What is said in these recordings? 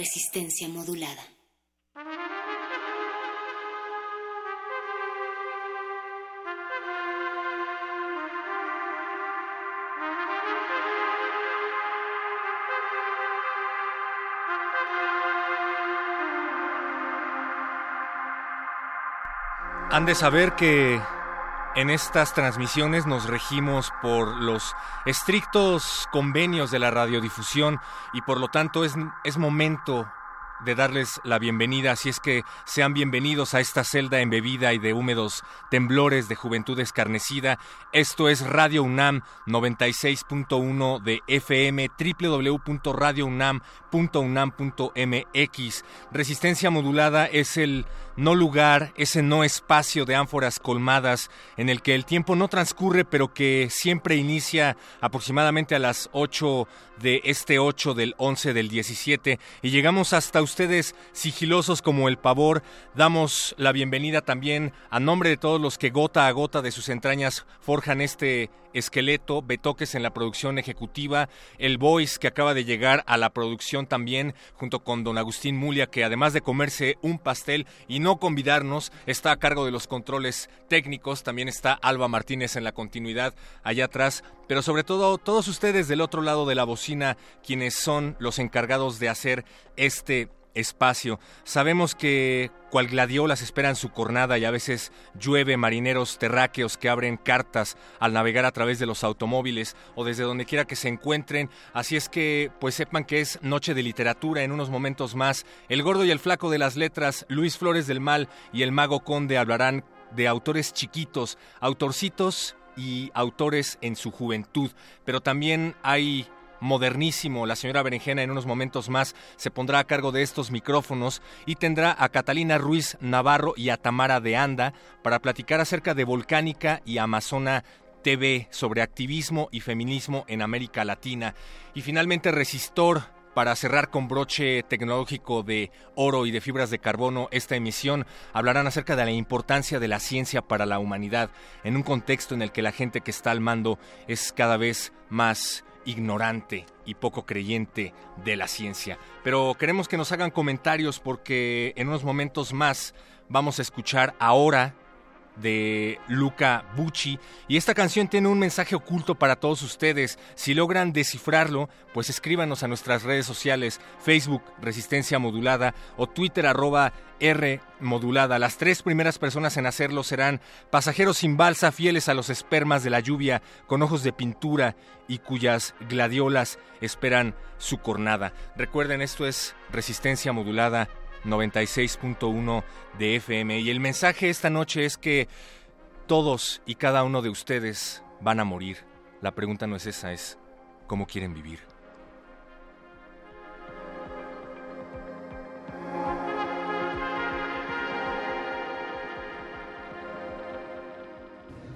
Resistencia modulada. Han de saber que en estas transmisiones nos regimos por los estrictos convenios de la radiodifusión y por lo tanto es, es momento de darles la bienvenida, así es que sean bienvenidos a esta celda embebida y de húmedos temblores de juventud escarnecida. Esto es Radio UNAM 96.1 de FM, www.radiounam.unam.mx. Resistencia modulada es el no lugar, ese no espacio de ánforas colmadas en el que el tiempo no transcurre, pero que siempre inicia aproximadamente a las 8 de este 8 del 11 del 17 y llegamos hasta ustedes sigilosos como el pavor. Damos la bienvenida también a nombre de todos los que gota a gota de sus entrañas forjan este esqueleto, Betoques en la producción ejecutiva, el Voice que acaba de llegar a la producción también junto con don Agustín Mulia que además de comerse un pastel y no convidarnos está a cargo de los controles técnicos, también está Alba Martínez en la continuidad allá atrás, pero sobre todo todos ustedes del otro lado de la bocina quienes son los encargados de hacer este espacio. Sabemos que cual gladiolas esperan su cornada y a veces llueve marineros terráqueos que abren cartas al navegar a través de los automóviles o desde donde quiera que se encuentren. Así es que pues sepan que es noche de literatura en unos momentos más. El gordo y el flaco de las letras, Luis Flores del Mal y el mago conde hablarán de autores chiquitos, autorcitos y autores en su juventud, pero también hay modernísimo. La señora Berenjena en unos momentos más se pondrá a cargo de estos micrófonos y tendrá a Catalina Ruiz Navarro y a Tamara de Anda para platicar acerca de Volcánica y Amazona TV sobre activismo y feminismo en América Latina. Y finalmente Resistor para cerrar con broche tecnológico de oro y de fibras de carbono esta emisión, hablarán acerca de la importancia de la ciencia para la humanidad en un contexto en el que la gente que está al mando es cada vez más ignorante y poco creyente de la ciencia. Pero queremos que nos hagan comentarios porque en unos momentos más vamos a escuchar ahora de Luca Bucci y esta canción tiene un mensaje oculto para todos ustedes. Si logran descifrarlo, pues escríbanos a nuestras redes sociales, Facebook Resistencia Modulada o Twitter R Modulada. Las tres primeras personas en hacerlo serán pasajeros sin balsa fieles a los espermas de la lluvia con ojos de pintura y cuyas gladiolas esperan su cornada. Recuerden, esto es Resistencia Modulada 96.1 de FM. Y el mensaje esta noche es que todos y cada uno de ustedes van a morir. La pregunta no es esa, es cómo quieren vivir.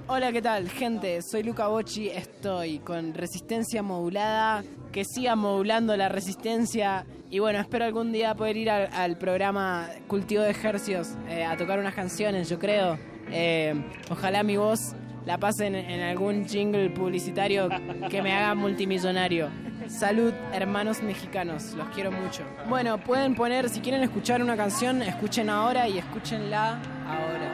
Hola, ¿qué tal, gente? Soy Luca Bocci, estoy con Resistencia Modulada, que siga modulando la resistencia y bueno, espero algún día poder ir al, programa Cultivo de Ejercios eh, a tocar unas canciones, yo creo. Eh, ojalá mi voz la pasen en algún jingle publicitario que me haga multimillonario. Salud, hermanos mexicanos, los quiero mucho. Bueno, pueden poner, si quieren escuchar una canción, escuchen ahora y escúchenla ahora.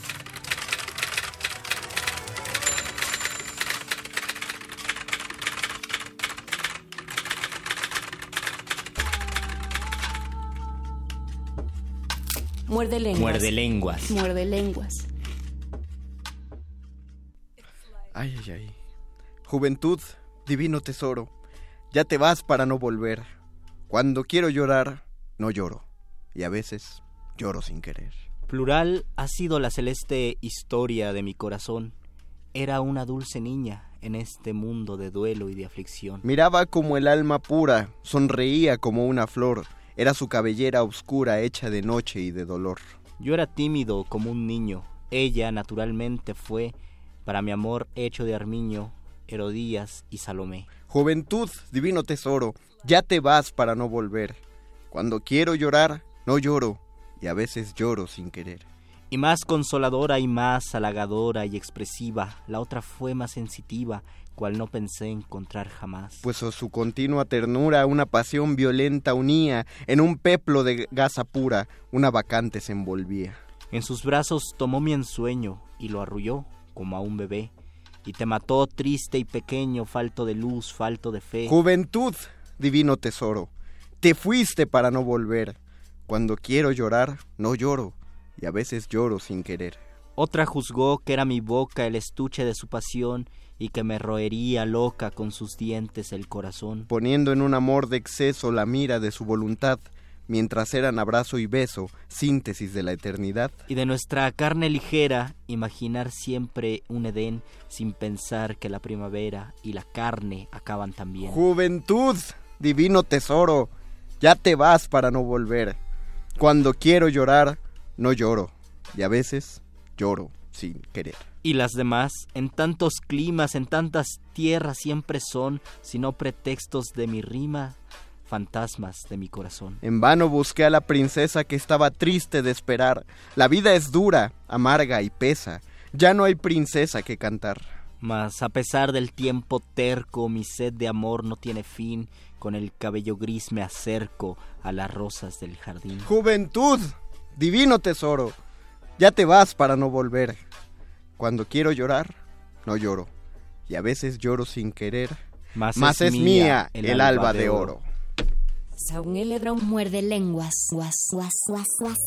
Muerde lenguas. Muerde lenguas. Muerde lenguas. Ay, ay, ay. Juventud, divino tesoro, ya te vas para no volver. Cuando quiero llorar, no lloro. Y a veces lloro sin querer. Plural ha sido la celeste historia de mi corazón. Era una dulce niña en este mundo de duelo y de aflicción. Miraba como el alma pura, sonreía como una flor. Era su cabellera oscura hecha de noche y de dolor. Yo era tímido como un niño. Ella naturalmente fue, para mi amor hecho de armiño, Herodías y Salomé. Juventud, divino tesoro, ya te vas para no volver. Cuando quiero llorar, no lloro, y a veces lloro sin querer. Y más consoladora y más halagadora y expresiva, la otra fue más sensitiva, cual no pensé encontrar jamás. Pues a su continua ternura una pasión violenta unía, en un peplo de gasa pura, una vacante se envolvía. En sus brazos tomó mi ensueño y lo arrulló como a un bebé, y te mató triste y pequeño, falto de luz, falto de fe. Juventud, divino tesoro, te fuiste para no volver. Cuando quiero llorar, no lloro, y a veces lloro sin querer. Otra juzgó que era mi boca el estuche de su pasión y que me roería loca con sus dientes el corazón. Poniendo en un amor de exceso la mira de su voluntad, mientras eran abrazo y beso, síntesis de la eternidad. Y de nuestra carne ligera, imaginar siempre un Edén sin pensar que la primavera y la carne acaban también. Juventud, divino tesoro, ya te vas para no volver. Cuando quiero llorar, no lloro, y a veces lloro sin querer. Y las demás, en tantos climas, en tantas tierras siempre son, sino pretextos de mi rima, fantasmas de mi corazón. En vano busqué a la princesa que estaba triste de esperar. La vida es dura, amarga y pesa. Ya no hay princesa que cantar. Mas a pesar del tiempo terco, mi sed de amor no tiene fin. Con el cabello gris me acerco a las rosas del jardín. Juventud, divino tesoro, ya te vas para no volver. Cuando quiero llorar, no lloro, y a veces lloro sin querer. Más, Más es mía el, alba de oro. Muerde lenguas. Guas, guas, guas,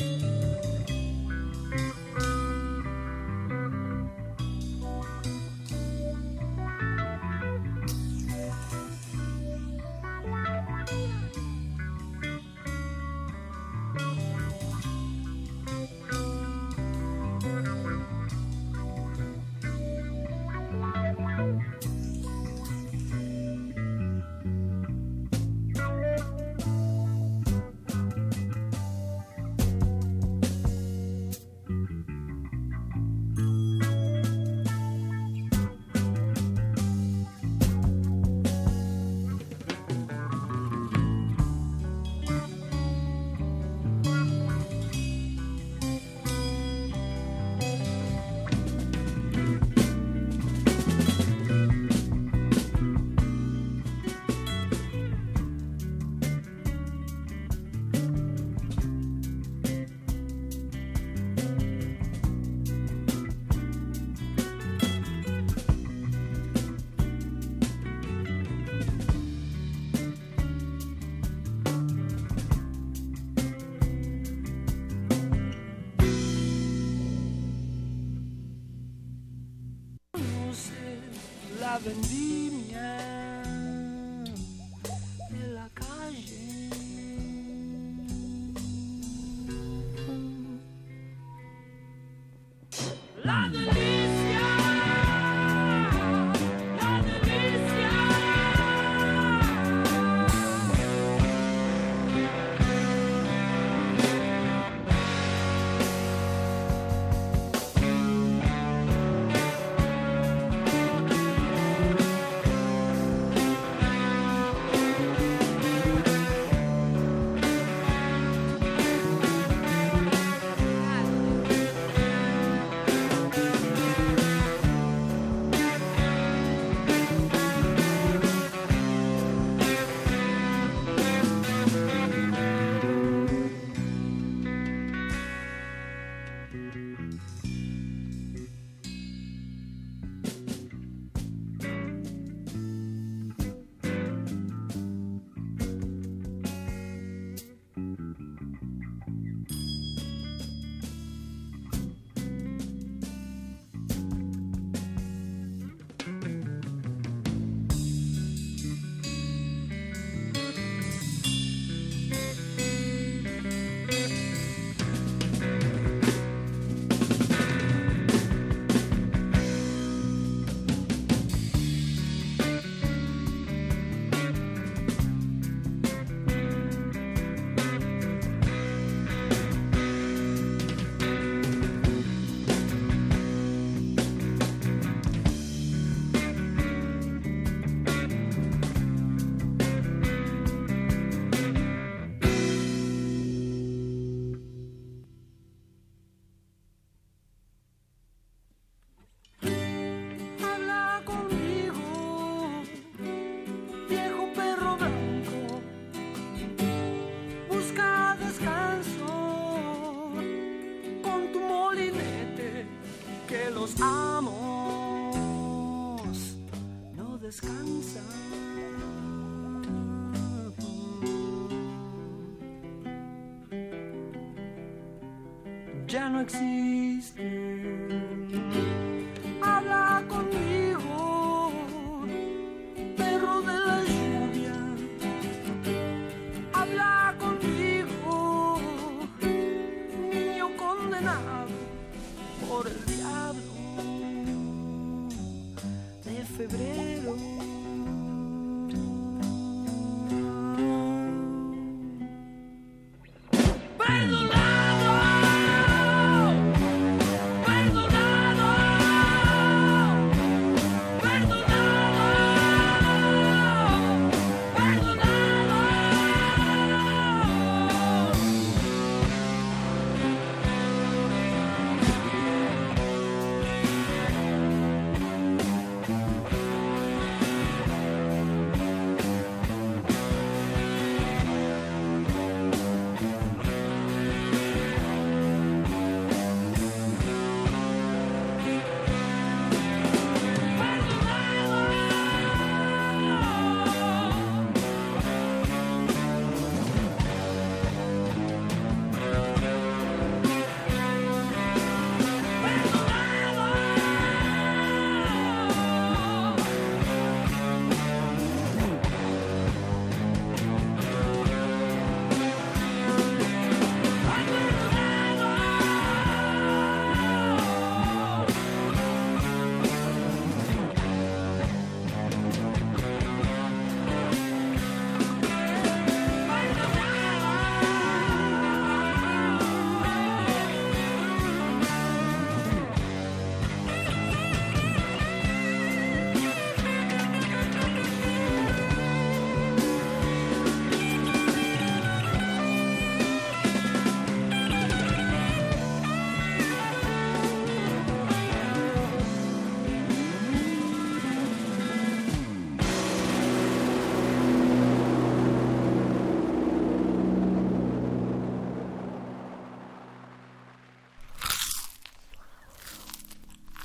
guas.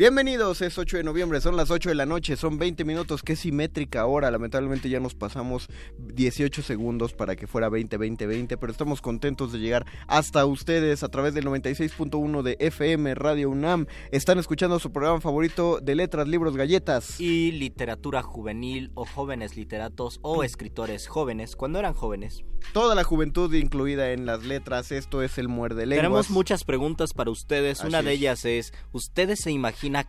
Bienvenidos, es 8 de noviembre, son las 8 de la noche, son 20 minutos, qué simétrica hora, lamentablemente ya nos pasamos 18 segundos para que fuera 20, 20, 20, pero estamos contentos de llegar hasta ustedes a través del 96.1 de FM Radio UNAM. Están escuchando su programa favorito de letras, libros, galletas. Y literatura juvenil o jóvenes literatos o escritores jóvenes, cuando eran jóvenes. Toda la juventud incluida en las letras, esto es el muerde lenguas. Tenemos muchas preguntas para ustedes, una de ellas es, ¿ustedes se imaginan a,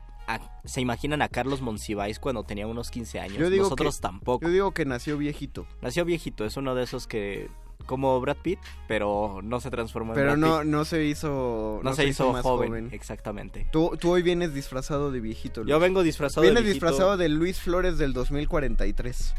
se imaginan a Carlos Monsiváis cuando tenía unos 15 años? Yo digo Nosotros que- tampoco. Yo digo que nació viejito. Nació viejito, es uno de esos que como Brad Pitt, pero no se transformó en Pero Brad no, Pitt. no se hizo. No se hizo más joven, exactamente. Tú, tú hoy vienes disfrazado de viejito. Yo vengo disfrazado Vienes de viejito. disfrazado de Luis Flores del 2043.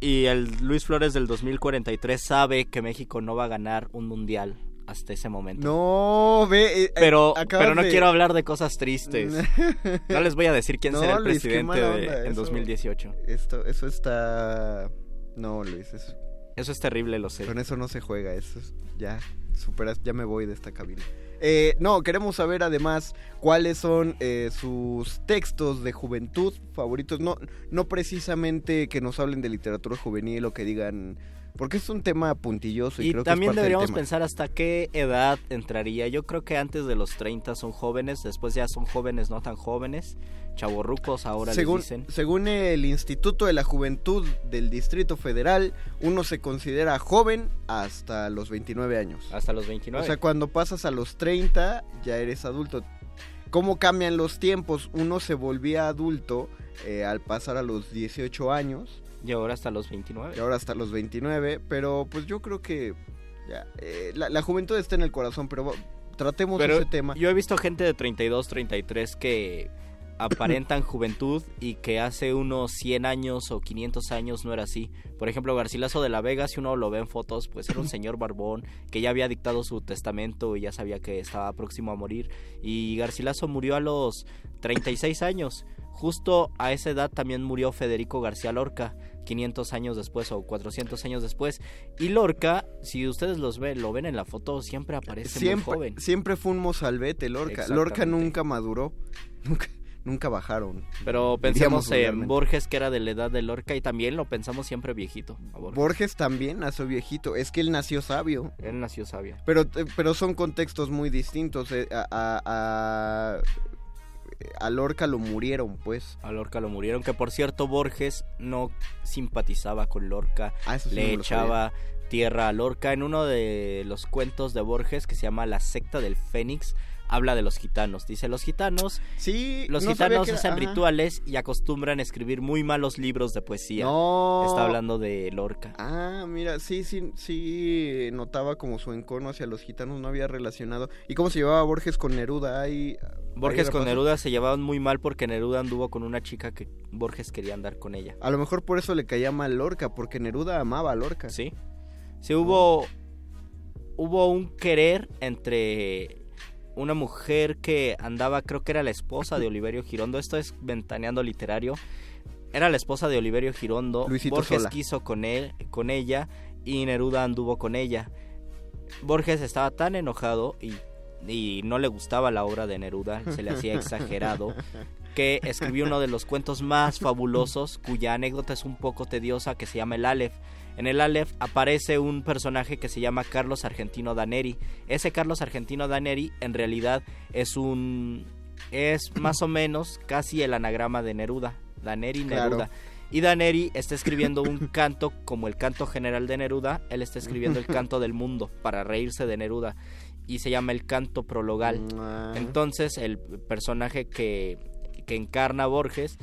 Y el Luis Flores del 2043 sabe que México no va a ganar un mundial hasta ese momento. No, ve. eh, Pero, acabas pero no de- quiero hablar de cosas tristes. No les voy a decir quién No, será el Luis, presidente de- en eso- 2018. Esto, eso está. No, Luis, eso- Eso es terrible, lo sé. con eso no se juega. Eso es- ya, superas, ya me voy de esta cabina. Eh, no, queremos saber además cuáles son eh, sus textos de juventud favoritos. No, no precisamente que nos hablen de literatura juvenil o que digan. Porque es un tema puntilloso y, Y creo que es también parte del deberíamos pensar hasta qué edad entraría. Yo creo que antes de los 30 son jóvenes, después ya son jóvenes no tan jóvenes, chavorrucos ahora según, les dicen. según el Instituto de la Juventud del Distrito Federal, uno se considera joven hasta los 29 años. Hasta los 29. O sea, cuando pasas a los 30 ya eres adulto. ¿Cómo cambian los tiempos? Uno se volvía adulto eh, al pasar a los 18 años y ahora hasta los 29. y ahora hasta los 29, pero pues yo creo que ya, eh, la, la juventud está en el corazón, pero tratemos Pero ese tema. yo he visto gente de 32, 33 que aparentan juventud y que hace unos 100 años o 500 años no era así. Por ejemplo, Garcilaso de la Vega, si uno lo ve en fotos, pues era un señor barbón que ya había dictado su testamento y ya sabía que estaba próximo a morir. Y Garcilaso murió a los 36 años. Justo a esa edad también murió Federico García Lorca, 500 años después o 400 años después. Y Lorca, si ustedes los ven, lo ven en la foto, siempre aparece muy Siempre, joven. siempre fue un mozalbete Lorca. Lorca nunca maduró. Nunca, nunca bajaron. Pero pensamos en. Borges, que era de la edad de Lorca, y también lo pensamos siempre viejito. Borges. Borges también nació viejito. Es que él nació sabio. Él nació sabio. Pero, eh, pero son contextos muy distintos. eh, A, a, a- a Lorca lo murieron, pues. A Lorca lo murieron, que por cierto Borges no simpatizaba con Lorca, Ah, sí le echaba tierra a Lorca. En uno de los cuentos de Borges, que se llama La secta del Fénix, habla de los gitanos. Dice, los gitanos, Sí, los no gitanos que hacen ajá. rituales y acostumbran a escribir muy malos libros de poesía. No. Está hablando de Lorca. Ah, mira, sí, sí, sí, notaba como su encono hacia los gitanos, no había relacionado. ¿Y cómo se llevaba Borges con Neruda? Ahí, Borges ahí con. Neruda se llevaban muy mal porque Neruda anduvo con una chica que Borges quería andar con ella. A lo mejor por eso le caía mal Lorca, porque Neruda amaba a Lorca. Sí. Sí hubo hubo un querer entre una mujer que andaba, creo que era la esposa de Oliverio Girondo. Esto es ventaneando literario. Era la esposa de Oliverio Girondo. Luisito Borges Sola. quiso con él, con ella y Neruda anduvo con ella. Borges estaba tan enojado y, y no le gustaba la obra de Neruda, se le hacía exagerado, que escribió uno de los cuentos más fabulosos, cuya anécdota es un poco tediosa, que se llama El Aleph. En el Aleph aparece un personaje que se llama Carlos Argentino Daneri. Ese Carlos Argentino Daneri en realidad es un es más o menos casi el anagrama de Neruda, Daneri Claro. Neruda. Y Daneri está escribiendo un canto como el canto general de Neruda, él está escribiendo el canto del mundo para reírse de Neruda y se llama el canto prologal. Entonces el personaje que, que encarna Borges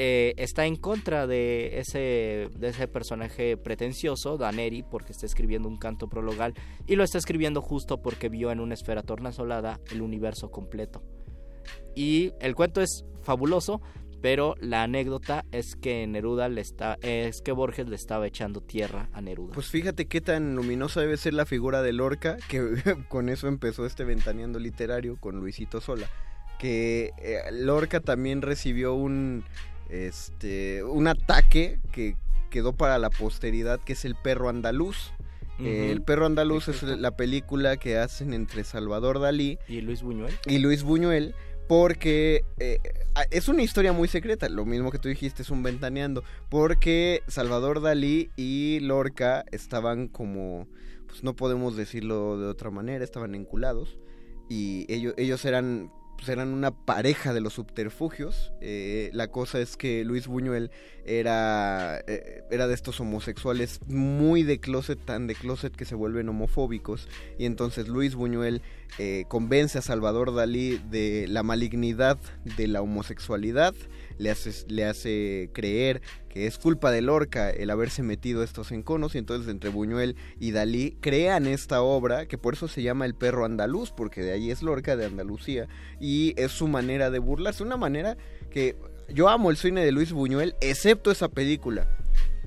eh, está en contra de ese, de ese personaje pretencioso, Daneri, porque está escribiendo un canto prologal y lo está escribiendo justo porque vio en una esfera tornasolada el universo completo. Y el cuento es fabuloso, pero la anécdota es que Neruda le está, es que Borges le estaba echando tierra a Neruda. Pues fíjate qué tan luminosa debe ser la figura de Lorca, que con eso empezó este ventaneando literario con Luisito Sola. Que eh, Lorca también recibió un, este, un ataque que quedó para la posteridad, que es el perro andaluz. Eh, El perro andaluz es la película que hacen entre Salvador Dalí ¿Y Luis Buñuel? y Luis Buñuel porque eh, es una historia muy secreta, lo mismo que tú dijiste, es un ventaneando, porque Salvador Dalí y Lorca estaban como, pues no podemos decirlo de otra manera, estaban enculados y ellos, ellos eran, pues, eran una pareja de los subterfugios. Eh, la cosa es que Luis Buñuel era, eh, era de estos homosexuales muy de closet, tan de closet que se vuelven homofóbicos y entonces Luis Buñuel eh, convence a Salvador Dalí de la malignidad de la homosexualidad, le hace, le hace creer que es culpa de Lorca el haberse metido estos enconos y entonces entre Buñuel y Dalí crean esta obra que por eso se llama El perro andaluz porque de ahí es Lorca de Andalucía y es su manera de burlarse, una manera que yo amo el cine de Luis Buñuel excepto esa película.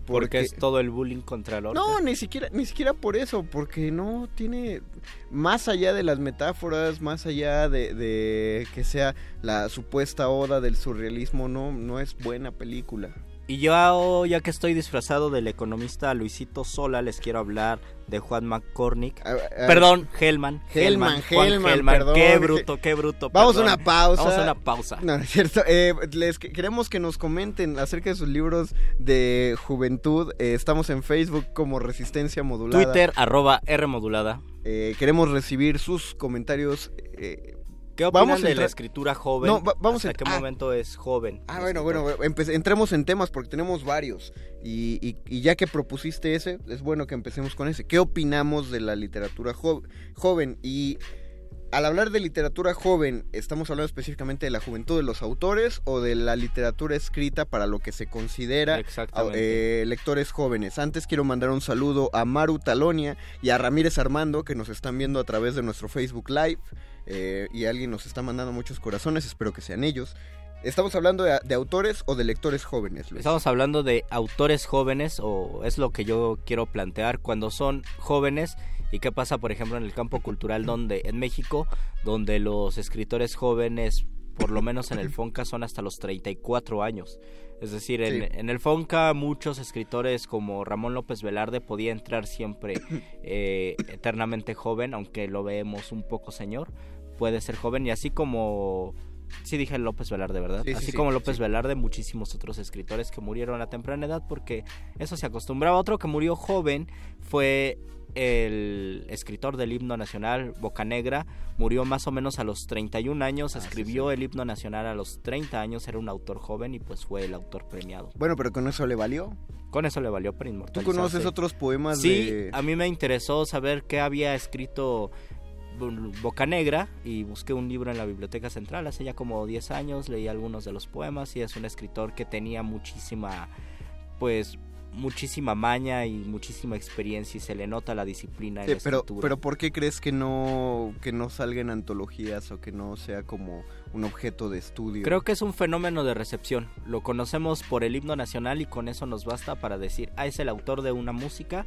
Porque es todo el bullying contra Lorca. No, ni siquiera, ni siquiera por eso, porque no tiene, más allá de las metáforas, más allá de, de que sea la supuesta oda del surrealismo, no, no es buena película. Y yo, ya que estoy disfrazado del economista Luisito Sola, les quiero hablar de Juan McCormick. a- perdón, Hellman. Hellman, Hellman, perdón. Qué bruto, qué bruto. Vamos a una pausa. Vamos a una pausa. No, es cierto. Eh, les que- queremos que nos comenten acerca de sus libros de juventud. Eh, estamos en Facebook como Resistencia Modulada. Twitter, arroba R modulada. Eh, queremos recibir sus comentarios. ¿Qué opinan Vamos de la escritura joven? No, va- vamos ¿Hasta a- qué ah. momento es joven? Ah, bueno, bueno, entremos en temas porque tenemos varios. Y, y- y ya que propusiste ese, es bueno que empecemos con ese. ¿Qué opinamos de la literatura jo- joven? Y al hablar de literatura joven, ¿estamos hablando específicamente de la juventud de los autores o de la literatura escrita para lo que se considera eh, lectores jóvenes? Antes quiero mandar un saludo a Maru Talonia y a Ramírez Armando que nos están viendo a través de nuestro Facebook Live. Eh, y alguien nos está mandando muchos corazones, espero que sean ellos. ¿Estamos hablando de, autores o de lectores jóvenes, Luis? Estamos hablando de autores jóvenes, o es lo que yo quiero plantear, cuando son jóvenes y qué pasa, por ejemplo, en el campo cultural, donde en México, donde los escritores jóvenes, por lo menos en el FONCA, son hasta los 34 años. Es decir, en, Sí. en el FONCA muchos escritores como Ramón López Velarde podía entrar siempre eh, eternamente joven, aunque lo vemos un poco señor, puede ser joven y así como... Sí dije López Velarde, ¿verdad? Sí, sí, así sí, como López. Velarde, muchísimos otros escritores que murieron a temprana edad porque eso se acostumbraba. Otro que murió joven fue el escritor del himno nacional, Bocanegra, murió más o menos a los 31 años, escribió el himno nacional a los 30 años, era un autor joven y pues fue el autor premiado. Bueno, pero con eso le valió. Con eso le valió para ¿Tú inmortalizarse. conoces otros poemas Sí, de...? a mí me interesó saber qué había escrito Bocanegra y busqué un libro en la biblioteca central hace ya como 10 años, leí algunos de los poemas y es un escritor que tenía muchísima, pues, muchísima maña y muchísima experiencia y se le nota la disciplina Sí, en la pero, escritura. pero ¿por qué crees que no, que no salga en antologías o que no sea como un objeto de estudio? Creo que es un fenómeno de recepción. Lo conocemos por el himno nacional y con eso nos basta para decir, ah, es el autor de una música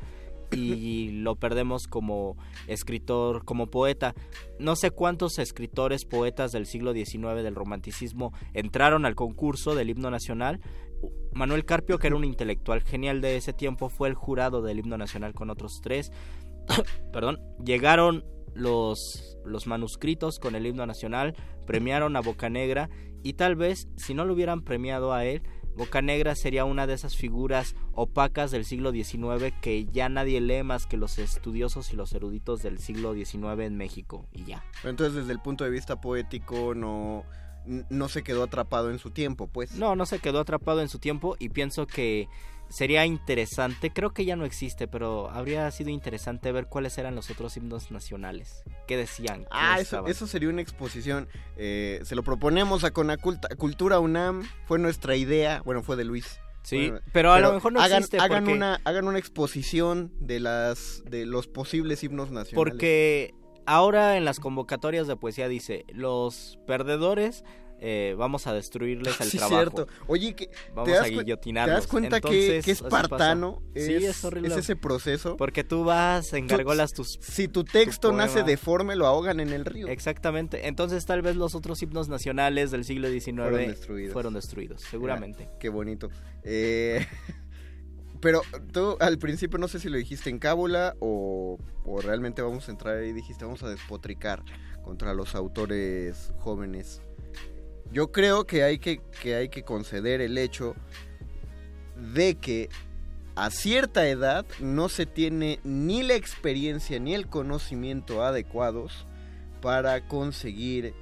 y lo perdemos como escritor, como poeta. No sé cuántos escritores, poetas del siglo XIX del romanticismo entraron al concurso del himno nacional. Manuel Carpio, que era un intelectual genial de ese tiempo, fue el jurado del himno nacional con otros tres. Perdón, llegaron los, los manuscritos con el himno nacional, premiaron a Bocanegra y tal vez si no lo hubieran premiado a él, Bocanegra sería una de esas figuras opacas del siglo XIX que ya nadie lee más que los estudiosos y los eruditos del siglo XIX en México y ya. Entonces desde el punto de vista poético no, no se quedó atrapado en su tiempo, pues. No, no se quedó atrapado en su tiempo y pienso que sería interesante, creo que ya no existe, pero habría sido interesante ver cuáles eran los otros himnos nacionales. ¿Qué decían? Ah, ¿Cómo eso, eso sería una exposición. Eh, se lo proponemos a Conaculta, Cultura UNAM. Fue nuestra idea. Bueno, fue de Luis. Sí, Bueno, pero a lo mejor no hagan, existe hagan porque- una hagan una exposición de las de los posibles himnos nacionales. Porque ahora en las convocatorias de poesía dice, los perdedores eh, vamos a destruirles el Sí, trabajo. cierto. Oye, que Vamos ¿te das a guillotinarlos. ¿Te das cuenta que, Entonces, que espartano pasa. Sí, es, es horrible. es ese proceso? Porque tú vas, engargolas tus... Si tu texto tu nace deforme, lo ahogan en el río. Exactamente. Entonces tal vez los otros himnos nacionales del siglo XIX Fueron destruidos. fueron destruidos, seguramente. Qué bonito. Eh, Pero tú al principio no sé si lo dijiste en cábula o, o realmente vamos a entrar y dijiste vamos a despotricar contra los autores jóvenes. Yo creo que hay que, que hay que conceder el hecho de que a cierta edad no se tiene ni la experiencia ni el conocimiento adecuados para conseguir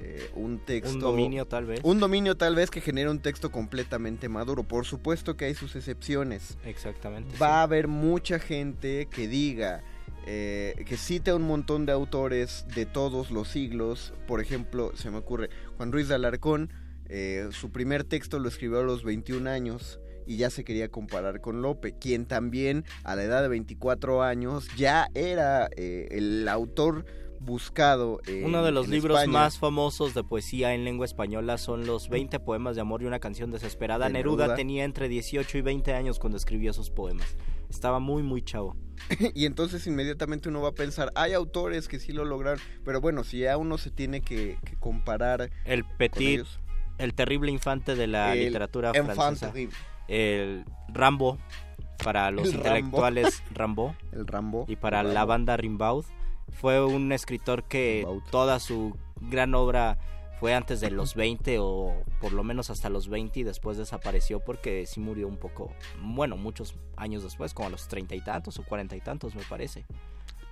eh, un texto. Un dominio tal vez. Un dominio tal vez que genere un texto completamente maduro. Por supuesto que hay sus excepciones. Exactamente. Va sí. a haber mucha gente que diga, eh, que cite un montón de autores de todos los siglos. Por ejemplo, se me ocurre, Juan Ruiz de Alarcón, eh, su primer texto lo escribió a los 21 años y ya se quería comparar con Lope, quien también a la edad de 24 años ya era eh, el autor buscado. Uno de los libros España. más famosos de poesía en lengua española son los 20 poemas de amor y una canción desesperada. De Neruda, Neruda. tenía entre 18 y 20 años cuando escribió esos poemas. Estaba muy, muy chavo. y entonces inmediatamente uno va a pensar, hay autores que sí lo lograron, pero bueno, si ya uno se tiene que, que comparar El Petit, ellos. el terrible infante de la El literatura francesa. El Rambo, para los El Rambo. intelectuales Rambo. El Rambo. y para el la Rambo. banda Rimbaud. Fue un escritor que toda su gran obra fue antes de los 20 o por lo menos hasta los 20 y después desapareció porque sí murió un poco, bueno, muchos años después, como a los treinta y tantos o cuarenta y tantos me parece.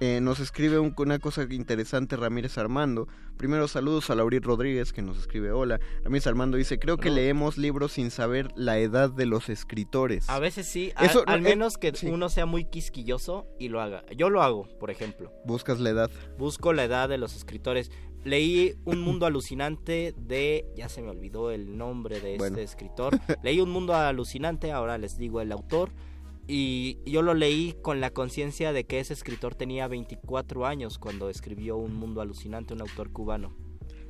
Eh, nos escribe un- una cosa interesante Ramírez Armando. Primero saludos a Laurit Rodríguez que nos escribe hola. Ramírez Armando dice, creo que leemos libros sin saber la edad de los escritores. A veces sí, a- Eso, al eh, menos que sí. uno sea muy quisquilloso y lo haga. Yo lo hago, por ejemplo. Buscas la edad. Busco la edad de los escritores. Leí Un Mundo Alucinante de... Ya se me olvidó el nombre de Bueno. este escritor. Leí Un Mundo Alucinante, ahora les digo el autor. Y yo lo leí con la conciencia de que ese escritor tenía 24 años cuando escribió Un Mundo Alucinante, un autor cubano.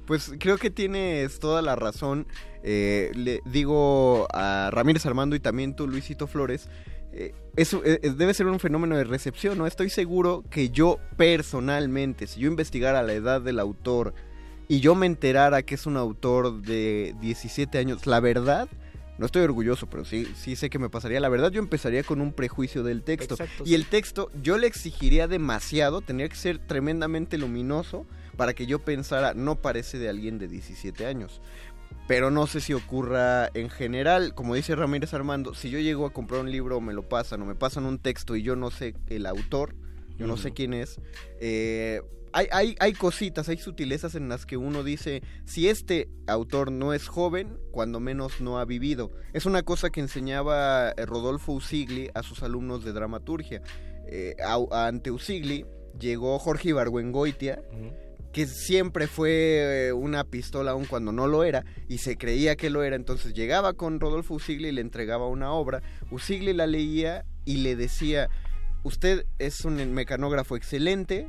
Pues creo que tienes toda la razón. Eh, le digo a Ramírez Armando y también tú, Luisito Flores. eh, eso eh, debe ser un fenómeno de recepción, ¿no? Estoy seguro que yo personalmente, si yo investigara la edad del autor y yo me enterara que es un autor de 17 años, la verdad, no estoy orgulloso, pero sí, sí sé que me pasaría. La verdad, yo empezaría con un prejuicio del texto. Exacto, y el texto, yo le exigiría demasiado, tendría que ser tremendamente luminoso para que yo pensara, no parece de alguien de 17 años. Pero no sé si ocurra en general, como dice Ramírez Armando, si yo llego a comprar un libro, me lo pasan o me pasan un texto y yo no sé el autor, yo no sé quién es, eh, hay, hay, hay cositas, hay sutilezas en las que uno dice, si este autor no es joven, cuando menos no ha vivido. Es una cosa que enseñaba eh, Rodolfo Usigli a sus alumnos de dramaturgia. Eh, a- ante Usigli llegó Jorge Ibargüengoitia, Ujú. que siempre fue eh, una pistola aun cuando no lo era y se creía que lo era, entonces llegaba con Rodolfo Usigli y le entregaba una obra, Usigli la leía y le decía, usted es un mecanógrafo excelente,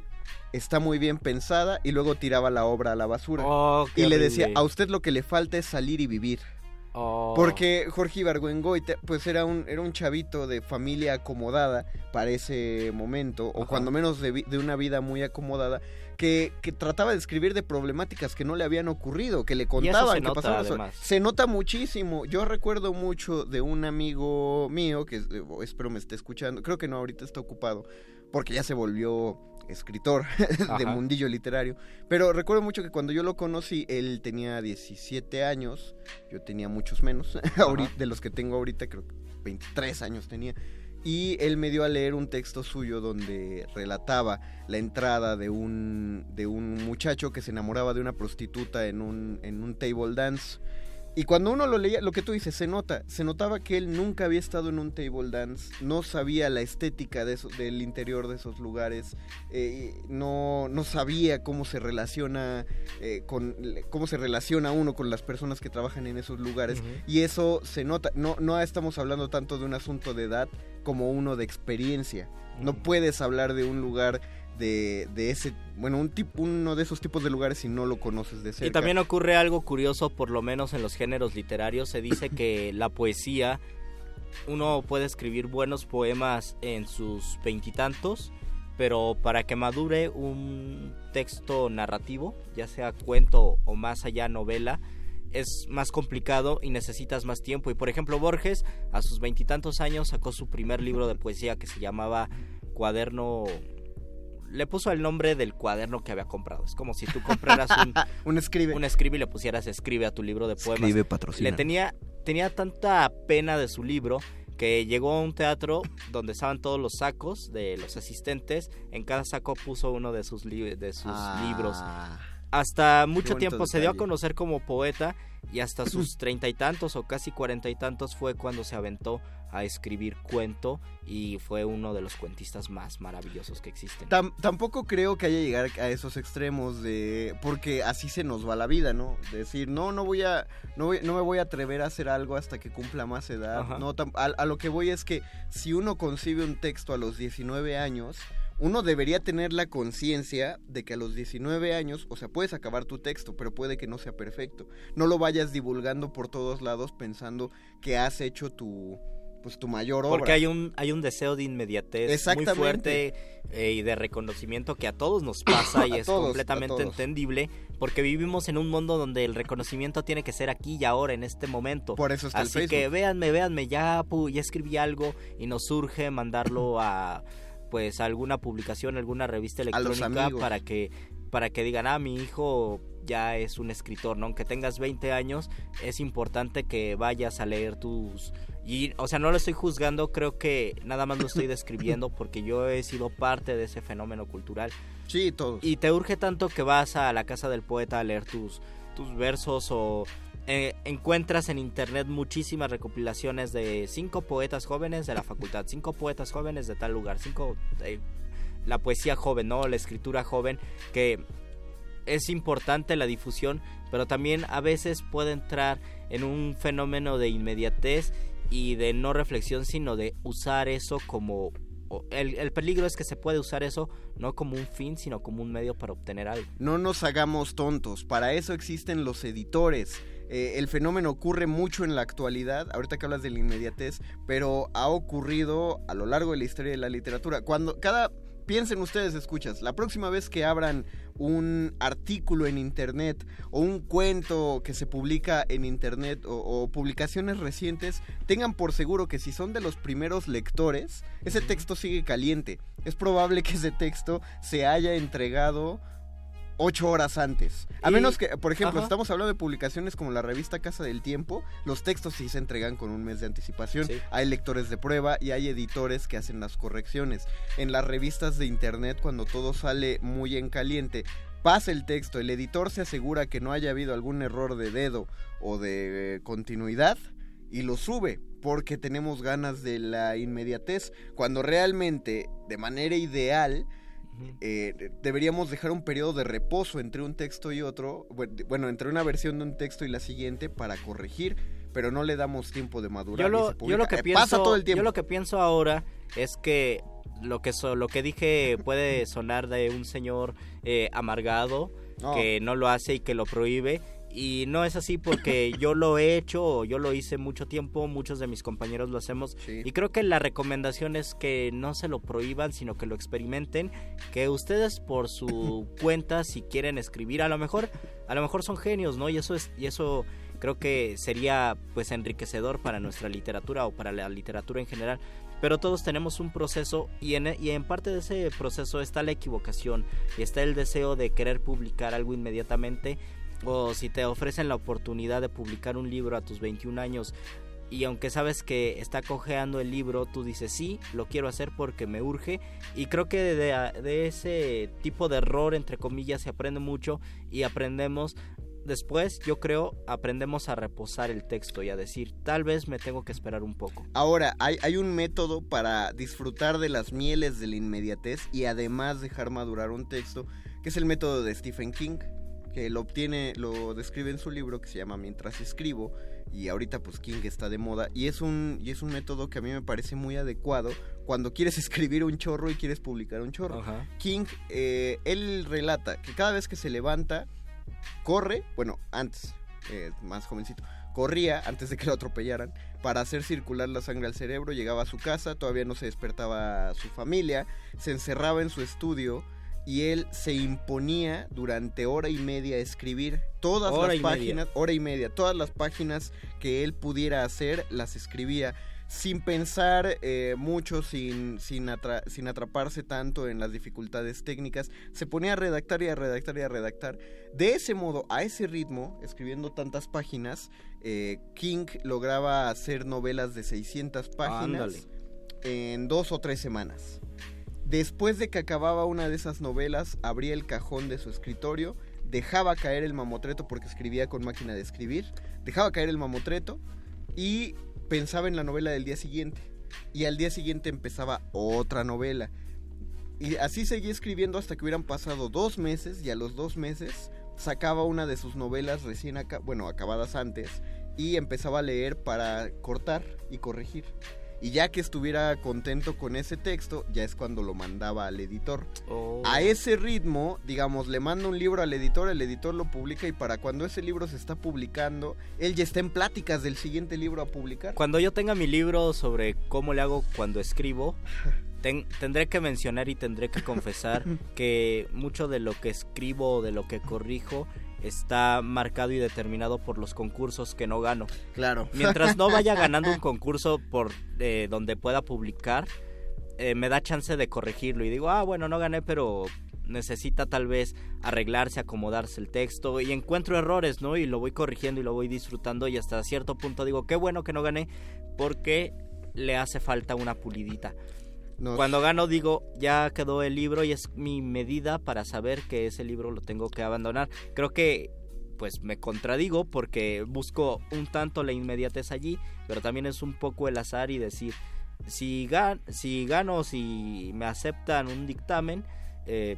está muy bien pensada y luego tiraba la obra a la basura. Oh, y le decía, a usted lo que le falta es salir y vivir. Oh. Porque Jorge Ibargüengoitia, pues era un, era un chavito de familia acomodada para ese momento, o Ajá. cuando menos de, una vida muy acomodada, que, que trataba de escribir de problemáticas que no le habían ocurrido, que le contaban se que nota, pasaban. Se nota muchísimo. Yo recuerdo mucho de un amigo mío, que eh, espero me esté escuchando, creo que no, ahorita está ocupado, porque ya se volvió escritor de Ajá. mundillo literario. Pero recuerdo mucho que cuando yo lo conocí, él tenía 17 años, yo tenía muchos menos, ahorita, de los que tengo ahorita, creo que 23 años tenía. Y él me dio a leer un texto suyo donde relataba la entrada de un, de un muchacho que se enamoraba de una prostituta en un, en un table dance. Y cuando uno lo leía, lo que tú dices, se nota, se notaba que él nunca había estado en un table dance, no sabía la estética de eso, del interior de esos lugares, eh, no, no sabía cómo se relaciona eh, con cómo se relaciona uno con las personas que trabajan en esos lugares y eso se nota. No, no estamos hablando tanto de un asunto de edad como uno de experiencia. No puedes hablar de un lugar de, de ese, bueno, un tipo, uno de esos tipos de lugares si no lo conoces de cerca. Y también ocurre algo curioso, por lo menos en los géneros literarios. Se dice que la poesía, uno puede escribir buenos poemas en sus veintitantos, pero para que madure un texto narrativo, ya sea cuento o más allá novela, es más complicado y necesitas más tiempo. Y por ejemplo, Borges, a sus veintitantos años, sacó su primer libro de poesía que se llamaba Cuaderno le puso el nombre del cuaderno que había comprado. Es como si tú compraras un, un escribe. Un escribe y le pusieras escribe a tu libro de poemas. Escribe patrocina. Le tenía, tenía tanta pena de su libro que llegó a un teatro donde estaban todos los sacos de los asistentes. En cada saco puso uno de sus, li de sus Ah, libros. Hasta mucho tiempo se dio a conocer como poeta y hasta sus treinta y tantos o casi cuarenta y tantos fue cuando se aventó a escribir cuento y fue uno de los cuentistas más maravillosos que existen. Tam- tampoco creo que haya llegar a esos extremos de porque así se nos va la vida, ¿no? De decir, no, no voy a no, voy- no me voy a atrever a hacer algo hasta que cumpla más edad. Ajá. No, a lo que voy es que si uno concibe un texto a los 19 años, uno debería tener la conciencia de que a los 19 años, o sea, puedes acabar tu texto, pero puede que no sea perfecto. No lo vayas divulgando por todos lados pensando que has hecho tu pues tu mayor obra. Porque hay un, hay un deseo de inmediatez muy fuerte eh, y de reconocimiento que a todos nos pasa y es todos, completamente entendible porque vivimos en un mundo donde el reconocimiento tiene que ser aquí y ahora, en este momento. Por eso está el Así que Facebook. véanme, véanme, ya, ya escribí algo y nos surge mandarlo a pues a alguna publicación, alguna revista electrónica para que para que digan, ah, mi hijo ya es un escritor, ¿no? Aunque tengas 20 años, es importante que vayas a leer tus... Y, o sea, no lo estoy juzgando, creo que nada más lo estoy describiendo porque yo he sido parte de ese fenómeno cultural. Sí, todos. Y te urge tanto que vas a la casa del poeta a leer tus, tus versos o eh, encuentras en internet muchísimas recopilaciones de cinco poetas jóvenes de la facultad, cinco poetas jóvenes de tal lugar, cinco... eh, la poesía joven, ¿no? La escritura joven, que es importante la difusión, pero también a veces puede entrar en un fenómeno de inmediatez y de no reflexión, sino de usar eso como... El, el peligro es que se puede usar eso no como un fin, sino como un medio para obtener algo. No nos hagamos tontos, para eso existen los editores. Eh, el fenómeno ocurre mucho en la actualidad, ahorita que hablas de la inmediatez, pero ha ocurrido a lo largo de la historia de la literatura. Cuando cada piensen ustedes, escuchas, la próxima vez que abran un artículo en internet o un cuento que se publica en internet o, o publicaciones recientes, tengan por seguro que si son de los primeros lectores, ese texto sigue caliente. Es probable que ese texto se haya entregado ocho horas antes. A Y- menos que, por ejemplo, Ajá. estamos hablando de publicaciones como la revista Casa del Tiempo, los textos sí se entregan con un mes de anticipación. Sí. Hay lectores de prueba y hay editores que hacen las correcciones. En las revistas de internet, cuando todo sale muy en caliente, pasa el texto, el editor se asegura que no haya habido algún error de dedo o de eh, continuidad y lo sube porque tenemos ganas de la inmediatez, cuando realmente, de manera ideal, eh, deberíamos dejar un periodo de reposo entre un texto y otro, bu- bueno, entre una versión de un texto y la siguiente para corregir, pero no le damos tiempo de madurar. Yo y lo, se yo publica. lo que Eh, pienso, pasa todo el tiempo. yo lo que pienso ahora es que lo que so- lo que dije puede sonar de un señor eh, amargado No. que no lo hace y que lo prohíbe y no es así porque yo lo he hecho o yo lo hice mucho tiempo, muchos de mis compañeros lo hacemos Sí. y creo que la recomendación es que no se lo prohíban, sino que lo experimenten, que ustedes por su cuenta si quieren escribir, a lo mejor a lo mejor son genios, ¿no? Y eso es y eso creo que sería pues enriquecedor para nuestra literatura o para la literatura en general. Pero todos tenemos un proceso y en, y en parte de ese proceso está la equivocación y está el deseo de querer publicar algo inmediatamente o si te ofrecen la oportunidad de publicar un libro a tus 21 años y aunque sabes que está cojeando el libro, tú dices sí, lo quiero hacer porque me urge y creo que de, de ese tipo de error entre comillas se aprende mucho y aprendemos después yo creo aprendemos a reposar el texto y a decir tal vez me tengo que esperar un poco Ahora, hay, hay un método para disfrutar de las mieles de la inmediatez y además dejar madurar un texto, que es el método de Stephen King, que lo obtiene, lo describe en su libro que se llama Mientras escribo, y ahorita pues King está de moda, y es un, y es un método que a mí me parece muy adecuado cuando quieres escribir un chorro y quieres publicar un chorro. Ajá. King, eh, él relata que cada vez que se levanta, corre, bueno, antes, eh, más jovencito, corría antes de que lo atropellaran para hacer circular la sangre al cerebro, llegaba a su casa, todavía no se despertaba su familia, se encerraba en su estudio y él se imponía durante hora y media escribir todas Hora las media. páginas, hora y media, todas las páginas que él pudiera hacer las escribía sin pensar eh, mucho, sin, sin, atra- sin atraparse tanto en las dificultades técnicas, se ponía a redactar y a redactar y a redactar. De ese modo, a ese ritmo, escribiendo tantas páginas, eh, King lograba hacer novelas de 600 páginas Ándale. en dos o tres semanas. Después de que acababa una de esas novelas, abría el cajón de su escritorio, dejaba caer el mamotreto porque escribía con máquina de escribir, dejaba caer el mamotreto y pensaba en la novela del día siguiente. Y al día siguiente empezaba otra novela. Y así seguía escribiendo hasta que hubieran pasado dos meses y a los dos meses sacaba una de sus novelas recién aca- bueno, acabadas antes y empezaba a leer para cortar y corregir. Y ya que estuviera contento con ese texto, ya es cuando lo mandaba al editor. Oh. A ese ritmo, digamos, le manda un libro al editor, el editor lo publica y para cuando ese libro se está publicando, él ya está en pláticas del siguiente libro a publicar. Cuando yo tenga mi libro sobre cómo le hago cuando escribo, ten- tendré que mencionar y tendré que confesar que mucho de lo que escribo o de lo que corrijo está marcado y determinado por los concursos que no gano. Claro. Mientras no vaya ganando un concurso por eh, donde pueda publicar, eh, me da chance de corregirlo y digo, ah, bueno, no gané, pero necesita tal vez arreglarse, acomodarse el texto y encuentro errores, ¿no? Y lo voy corrigiendo y lo voy disfrutando y hasta cierto punto digo, qué bueno que no gané porque le hace falta una pulidita. Nos- Cuando gano digo, ya quedó el libro y es mi medida para saber que ese libro lo tengo que abandonar. Creo que pues me contradigo porque busco un tanto la inmediatez allí, pero también es un poco el azar y decir, si, gan si gano, si me aceptan un dictamen, eh,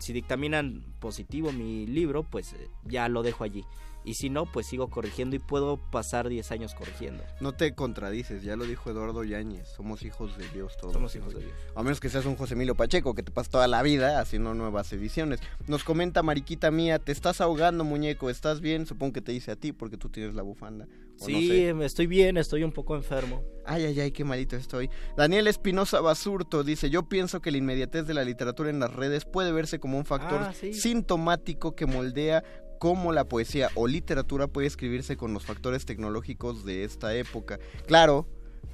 si dictaminan positivo mi libro, pues eh, ya lo dejo allí. Y si no, pues sigo corrigiendo y puedo pasar 10 años corrigiendo. No te contradices, ya lo dijo Eduardo Yáñez, somos hijos de Dios todos. Somos hijos de Dios. A menos que seas un José Emilio Pacheco, que te pasas toda la vida haciendo nuevas ediciones. Nos comenta Mariquita mía, te estás ahogando, muñeco, ¿estás bien? Supongo que te dice a ti porque tú tienes la bufanda. o no Sí, sé. estoy bien, estoy un poco enfermo. Ay, ay, ay, qué malito estoy. Daniel Espinosa Basurto dice, yo pienso que la inmediatez de la literatura en las redes puede verse como un factor Ah, sí. sintomático que moldea cómo la poesía o literatura puede escribirse con los factores tecnológicos de esta época. Claro,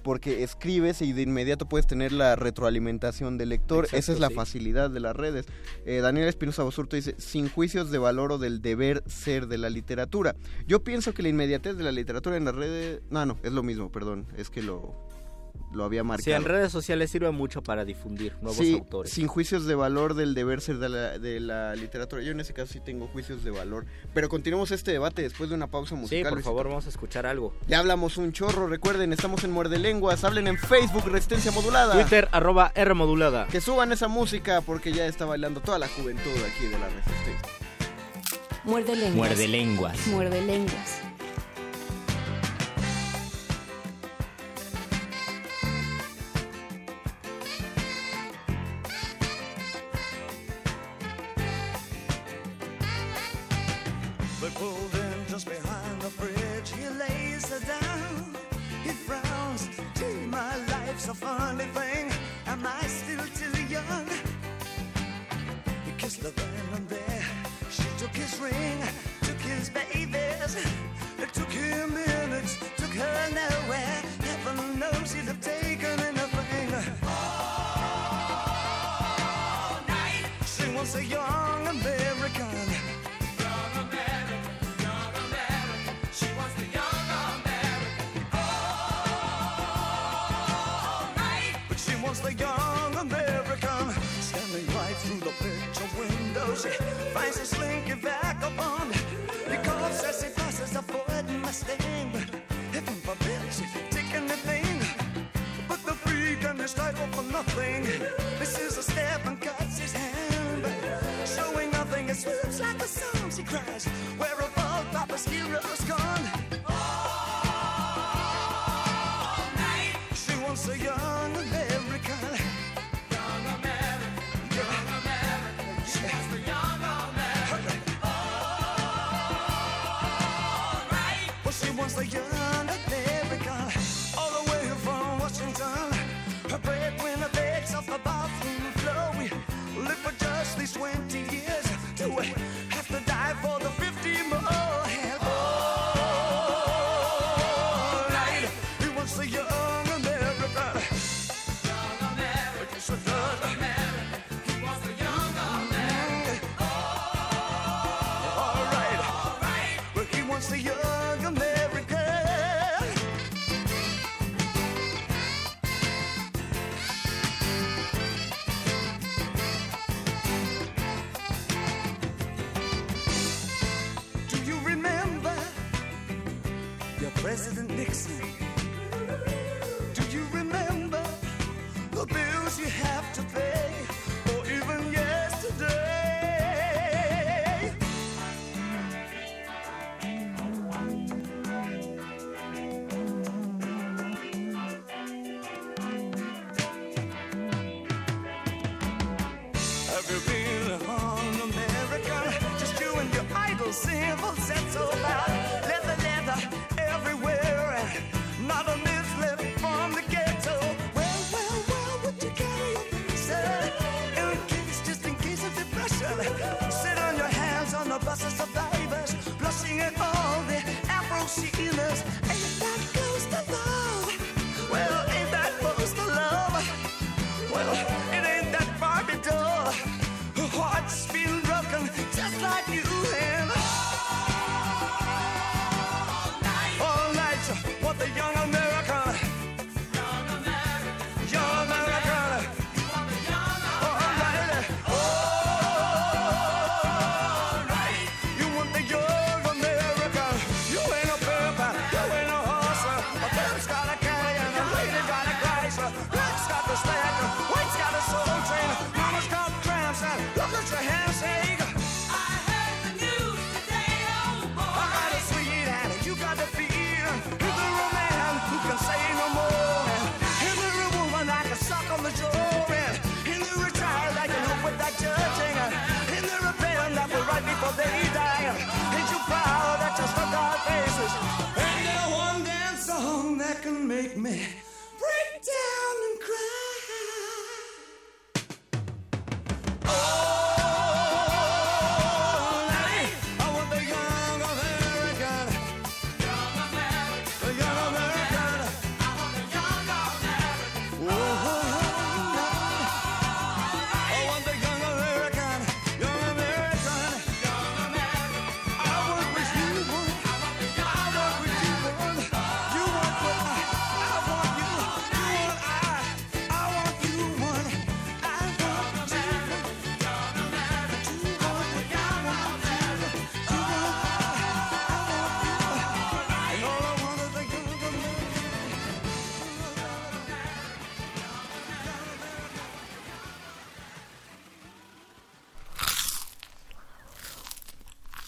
porque escribes y de inmediato puedes tener la retroalimentación del lector. Exacto, Esa es la sí. facilidad de las redes. Eh, Daniel Espinosa Basurto dice, sin juicios de valor o del deber ser de la literatura. Yo pienso que la inmediatez de la literatura en las redes... No, no, es lo mismo, perdón. Es que lo, lo había marcado. Sí, en redes sociales sirve mucho para difundir nuevos Sí, autores. sin juicios de valor del deber ser de la, de la literatura. Yo en ese caso sí tengo juicios de valor. Pero continuemos este debate después de una pausa Sí, musical. por Luisito. favor, vamos a escuchar algo. Ya hablamos un chorro, recuerden, estamos en Muerde Lenguas, hablen en Facebook Resistencia Modulada. Twitter, arroba R modulada. Que suban esa música porque ya está bailando toda la juventud aquí de la Resistencia. Muerde lenguas. Muerde lenguas. Muerde lenguas. A funny thing. Am I still too young? He kissed then and there. She took his ring, took his babies. It took him minutes, took her nowhere. Heaven knows he'd have She finds a slinky vagabond. Calls as he passes a Ford Mustang. But heaven forbid she take anything. But the freak and his title for nothing. This is a step and cuts his hand. Showing nothing, it swoops like a song. She cries, Where all Papa's heroes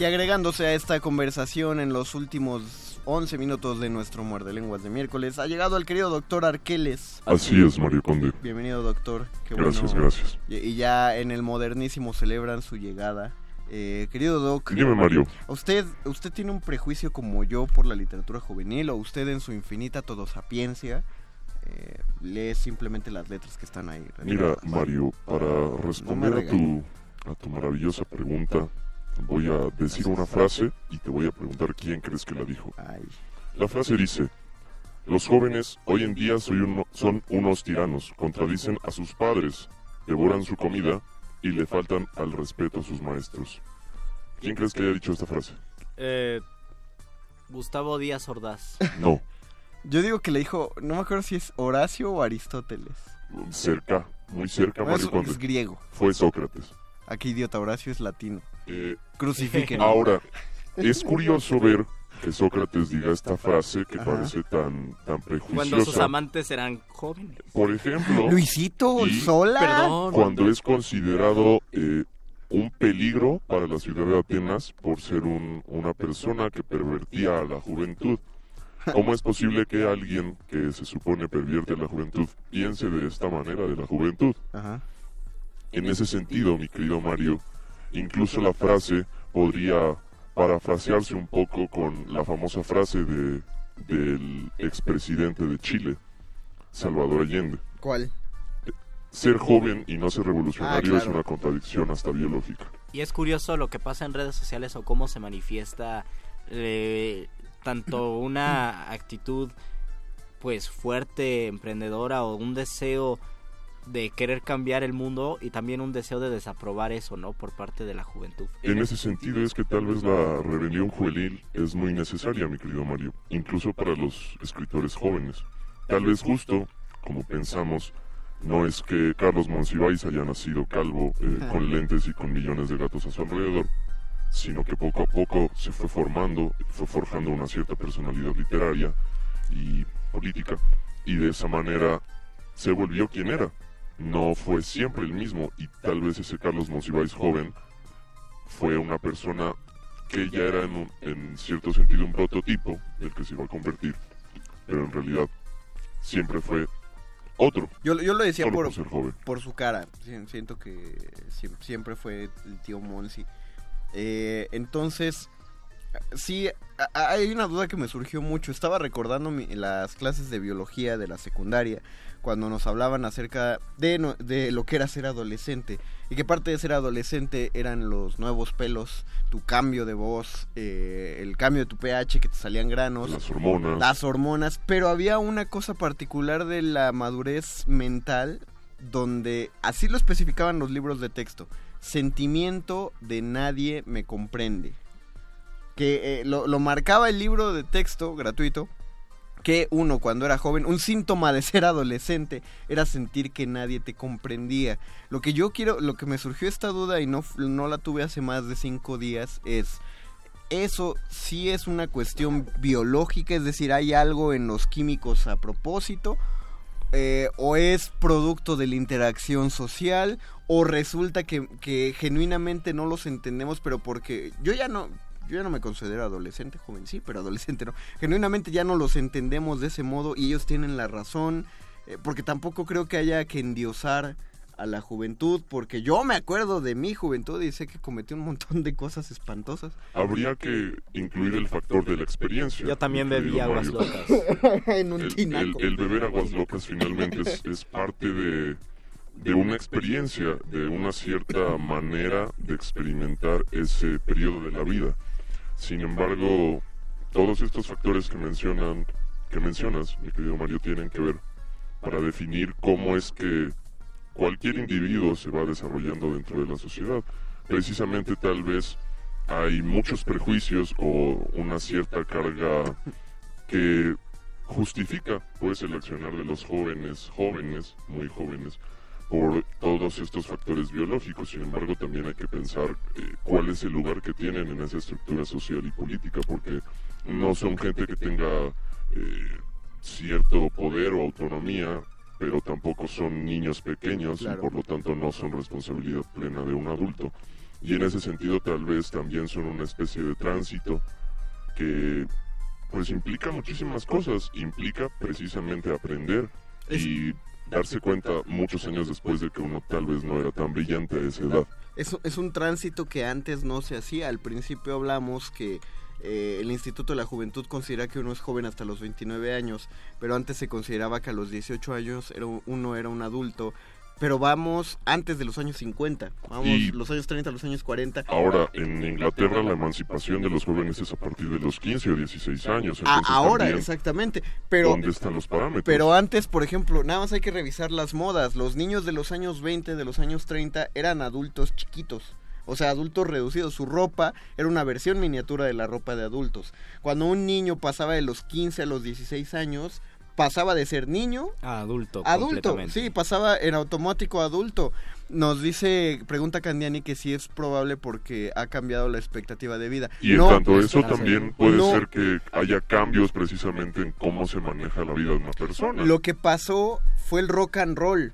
Y agregándose a esta conversación en los últimos 11 minutos de nuestro Muerde Lenguas de miércoles, ha llegado el querido doctor Arqueles. Así es, Mario Conde. Bienvenido, doctor. Qué Gracias, bueno. gracias. Y, y ya en el modernísimo celebran su llegada. Eh, querido Doc. Dime, Mario. ¿Usted, ¿Usted tiene un prejuicio como yo por la literatura juvenil o usted en su infinita todosapiencia eh, lee simplemente las letras que están ahí? Mira, Mario, para responder a tu, a tu maravillosa pregunta, voy a decir una frase y te voy a preguntar quién crees que la dijo. La frase dice, los jóvenes hoy en día soy uno- son unos tiranos, contradicen a sus padres, devoran su comida y le faltan al respeto a sus maestros. ¿Quién crees que haya dicho esta frase? Eh, Gustavo Díaz Ordaz. No, Yo digo que le dijo, no me acuerdo si es Horacio o Aristóteles. cerca, muy cerca, No, es, Mario Conde. es griego. Fue Sócrates. Aquí idiota Horacio es latino. Eh, Crucifiquen. Ahora, es curioso ver que Sócrates diga esta frase que parece tan, tan prejuiciosa. Cuando sus amantes eran jóvenes. Por ejemplo... Luisito, y sola. Perdón. Cuando es considerado eh, un peligro para la ciudad de Atenas por ser un- una persona que pervertía a la juventud. ¿Cómo es posible que alguien que se supone pervierte a la juventud piense de esta manera de la juventud? Ajá. En ese sentido, mi querido Mario, incluso la frase podría parafrasearse un poco con la famosa frase de, del expresidente de Chile, Salvador Allende. ¿Cuál? Ser joven y no ser revolucionario Ah, es una contradicción hasta biológica. Y es curioso lo que pasa en redes sociales o cómo se manifiesta eh, tanto una actitud pues fuerte, emprendedora o un deseo de querer cambiar el mundo y también un deseo de desaprobar eso, ¿no? Por parte de la juventud. En ese sentido es que tal vez la rebelión juvenil es muy necesaria, mi querido Mario, incluso para los escritores jóvenes. Tal vez justo, como pensamos, no es que Carlos Monsiváis haya nacido calvo, eh, con lentes y con millones de gatos a su alrededor, sino que poco a poco se fue formando, fue forjando una cierta personalidad literaria y política, y de esa manera se volvió quien era. No fue siempre el mismo, y tal vez ese Carlos Monsiváis joven fue una persona que ya era en, un- en cierto sentido un prototipo del que se iba a convertir, pero en realidad siempre fue otro. Yo, yo lo decía por, su cara. Si- Siento que siem- siempre fue el tío Monsi. Eh, entonces, sí, hay una duda que me surgió mucho. Estaba recordando mi- las clases de biología de la secundaria, cuando nos hablaban acerca de, lo que era ser adolescente. Y que parte de ser adolescente eran los nuevos pelos, tu cambio de voz, eh, el cambio de tu pH, que te salían granos. Las hormonas. Las hormonas, pero había una cosa particular de la madurez mental donde así lo especificaban los libros de texto. Sentimiento de nadie me comprende. Que eh, lo, lo marcaba el libro de texto gratuito. Que uno cuando era joven, un síntoma de ser adolescente era sentir que nadie te comprendía. Lo que yo quiero, lo que me surgió esta duda y no, no la tuve hace más de cinco días es, eso sí es una cuestión biológica, es decir, hay algo en los químicos a propósito, eh, o es producto de la interacción social, o resulta que, que genuinamente no los entendemos, pero porque yo ya no, yo ya no me considero adolescente, joven sí, pero adolescente no, genuinamente ya no los entendemos de ese modo y ellos tienen la razón, eh, porque tampoco creo que haya que endiosar a la juventud, porque yo me acuerdo de mi juventud y sé que cometí un montón de cosas espantosas. Habría que incluir el factor de la experiencia. Yo también bebí aguas Mario. locas. en un el, el- tinaco. el beber aguas locas finalmente es, es parte de, de una experiencia, de una cierta manera de experimentar ese periodo de la vida. Sin embargo, todos estos factores que mencionan, que mencionas, mi querido Mario, tienen que ver para definir cómo es que cualquier individuo se va desarrollando dentro de la sociedad. Precisamente tal vez hay muchos prejuicios o una cierta carga que justifica pues el accionar de los jóvenes, jóvenes, muy jóvenes, por todos estos factores biológicos. Sin embargo, también hay que pensar eh, cuál es el lugar que tienen en esa estructura social y política, porque no son gente que tenga eh, cierto poder o autonomía, pero tampoco son niños pequeños Claro. y por lo tanto no son responsabilidad plena de un adulto. Y en ese sentido tal vez también son una especie de tránsito que pues implica muchísimas cosas, implica precisamente aprender y darse cuenta muchos años después de que uno tal vez no era tan brillante a esa edad. Es, es un tránsito que antes no se hacía. Al principio hablamos que eh, el Instituto de la Juventud considera que uno es joven hasta los 29 años, pero antes se consideraba que a los 18 años era un- uno era un adulto. Pero vamos antes de los años 50, vamos Y- los años 30, los años 40. Ahora, en Inglaterra la emancipación de los jóvenes es a partir de los 15 o 16 años. Ahora, también, exactamente. Pero ¿Dónde están los parámetros? Pero antes, por ejemplo, nada más hay que revisar las modas. Los niños de los años 20, de los años 30, eran adultos chiquitos. O sea, adultos reducidos. Su ropa era una versión miniatura de la ropa de adultos. Cuando un niño pasaba de los 15 a los 16 años, pasaba de ser niño a adulto. Adulto, sí, pasaba en automático a adulto. Nos dice, pregunta Candiani que si es probable porque ha cambiado la expectativa de vida. Y en tanto eso también puede no. ser que haya cambios precisamente en cómo se maneja la vida de una persona. Lo que pasó fue el rock and roll.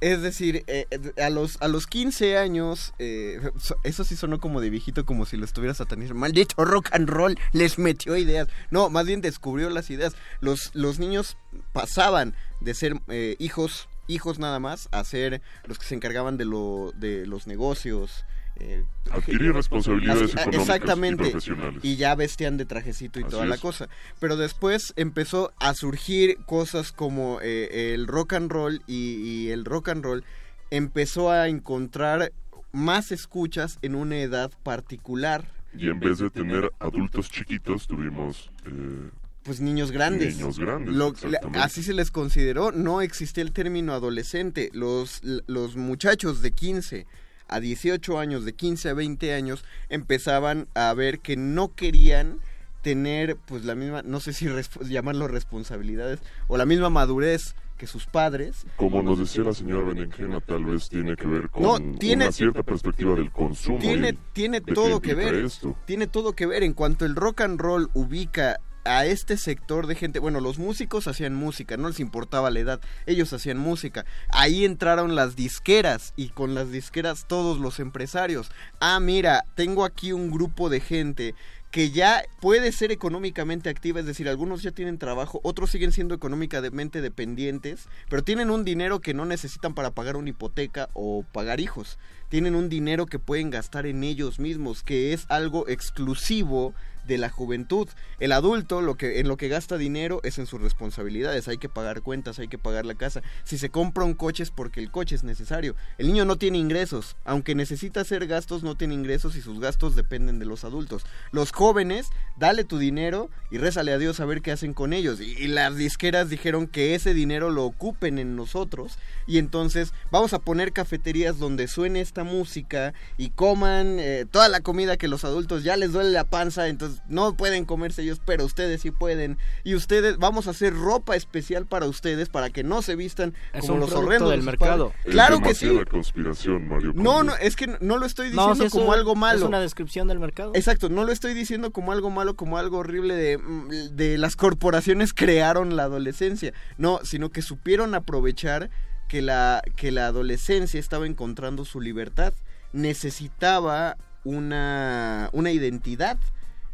Es decir, eh, a, los, a los 15 años, eh, so- eso sí sonó como de viejito, como si lo estuviera satanizando. Maldito rock and roll, les metió ideas. No, más bien descubrió las ideas. Los, los niños pasaban de ser eh, hijos, hijos nada más, a ser los que se encargaban de, lo, de los negocios. Eh, Adquirir responsabilidades económicas exactamente. y profesionales. Y ya vestían de trajecito y Así toda la es. cosa. Pero después empezó a surgir cosas como eh, el rock and roll y, y el rock and roll empezó a encontrar más escuchas en una edad particular. Y en vez de tener adultos chiquitos, tuvimos... eh, Pues niños grandes. Niños grandes, Lo- exactamente. la- así se les consideró. No existía el término adolescente. Los, los muchachos de 15 a 18 años, de 15 a 20 años, empezaban a ver que no querían tener pues la misma, no sé si resp- llamarlo responsabilidades, o la misma madurez que sus padres. Como nos decía la señora Berenjena, tal vez tiene que ver con No, tiene- una cierta perspectiva del consumo. tiene, tiene todo que ver. esto. Tiene todo que ver. En cuanto el rock and roll ubica a este sector de gente, bueno, los músicos hacían música, no les importaba la edad, ellos hacían música. Ahí entraron las disqueras y con las disqueras todos los empresarios. Ah, mira, tengo aquí un grupo de gente que ya puede ser económicamente activa, es decir, algunos ya tienen trabajo, otros siguen siendo económicamente dependientes, pero tienen un dinero que no necesitan para pagar una hipoteca o pagar hijos. Tienen un dinero que pueden gastar en ellos mismos, que es algo exclusivo de la juventud. El adulto lo que en lo que gasta dinero es en sus responsabilidades, hay que pagar cuentas, hay que pagar la casa. Si se compra un coche es porque el coche es necesario. El niño no tiene ingresos, aunque necesita hacer gastos, no tiene ingresos y sus gastos dependen de los adultos. Los jóvenes, dale tu dinero y rézale a Dios a ver qué hacen con ellos. Y, las disqueras dijeron que ese dinero lo ocupen en nosotros y entonces vamos a poner cafeterías donde suene esta música y coman eh, toda la comida que los adultos ya les duele la panza, entonces no pueden comerse ellos, pero ustedes sí pueden. Y ustedes, vamos a hacer ropa especial para ustedes para que no se vistan Es como un los horrendos de del mercado. Es Claro que sí. conspiración, Mario. No, no, es que no lo estoy diciendo como un- algo malo. Es una descripción del mercado. Exacto, no lo estoy diciendo como algo malo, como algo horrible de, mm, de las corporaciones crearon la adolescencia. No, sino que supieron aprovechar que la, que la adolescencia estaba encontrando su libertad. Necesitaba una, una identidad.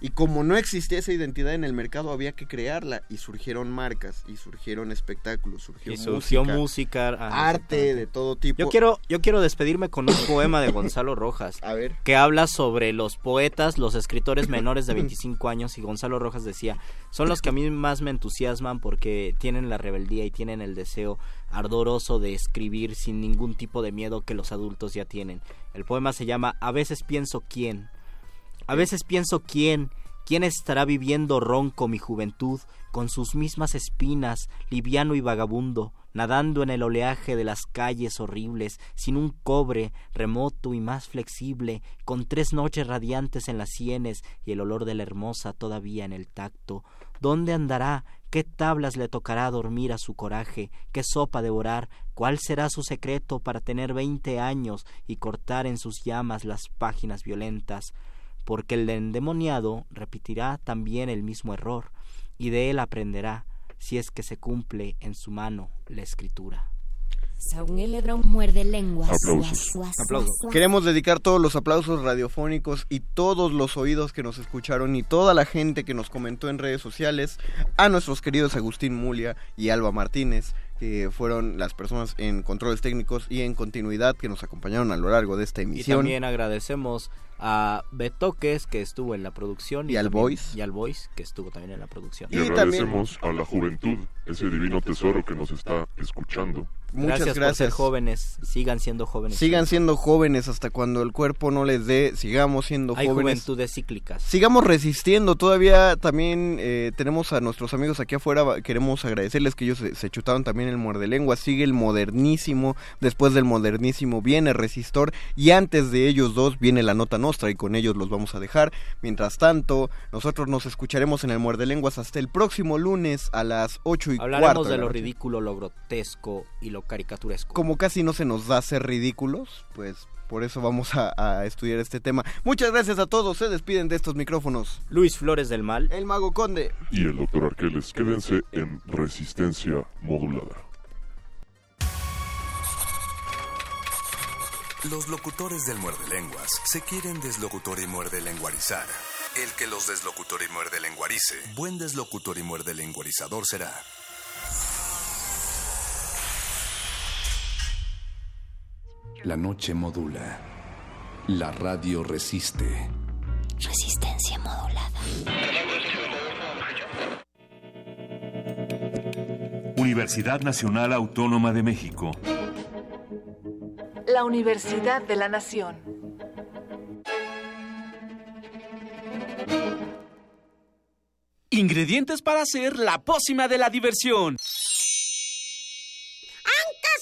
Y como no existía esa identidad en el mercado, había que crearla. Y surgieron marcas, y surgieron espectáculos, surgió, Y surgió música, música, arte de todo tipo. Yo quiero, yo quiero despedirme con un poema de Gonzalo Rojas. A ver. Que habla sobre los poetas, los escritores menores de 25 años. Y Gonzalo Rojas decía: Son los que a mí más me entusiasman porque tienen la rebeldía y tienen el deseo ardoroso de escribir sin ningún tipo de miedo que los adultos ya tienen. El poema se llama A veces pienso quién. A veces pienso quién, quién estará viviendo ronco mi juventud, con sus mismas espinas, liviano y vagabundo, nadando en el oleaje de las calles horribles, sin un cobre, remoto y más flexible, con tres noches radiantes en las sienes y el olor de la hermosa todavía en el tacto. ¿Dónde andará? ¿Qué tablas le tocará dormir a su coraje? ¿Qué sopa devorar? ¿Cuál será su secreto para tener veinte años y cortar en sus llamas las páginas violentas? Porque el endemoniado repetirá también el mismo error, y de él aprenderá, si es que se cumple en su mano la escritura. Saúl Ledrón muerde lenguas. Aplausos. Aplausos. Queremos dedicar todos los aplausos radiofónicos y todos los oídos que nos escucharon y toda la gente que nos comentó en redes sociales a nuestros queridos Agustín Mulia y Alba Martínez, que fueron las personas en controles técnicos y en continuidad que nos acompañaron a lo largo de esta Y emisión. también agradecemos a Betoques, que estuvo en la producción. Y al también- Voice. Y al Voice, que estuvo también en la producción. Y, Y también- agradecemos a la juventud, ese divino tesoro que nos está escuchando. Muchas gracias, gracias. por ser jóvenes. Sigan siendo jóvenes. Sigan siendo jóvenes hasta cuando el cuerpo no les dé. Sigamos siendo Hay jóvenes. juventudes cíclicas. Sigamos resistiendo. Todavía también eh, tenemos a nuestros amigos aquí afuera. Queremos agradecerles que ellos se, se chutaron también el muerde lengua. Sigue el modernísimo. Después del modernísimo viene Resistor. Y antes de ellos dos viene la nota nostra. Y con ellos los vamos a dejar. Mientras tanto, nosotros nos escucharemos en el muerde lenguas hasta el próximo lunes a las 8 y Hablaremos cuarto. de lo ridículo, lo grotesco y lo caricaturesco. Como casi no se nos da ser ridículos, pues por eso vamos a, a estudiar este tema. Muchas gracias a todos. Se despiden de estos micrófonos. Luis Flores del Mal. El Mago Conde. Y el doctor Arqueles, quédense en resistencia modulada. Los locutores del muerde lenguas se quieren deslocutor y muerde lenguarizar. El que los deslocutor y muerde lenguarice, buen deslocutor y muerde lenguarizador será. La noche modula. La radio resiste. Resistencia modulada. Universidad Nacional Autónoma de México. La Universidad de la Nación. Ingredientes para hacer la pócima de la diversión.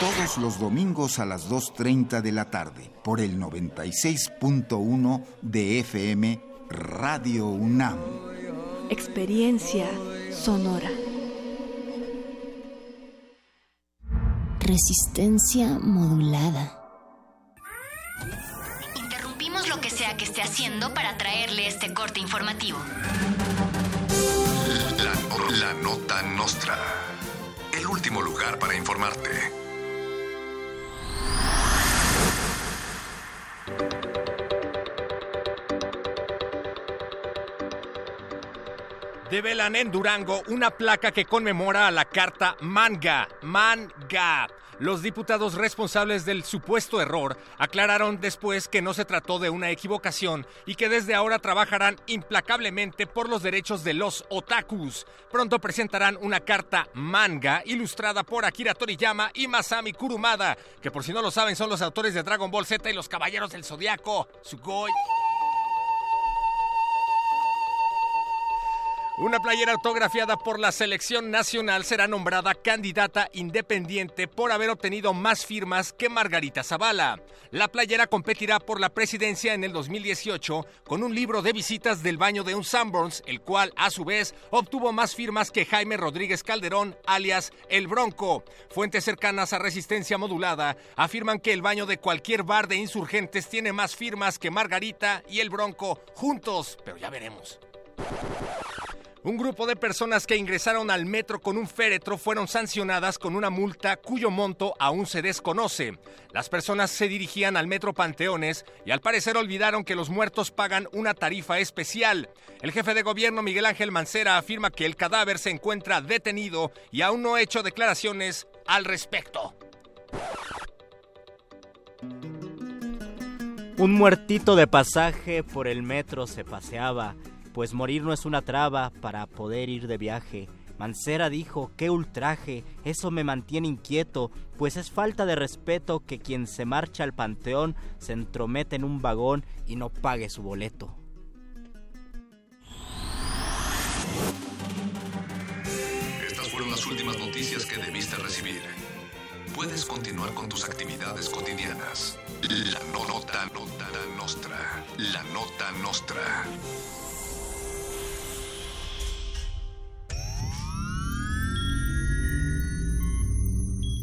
Todos los domingos a las 2.30 de la tarde por el 96.1 de FM Radio UNAM. Experiencia sonora. Resistencia modulada. Interrumpimos lo que sea que esté haciendo para traerle este corte informativo. La, la nota nostra. El último lugar para informarte. Develan en Durango una placa que conmemora a la carta Manga. Manga. Los diputados responsables del supuesto error aclararon después que no se trató de una equivocación y que desde ahora trabajarán implacablemente por los derechos de los otakus. Pronto presentarán una carta manga ilustrada por Akira Toriyama y Masami Kurumada, que por si no lo saben son los autores de Dragon Ball Z y los Caballeros del Zodiaco. Sugoi. Una playera autografiada por la selección nacional será nombrada candidata independiente por haber obtenido más firmas que Margarita Zavala. La playera competirá por la presidencia en el 2018 con un libro de visitas del baño de un Sanborns, el cual a su vez obtuvo más firmas que Jaime Rodríguez Calderón, alias El Bronco. Fuentes cercanas a Resistencia Modulada afirman que el baño de cualquier bar de insurgentes tiene más firmas que Margarita y El Bronco juntos, pero ya veremos. Un grupo de personas que ingresaron al metro con un féretro fueron sancionadas con una multa cuyo monto aún se desconoce. Las personas se dirigían al metro Panteones y al parecer olvidaron que los muertos pagan una tarifa especial. El jefe de gobierno Miguel Ángel Mancera afirma que el cadáver se encuentra detenido y aún no ha hecho declaraciones al respecto. Un muertito de pasaje por el metro se paseaba pues morir no es una traba para poder ir de viaje. Mancera dijo, qué ultraje, eso me mantiene inquieto, pues es falta de respeto que quien se marcha al panteón se entromete en un vagón y no pague su boleto. Estas fueron las últimas noticias que debiste recibir. Puedes continuar con tus actividades cotidianas. La nota, nota nostra. La nota nostra.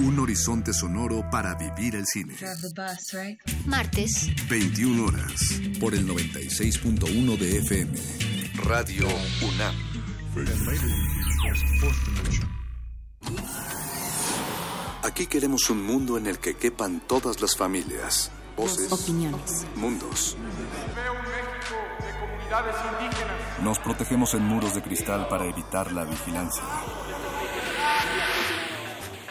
Un horizonte sonoro para vivir el cine. Martes. 21 horas. Por el 96.1 de FM. Radio UNAM. Aquí queremos un mundo en el que quepan todas las familias, voces, Opiniones. mundos. Veo un México de comunidades indígenas. Nos protegemos en muros de cristal para evitar la vigilancia.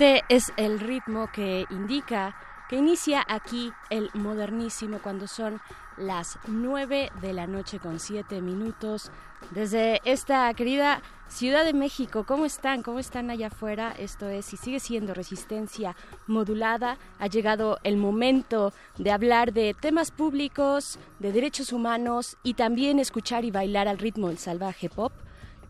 Este es el ritmo que indica que inicia aquí el modernísimo cuando son las 9 de la noche con 7 minutos. Desde esta querida Ciudad de México, ¿cómo están? ¿Cómo están allá afuera? Esto es, y sigue siendo resistencia modulada. Ha llegado el momento de hablar de temas públicos, de derechos humanos y también escuchar y bailar al ritmo del salvaje pop.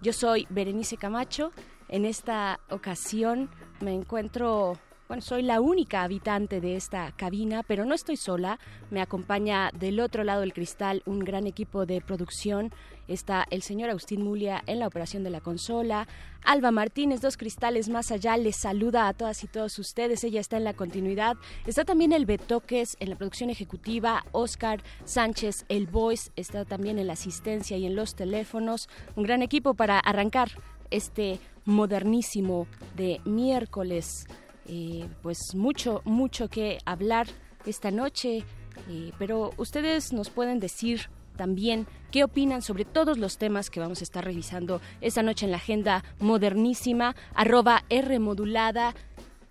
Yo soy Berenice Camacho. En esta ocasión me encuentro, bueno, soy la única habitante de esta cabina, pero no estoy sola. Me acompaña del otro lado del cristal un gran equipo de producción. Está el señor Agustín Mulia en la operación de la consola. Alba Martínez, dos cristales más allá, les saluda a todas y todos ustedes. Ella está en la continuidad. Está también el Betoques en la producción ejecutiva. Oscar Sánchez, el Voice, está también en la asistencia y en los teléfonos. Un gran equipo para arrancar este modernísimo de miércoles. Eh, pues mucho, mucho que hablar esta noche, eh, pero ustedes nos pueden decir también qué opinan sobre todos los temas que vamos a estar revisando esta noche en la agenda modernísima, arroba R modulada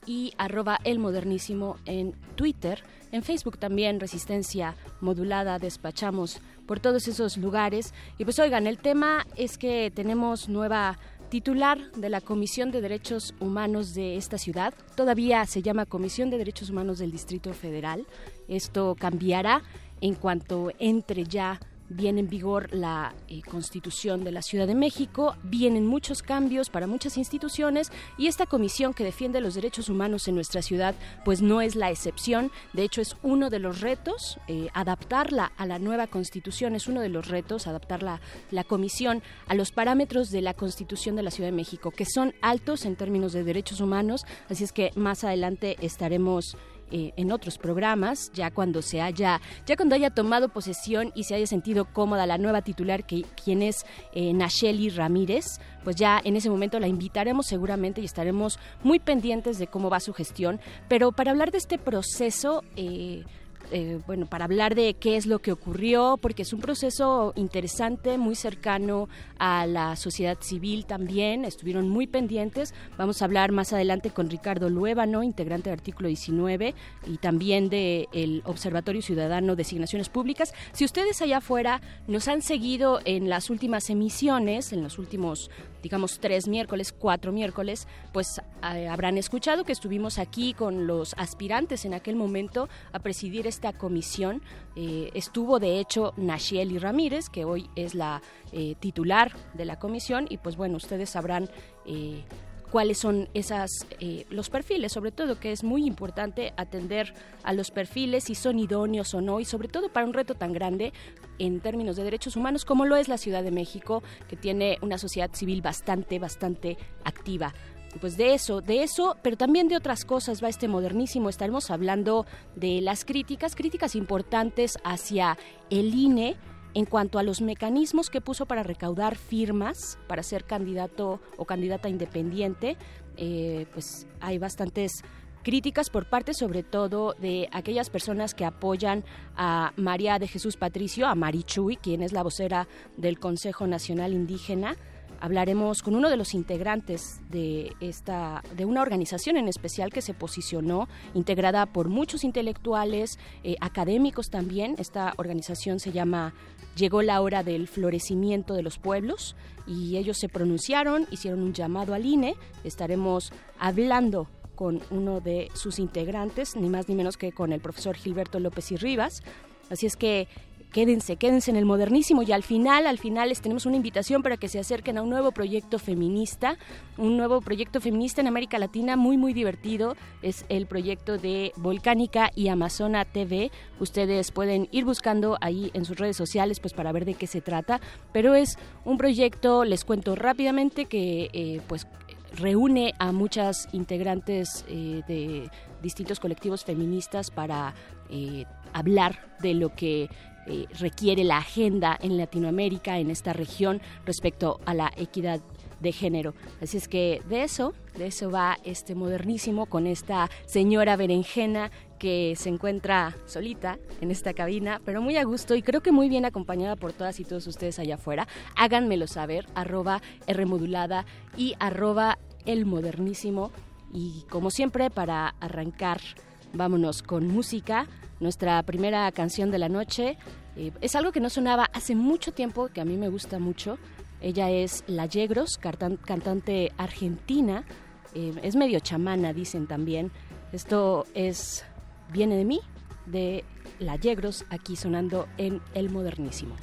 y arroba el modernísimo en Twitter. En Facebook también, Resistencia Modulada, despachamos por todos esos lugares. Y pues oigan, el tema es que tenemos nueva titular de la Comisión de Derechos Humanos de esta ciudad. Todavía se llama Comisión de Derechos Humanos del Distrito Federal. Esto cambiará en cuanto entre ya viene en vigor la eh, Constitución de la Ciudad de México, vienen muchos cambios para muchas instituciones y esta comisión que defiende los derechos humanos en nuestra ciudad pues no es la excepción, de hecho es uno de los retos, eh, adaptarla a la nueva Constitución es uno de los retos, adaptar la, la comisión a los parámetros de la Constitución de la Ciudad de México, que son altos en términos de derechos humanos, así es que más adelante estaremos eh, en otros programas, ya cuando se haya, ya cuando haya tomado posesión y se haya sentido cómoda la nueva titular, que quien es eh, Nacheli Ramírez, pues ya en ese momento la invitaremos seguramente y estaremos muy pendientes de cómo va su gestión. Pero para hablar de este proceso, eh, eh, bueno, para hablar de qué es lo que ocurrió, porque es un proceso interesante, muy cercano a la sociedad civil también, estuvieron muy pendientes. Vamos a hablar más adelante con Ricardo Luébano, integrante del artículo 19, y también del Observatorio Ciudadano de Designaciones Públicas. Si ustedes allá afuera nos han seguido en las últimas emisiones, en los últimos digamos, tres miércoles, cuatro miércoles, pues eh, habrán escuchado que estuvimos aquí con los aspirantes en aquel momento a presidir esta comisión. Eh, estuvo, de hecho, Nashieli Ramírez, que hoy es la eh, titular de la comisión, y pues bueno, ustedes sabrán cuáles son esas eh, los perfiles, sobre todo que es muy importante atender a los perfiles si son idóneos o no y sobre todo para un reto tan grande en términos de derechos humanos como lo es la Ciudad de México, que tiene una sociedad civil bastante bastante activa pues de eso, de eso, pero también de otras cosas va este modernísimo. Estaremos hablando de las críticas, críticas importantes hacia el INE en cuanto a los mecanismos que puso para recaudar firmas para ser candidato o candidata independiente, eh, pues hay bastantes críticas por parte sobre todo de aquellas personas que apoyan a María de Jesús Patricio, a Marichuy, quien es la vocera del Consejo Nacional Indígena hablaremos con uno de los integrantes de esta de una organización en especial que se posicionó integrada por muchos intelectuales eh, académicos también. Esta organización se llama llegó la hora del florecimiento de los pueblos y ellos se pronunciaron hicieron un llamado al INE estaremos hablando con uno de sus integrantes ni más ni menos que con el profesor Gilberto López y Rivas. Así es que quédense, quédense en el modernísimo y al final, al final les tenemos una invitación para que se acerquen a un nuevo proyecto feminista, un nuevo proyecto feminista en América Latina muy muy divertido, es el proyecto de Volcánica y Amazona TV. Ustedes pueden ir buscando ahí en sus redes sociales pues para ver de qué se trata, pero es un proyecto, les cuento rápidamente que eh, pues reúne a muchas integrantes eh, de distintos colectivos feministas para eh, hablar de lo que eh, requiere la agenda en Latinoamérica, en esta región, respecto a la equidad de género. Así es que de eso, de eso va este modernísimo con esta señora berenjena que se encuentra solita en esta cabina, pero muy a gusto y creo que muy bien acompañada por todas y todos ustedes allá afuera. Háganmelo saber, arroba Rmodulada y arroba el modernísimo. Y como siempre, para arrancar, vámonos con música nuestra primera canción de la noche. Eh, es algo que no sonaba hace mucho tiempo, que a mí me gusta mucho. Ella es La Yegros, cantante argentina. Eh, es medio chamana, dicen también. Esto es Viene de mí, de La Yegros, aquí sonando en El Modernísimo.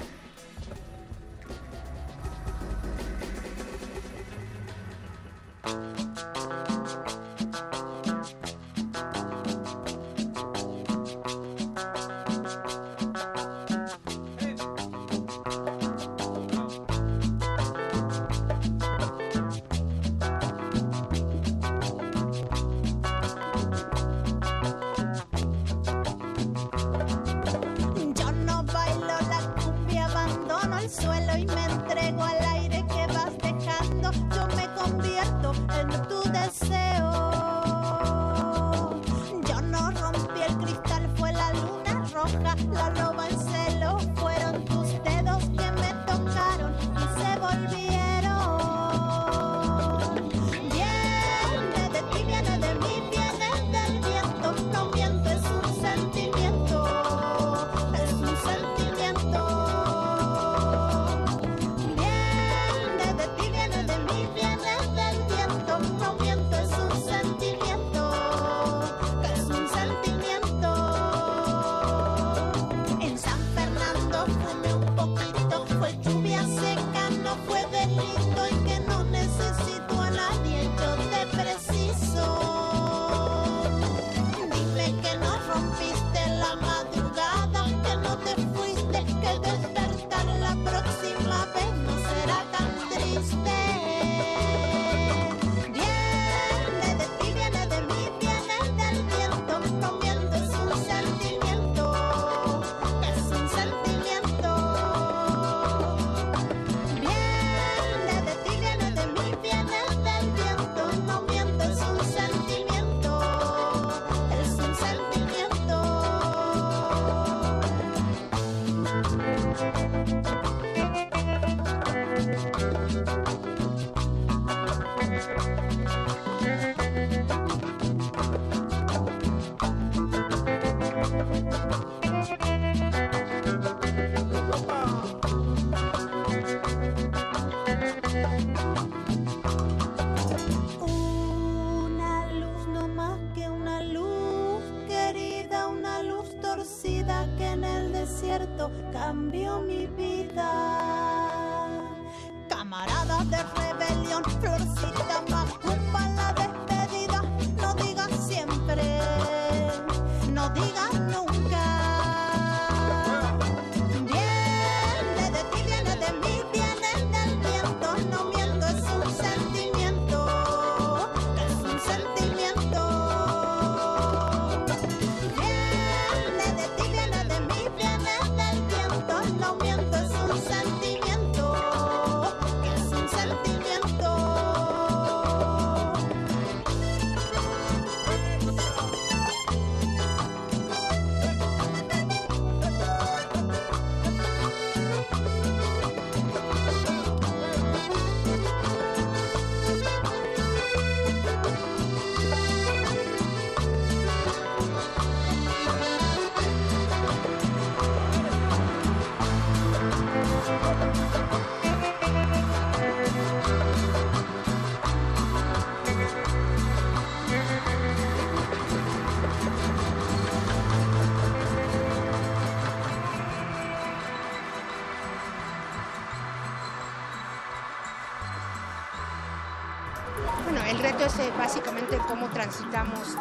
Reto es básicamente cómo transitamos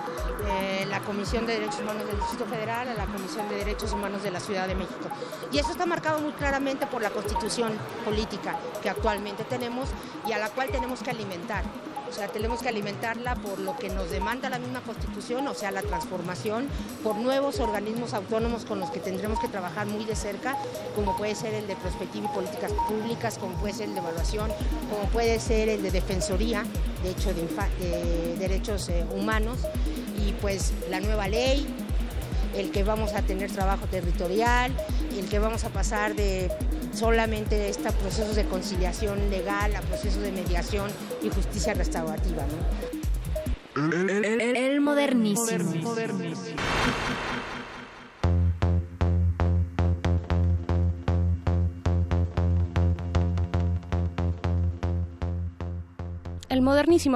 eh, la Comisión de Derechos Humanos del Distrito Federal a la Comisión de Derechos Humanos de la Ciudad de México. Y eso está marcado muy claramente por la constitución política que actualmente tenemos y a la cual tenemos que alimentar. O sea, tenemos que alimentarla por lo que nos demanda la misma constitución, o sea, la transformación, por nuevos organismos autónomos con los que tendremos que trabajar muy de cerca, como puede ser el de prospectiva y políticas públicas, como puede ser el de evaluación, como puede ser el de defensoría, de hecho, de, derechos eh, humanos, y pues la nueva ley, el que vamos a tener trabajo territorial, el que vamos a pasar de solamente estos procesos de conciliación legal a procesos de mediación y justicia restaurativa. ¿no? El. El modernísimo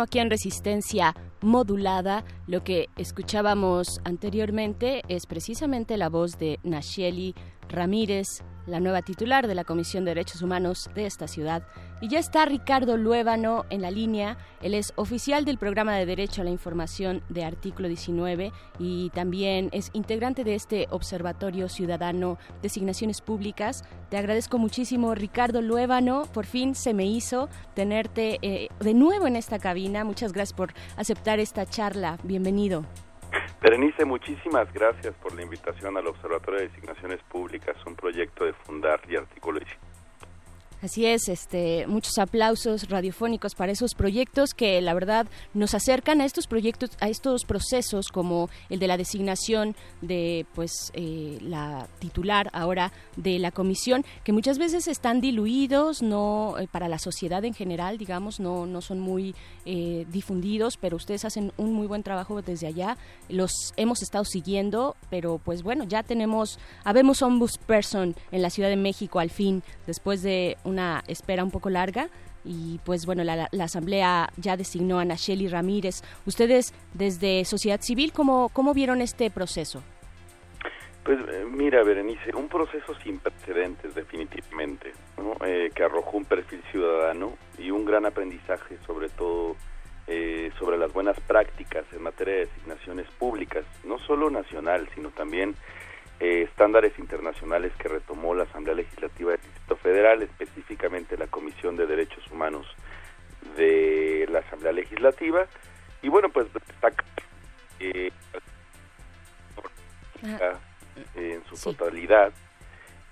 aquí en resistencia modulada. Lo que escuchábamos anteriormente es precisamente la voz de Nacheli Ramírez, la nueva titular de la Comisión de Derechos Humanos de esta ciudad. Y ya está Ricardo Luébano en la línea. Él es oficial del programa de Derecho a la Información de Artículo 19 y también es integrante de este Observatorio Ciudadano de Designaciones Públicas. Te agradezco muchísimo, Ricardo Luébano. Por fin se me hizo tenerte eh, de nuevo en esta cabina. Muchas gracias por aceptar esta charla. Bienvenido. Berenice, muchísimas gracias por la invitación al Observatorio de Designaciones Públicas, un proyecto de Fundar y Artículo 19. Así es, este, muchos aplausos radiofónicos para esos proyectos que la verdad nos acercan a estos proyectos, a estos procesos como el de la designación de pues eh, la titular ahora de la comisión, que muchas veces están diluidos, no eh, para la sociedad en general, digamos, no, no son muy eh, difundidos, pero ustedes hacen un muy buen trabajo desde allá. Los hemos estado siguiendo, pero pues bueno, ya tenemos, habemos ombudsperson en la Ciudad de México al fin, después de una espera un poco larga y pues bueno, la, la Asamblea ya designó a Nacheli Ramírez. Ustedes desde sociedad civil, ¿cómo, cómo vieron este proceso? Pues eh, mira, Berenice, un proceso sin precedentes definitivamente, ¿no? Eh, que arrojó un perfil ciudadano y un gran aprendizaje sobre todo eh, sobre las buenas prácticas en materia de designaciones públicas, no solo nacional, sino también eh, estándares internacionales que retomó la Asamblea Legislativa del Distrito Federal, específicamente la Comisión de Derechos Humanos de la Asamblea Legislativa. Y bueno, pues destaca eh, en su totalidad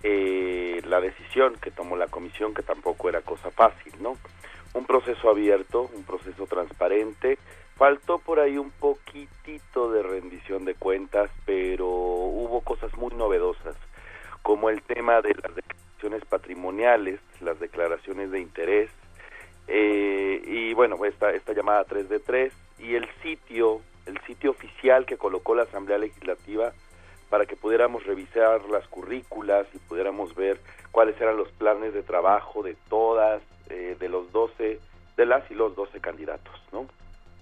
eh, la decisión que tomó la comisión, que tampoco era cosa fácil, ¿no? Un proceso abierto, un proceso transparente, faltó por ahí un poquitito de rendición de cuentas, pero hubo cosas muy novedosas, como el tema de las declaraciones patrimoniales, las declaraciones de interés, eh, y bueno, esta, esta llamada 3 de 3, y el sitio, el sitio oficial que colocó la Asamblea Legislativa para que pudiéramos revisar las currículas y pudiéramos ver cuáles eran los planes de trabajo de todas, eh, de los 12, de las y los 12 candidatos, ¿no?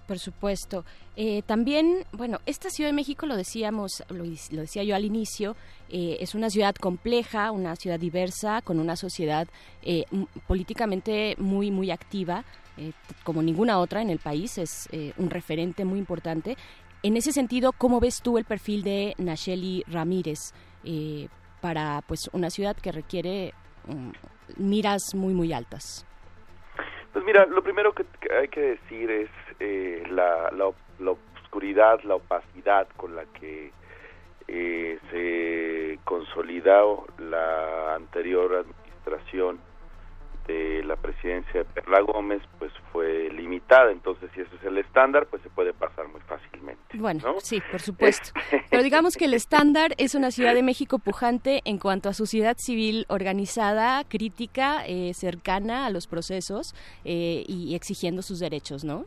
Por supuesto. Eh, también, bueno, esta Ciudad de México, lo decíamos, lo, decía yo al inicio, eh, es una ciudad compleja, una ciudad diversa, con una sociedad eh, políticamente muy, muy activa, eh, como ninguna otra en el país, es eh, un referente muy importante. En ese sentido, ¿cómo ves tú el perfil de Nacheli Ramírez para pues una ciudad que requiere mm, miras muy, muy altas? Mira, lo primero que, hay que decir es eh, la, la, la obscuridad, la opacidad con la que eh, se consolidó la anterior administración la presidencia de Perla Gómez, pues fue limitada. Entonces, si ese es el estándar, pues se puede pasar muy fácilmente. Bueno, ¿no? sí, por supuesto. Pero digamos que el estándar es una Ciudad de México pujante en cuanto a sociedad civil organizada, crítica, eh, cercana a los procesos eh, y exigiendo sus derechos, ¿no?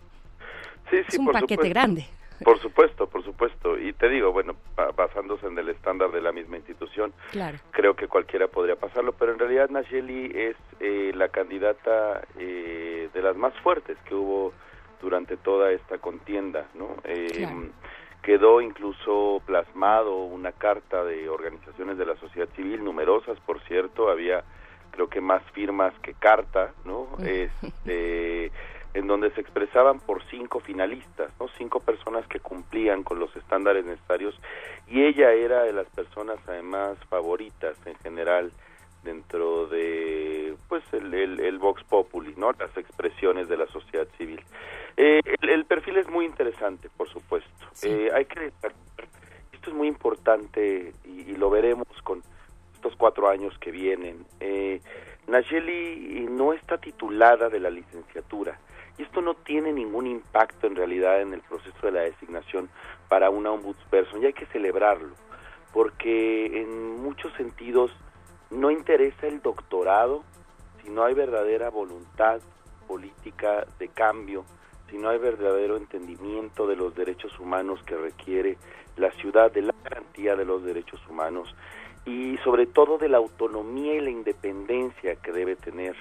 Sí, es sí, un por paquete supuesto. grande. Por supuesto, por supuesto. Y te digo, bueno, ba- basándose en el estándar de la misma institución, Claro. creo que cualquiera podría pasarlo, pero en realidad Nacheli es eh, la candidata eh, de las más fuertes que hubo durante toda esta contienda, ¿no? Eh, Claro. Quedó incluso plasmado una carta de organizaciones de la sociedad civil, numerosas, por cierto, había creo que más firmas que carta, ¿no? Este, en donde se expresaban por cinco finalistas, ¿no? Cinco personas que cumplían con los estándares necesarios y ella era de las personas además favoritas en general dentro de pues el, el, el Vox Populi, ¿no? Las expresiones de la sociedad civil. Eh, el, el perfil es muy interesante, por supuesto. Eh, hay que destacar, esto es muy importante y, y lo veremos con estos cuatro años que vienen. Eh, Nayeli no está titulada de la licenciatura y esto no tiene ningún impacto en realidad en el proceso de la designación para una ombudsperson y hay que celebrarlo porque en muchos sentidos no interesa el doctorado si no hay verdadera voluntad política de cambio, si no hay verdadero entendimiento de los derechos humanos que requiere la ciudad, de la garantía de los derechos humanos y sobre todo de la autonomía y la independencia que debe tener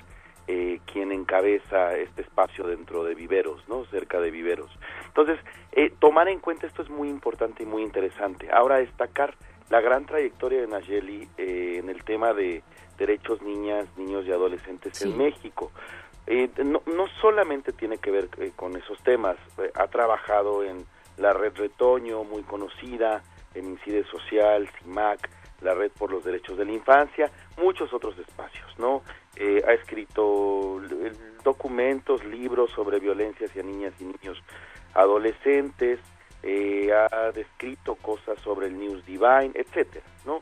eh, quien encabeza este espacio dentro de viveros, ¿no? Cerca de viveros. Entonces, eh, tomar en cuenta esto es muy importante y muy interesante. Ahora, destacar la gran trayectoria de Nayeli eh, en el tema de derechos niñas, niños y adolescentes en México. Eh, no, no solamente tiene que ver eh, con esos temas, eh, ha trabajado en la red Retoño, muy conocida, en Incide Social, CIMAC, la Red por los Derechos de la Infancia, muchos otros espacios, ¿no? Eh, ha escrito eh, documentos, libros sobre violencia hacia niñas y niños adolescentes, eh, ha descrito cosas sobre el News Divine, etcétera, ¿no?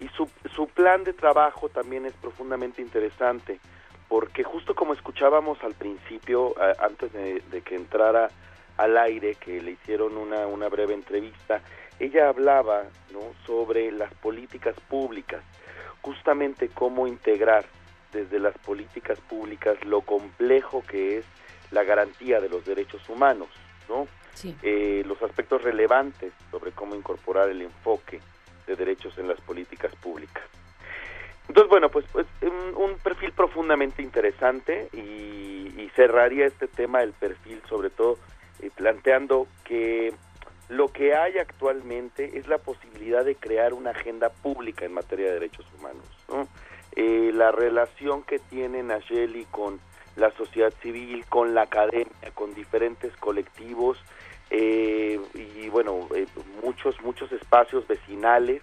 Y su, su plan de trabajo también es profundamente interesante, porque justo como escuchábamos al principio, antes de, de que entrara al aire, que le hicieron una, una breve entrevista, ella hablaba ¿no? sobre las políticas públicas, justamente cómo integrar desde las políticas públicas lo complejo que es la garantía de los derechos humanos, ¿no? Sí. Eh, los aspectos relevantes sobre cómo incorporar el enfoque de derechos en las políticas públicas. Entonces, bueno, pues, pues un, un perfil profundamente interesante y, y cerraría este tema el perfil sobre todo eh, planteando que lo que hay actualmente es la posibilidad de crear una agenda pública en materia de derechos humanos. ¿no? Eh, la relación que tiene Nayeli con la sociedad civil, con la academia, con diferentes colectivos eh, y bueno, eh, muchos, muchos espacios vecinales,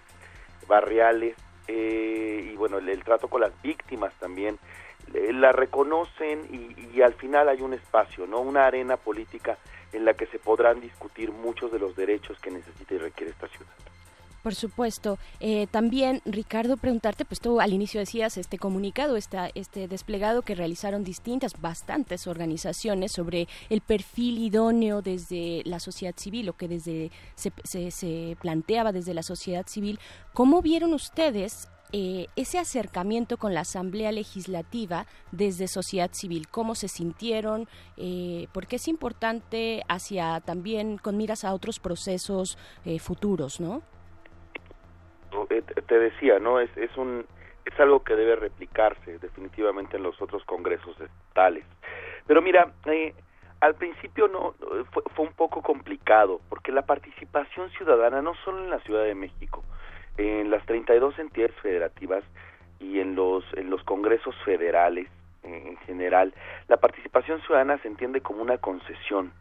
barriales eh, y bueno, el, el trato con las víctimas también eh, la reconocen y, y al final hay un espacio, ¿no? Una arena política en la que se podrán discutir muchos de los derechos que necesita y requiere esta ciudad. Por supuesto. Eh, también, Ricardo, preguntarte, pues tú al inicio decías este comunicado, esta, este desplegado que realizaron distintas, bastantes organizaciones sobre el perfil idóneo desde la sociedad civil, o que desde se, se, planteaba desde la sociedad civil. ¿Cómo vieron ustedes eh, ese acercamiento con la Asamblea Legislativa desde sociedad civil, cómo se sintieron, eh, porque es importante hacia también con miras a otros procesos eh, futuros, ¿no? Eh, te- decía, ¿no? Es, es un es algo que debe replicarse definitivamente en los otros congresos estatales. Pero mira, eh, al principio no fue, fue un complicado, porque la participación ciudadana, no solo en la Ciudad de México, en las 32 entidades federativas y en los, en los congresos federales eh, en general, la participación ciudadana se entiende como una concesión,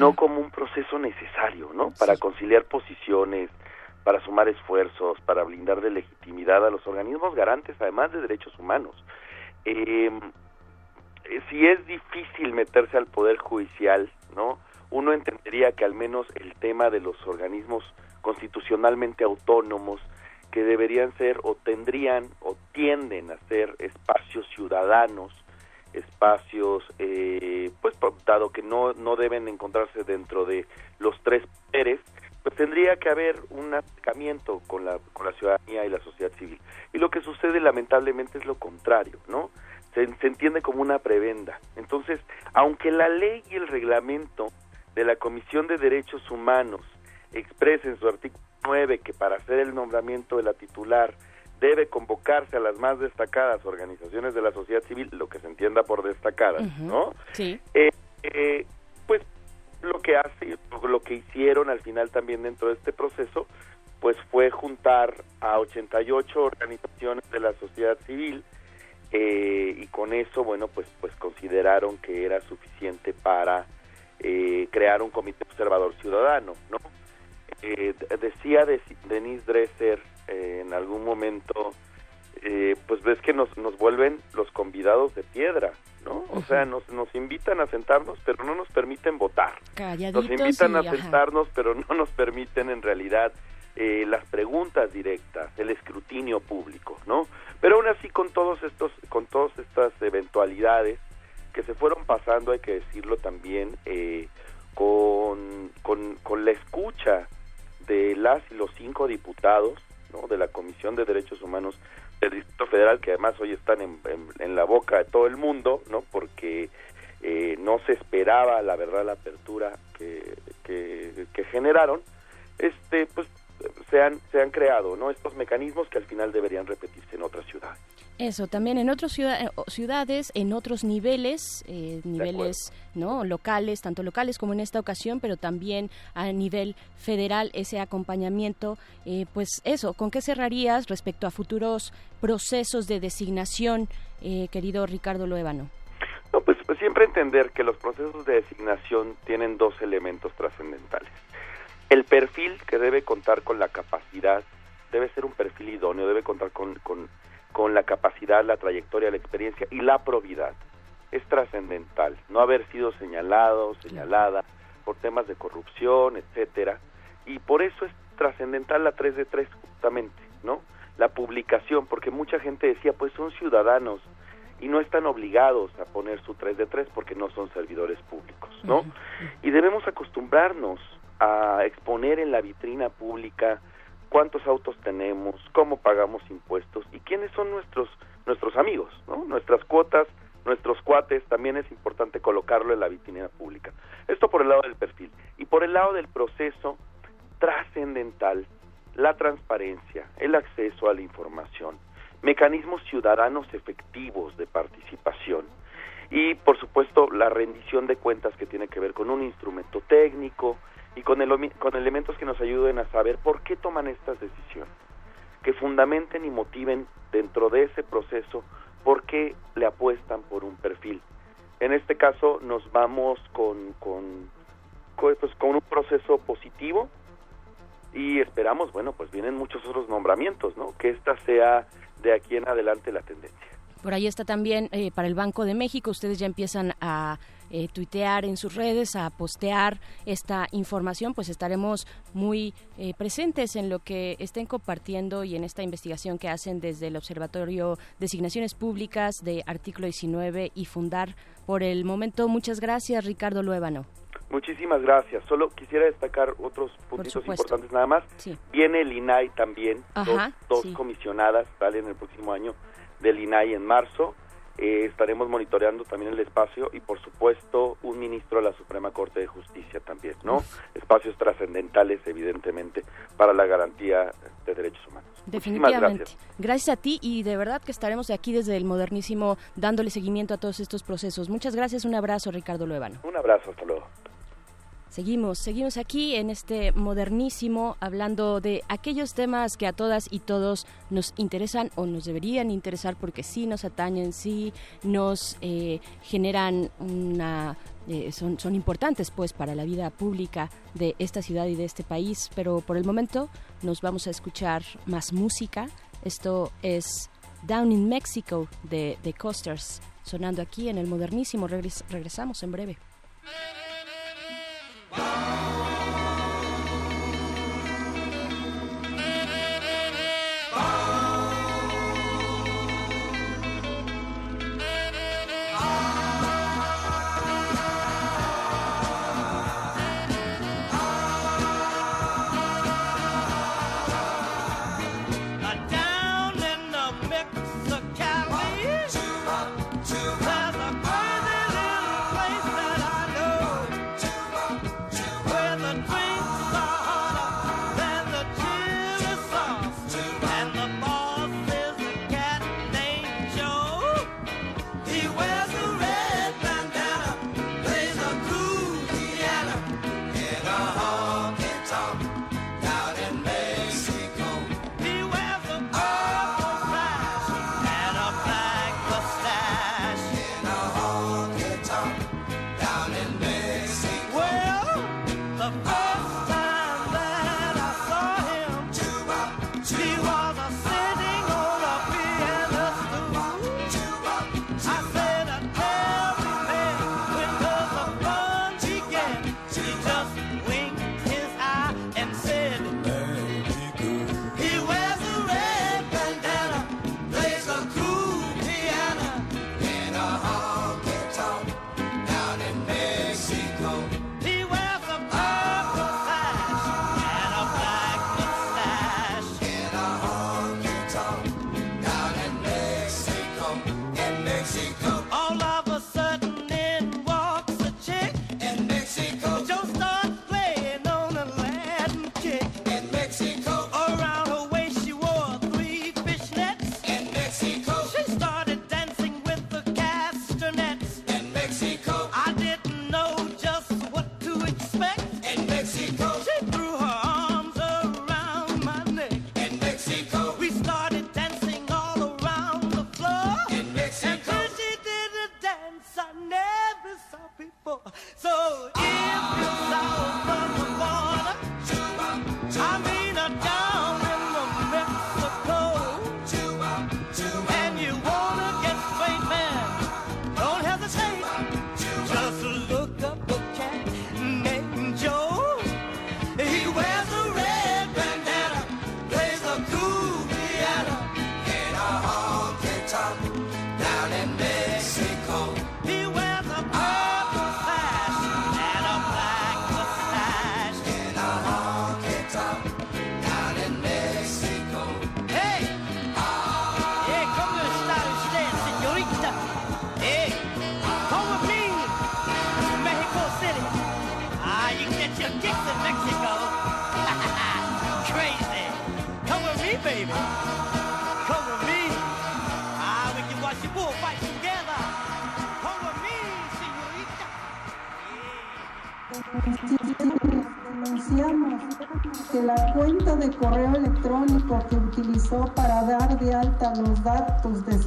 no como un proceso necesario, ¿no? Para conciliar posiciones, para sumar esfuerzos, para blindar de legitimidad a los organismos garantes, además de derechos humanos. Eh, eh, si es difícil meterse al poder judicial, ¿no? Uno entendería que al menos el tema de los organismos constitucionalmente autónomos que deberían ser o tendrían o tienden a ser espacios ciudadanos, espacios, eh, pues dado que no, no deben encontrarse dentro de los tres poderes, pues tendría que haber un acercamiento con la, con la ciudadanía y la sociedad civil. Y lo que sucede lamentablemente es lo contrario, ¿no? Se, se entiende como una prebenda. Entonces, aunque la ley y el reglamento de la Comisión de Derechos Humanos expresa en su artículo 9 que para hacer el nombramiento de la titular debe convocarse a las más destacadas organizaciones de la sociedad civil, lo que se entienda por destacadas, ¿no? Sí. Eh, eh, lo que hace, lo que hicieron al final también dentro de este proceso, pues fue juntar a 88 organizaciones de la sociedad civil eh, y con eso, bueno, pues pues consideraron que era suficiente para eh, crear un comité observador ciudadano, ¿no? Eh, decía de, Denise Dresser eh, en algún momento, eh, pues ves que nos, nos vuelven los convidados de piedra, ¿no? O sea, nos, nos invitan a sentarnos, pero no nos permiten votar. Calladitos Nos invitan y, a ajá. sentarnos, pero no nos permiten en realidad eh, las preguntas directas, el escrutinio público, ¿no? Pero aún así con todos estos, con todas estas eventualidades que se fueron pasando, hay que decirlo también, eh, con, con, con la escucha de las y los cinco diputados, ¿no? De la Comisión de Derechos Humanos del Distrito Federal, que además hoy están en, la boca de todo el mundo, ¿no? Porque eh, no se esperaba, la verdad, la apertura que, que, que generaron, este, pues se han, se han creado, ¿no? Estos mecanismos que al final deberían repetirse en otras ciudades. Eso, también en otras ciudad- eh, ciudades, en otros niveles, eh, niveles no locales, tanto locales como en esta ocasión, pero también a nivel federal, ese acompañamiento, eh, pues eso, ¿con qué cerrarías respecto a futuros procesos de designación, eh, querido Ricardo Loébano? No, pues, pues siempre entender que los procesos de designación tienen dos elementos trascendentales. El perfil que debe contar con la capacidad, debe ser un perfil idóneo, debe contar con, con, con la capacidad, la trayectoria, la experiencia y la probidad. Es trascendental. No haber sido señalado, señalada por temas de corrupción, etcétera. Y por eso es trascendental la 3 de 3 justamente, ¿no? La publicación, porque mucha gente decía, pues son ciudadanos, y no están obligados a poner su 3 de 3 porque no son servidores públicos, ¿no? Y debemos acostumbrarnos a exponer en la vitrina pública cuántos autos tenemos, cómo pagamos impuestos y quiénes son nuestros nuestros amigos, ¿no? Nuestras cuotas, nuestros cuates, también es importante colocarlo en la vitrina pública. Esto por el lado del perfil y por el lado del proceso trascendental, la transparencia, el acceso a la información, mecanismos ciudadanos efectivos de participación y por supuesto la rendición de cuentas que tiene que ver con un instrumento técnico y con, el- con elementos que nos ayuden a saber por qué toman estas decisiones, que fundamenten y motiven dentro de ese proceso por qué le apuestan por un perfil. En este caso nos vamos con, con, pues, con un proceso positivo y esperamos, bueno, pues vienen muchos otros nombramientos, ¿no? Que esta sea de aquí en adelante la tendencia. Por ahí está también eh, para el Banco de México. Ustedes ya empiezan a eh, tuitear en sus redes, a postear esta información. Pues estaremos muy eh, presentes en lo que estén compartiendo y en esta investigación que hacen desde el Observatorio de Asignaciones Públicas de Artículo 19 y Fundar. Por el momento, muchas gracias, Ricardo Luébano. Muchísimas gracias. Solo quisiera destacar otros puntitos importantes nada más. Sí. Viene el INAI también, Ajá, dos, dos sí. comisionadas salen el próximo año del INAI en marzo. Eh, estaremos monitoreando también el espacio y por supuesto un ministro de la Suprema Corte de Justicia también, ¿no? Espacios trascendentales evidentemente para la garantía de derechos humanos. Definitivamente. gracias. Gracias a ti y de verdad que estaremos aquí desde el modernísimo dándole seguimiento a todos estos procesos. Muchas gracias, un abrazo Ricardo Luébano. Un abrazo, hasta luego. Seguimos, seguimos aquí en este modernísimo hablando de aquellos temas que a todas y todos nos interesan o nos deberían interesar porque sí nos atañen, sí nos eh, generan una eh, son, son, importantes pues para la vida pública de esta ciudad y de este país, pero por el momento nos vamos a escuchar más música. Esto es Down in Mexico de The Costers, sonando aquí en el modernísimo. Regresamos en breve. Música 走 correo electrónico que utilizó para dar de alta los datos de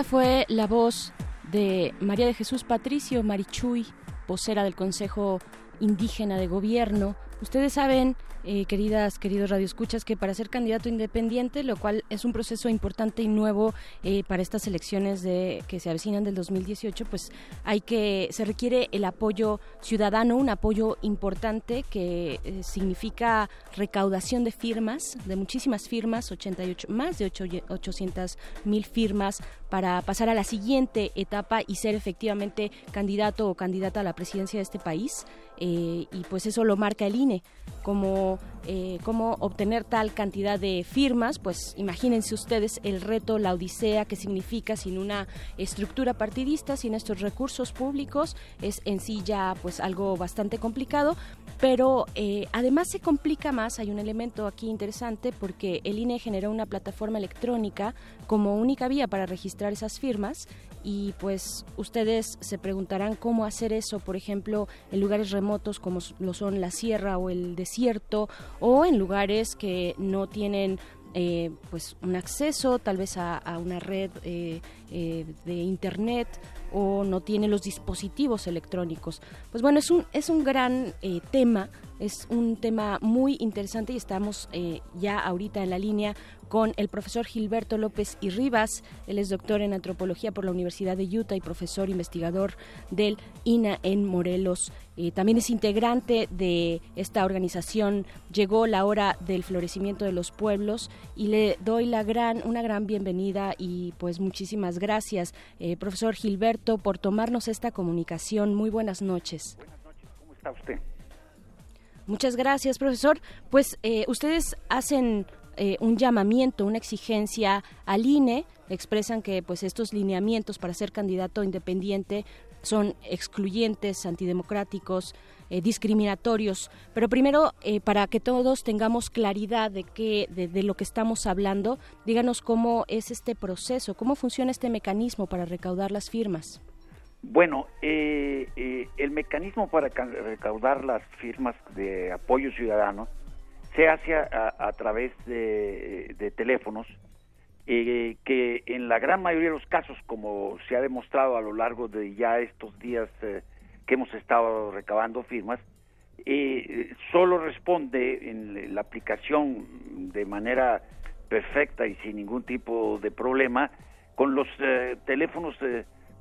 Esa fue la voz de María de Jesús Patricio Marichuy, vocera del Consejo Indígena de Gobierno. Ustedes saben, eh, queridas, queridos radioescuchas, que para ser candidato independiente, lo cual es un proceso importante y nuevo eh, para estas elecciones de, que se avecinan del 2018, pues hay que se requiere el apoyo ciudadano, un apoyo importante que eh, significa recaudación de firmas, de muchísimas firmas, más de 800 mil firmas para pasar a la siguiente etapa y ser efectivamente candidato o candidata a la presidencia de este país. Eh, y pues eso lo marca el INE. Como, eh, cómo obtener tal cantidad de firmas, pues imagínense ustedes el reto, la odisea que significa sin una estructura partidista, sin estos recursos públicos, es en sí ya pues algo bastante complicado, pero eh, además se complica más, hay un elemento aquí interesante porque el INE generó una plataforma electrónica como única vía para registrar esas firmas y pues ustedes se preguntarán cómo hacer eso, por ejemplo, en lugares remotos como lo son la sierra o el desierto o en lugares que no tienen eh, pues un acceso tal vez a, una red eh, eh, de internet o no tiene los dispositivos electrónicos. Pues bueno, es un, es un gran eh, tema, es un tema muy interesante y estamos eh, ya ahorita en la línea con el profesor Gilberto López y Rivas. Él es doctor en antropología por la Universidad de Utah y profesor investigador del INA en Morelos. Eh, también es integrante de esta organización Llegó la hora del florecimiento de los pueblos y le doy la gran, una gran bienvenida y pues muchísimas gracias, eh, profesor Gilberto, por tomarnos esta comunicación. Muy buenas noches. ¿Cómo está usted? Muchas gracias, profesor. Pues eh, ustedes hacen eh, un llamamiento, una exigencia al INE, expresan que pues estos lineamientos para ser candidato independiente son excluyentes, antidemocráticos, eh, discriminatorios. Pero primero, eh, para que todos tengamos claridad de, qué, de, de lo que estamos hablando, díganos cómo es este proceso, cómo funciona este mecanismo para recaudar las firmas. Bueno, eh, eh, el mecanismo para ca- recaudar las firmas de apoyo ciudadano se hace a, través de, teléfonos eh, que en la gran mayoría de los casos, como se ha demostrado a lo largo de ya estos días eh, que hemos estado recabando firmas, eh, solo responde en la aplicación de manera perfecta y sin ningún tipo de problema con los eh, teléfonos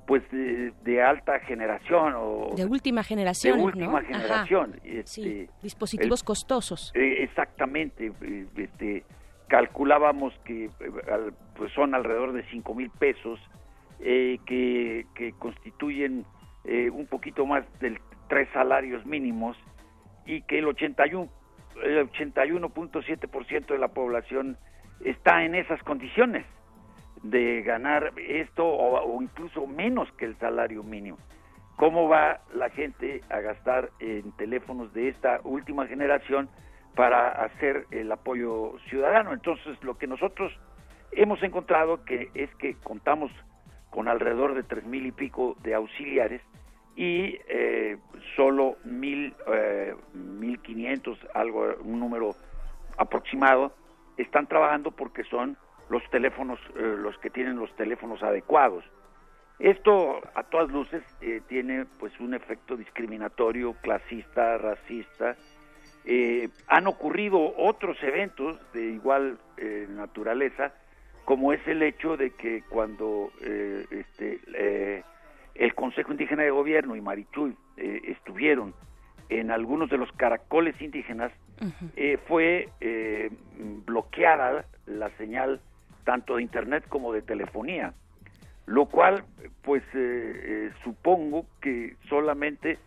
pues de, de alta generación o De última generación, de ¿no? última Ajá. generación Sí, este, dispositivos el- costosos. eh, exactamente, eh, este, calculábamos que eh, al- pues son alrededor de cinco mil pesos eh, que, que constituyen un poquito más de tres salarios mínimos y que el 81 el 81.7% de la población está en esas condiciones de ganar esto o, incluso menos que el salario mínimo. ¿Cómo va la gente a gastar en teléfonos de esta última generación para hacer el apoyo ciudadano? Entonces, lo que nosotros hemos encontrado que es que contamos con alrededor de tres mil y pico de auxiliares y eh, solo mil, eh, mil quinientos, algo, un número aproximado, están trabajando porque son los teléfonos, eh, los que tienen los teléfonos adecuados. Esto, a todas luces, eh, tiene pues un efecto discriminatorio, clasista, racista. Eh, han ocurrido otros eventos de igual eh, naturaleza, como es el hecho de que cuando eh, este, el Consejo Indígena de Gobierno y Marichuy eh, estuvieron en algunos de los caracoles indígenas, eh, fue eh, bloqueada la señal tanto de internet como de telefonía, lo cual, pues eh, eh, supongo que solamente,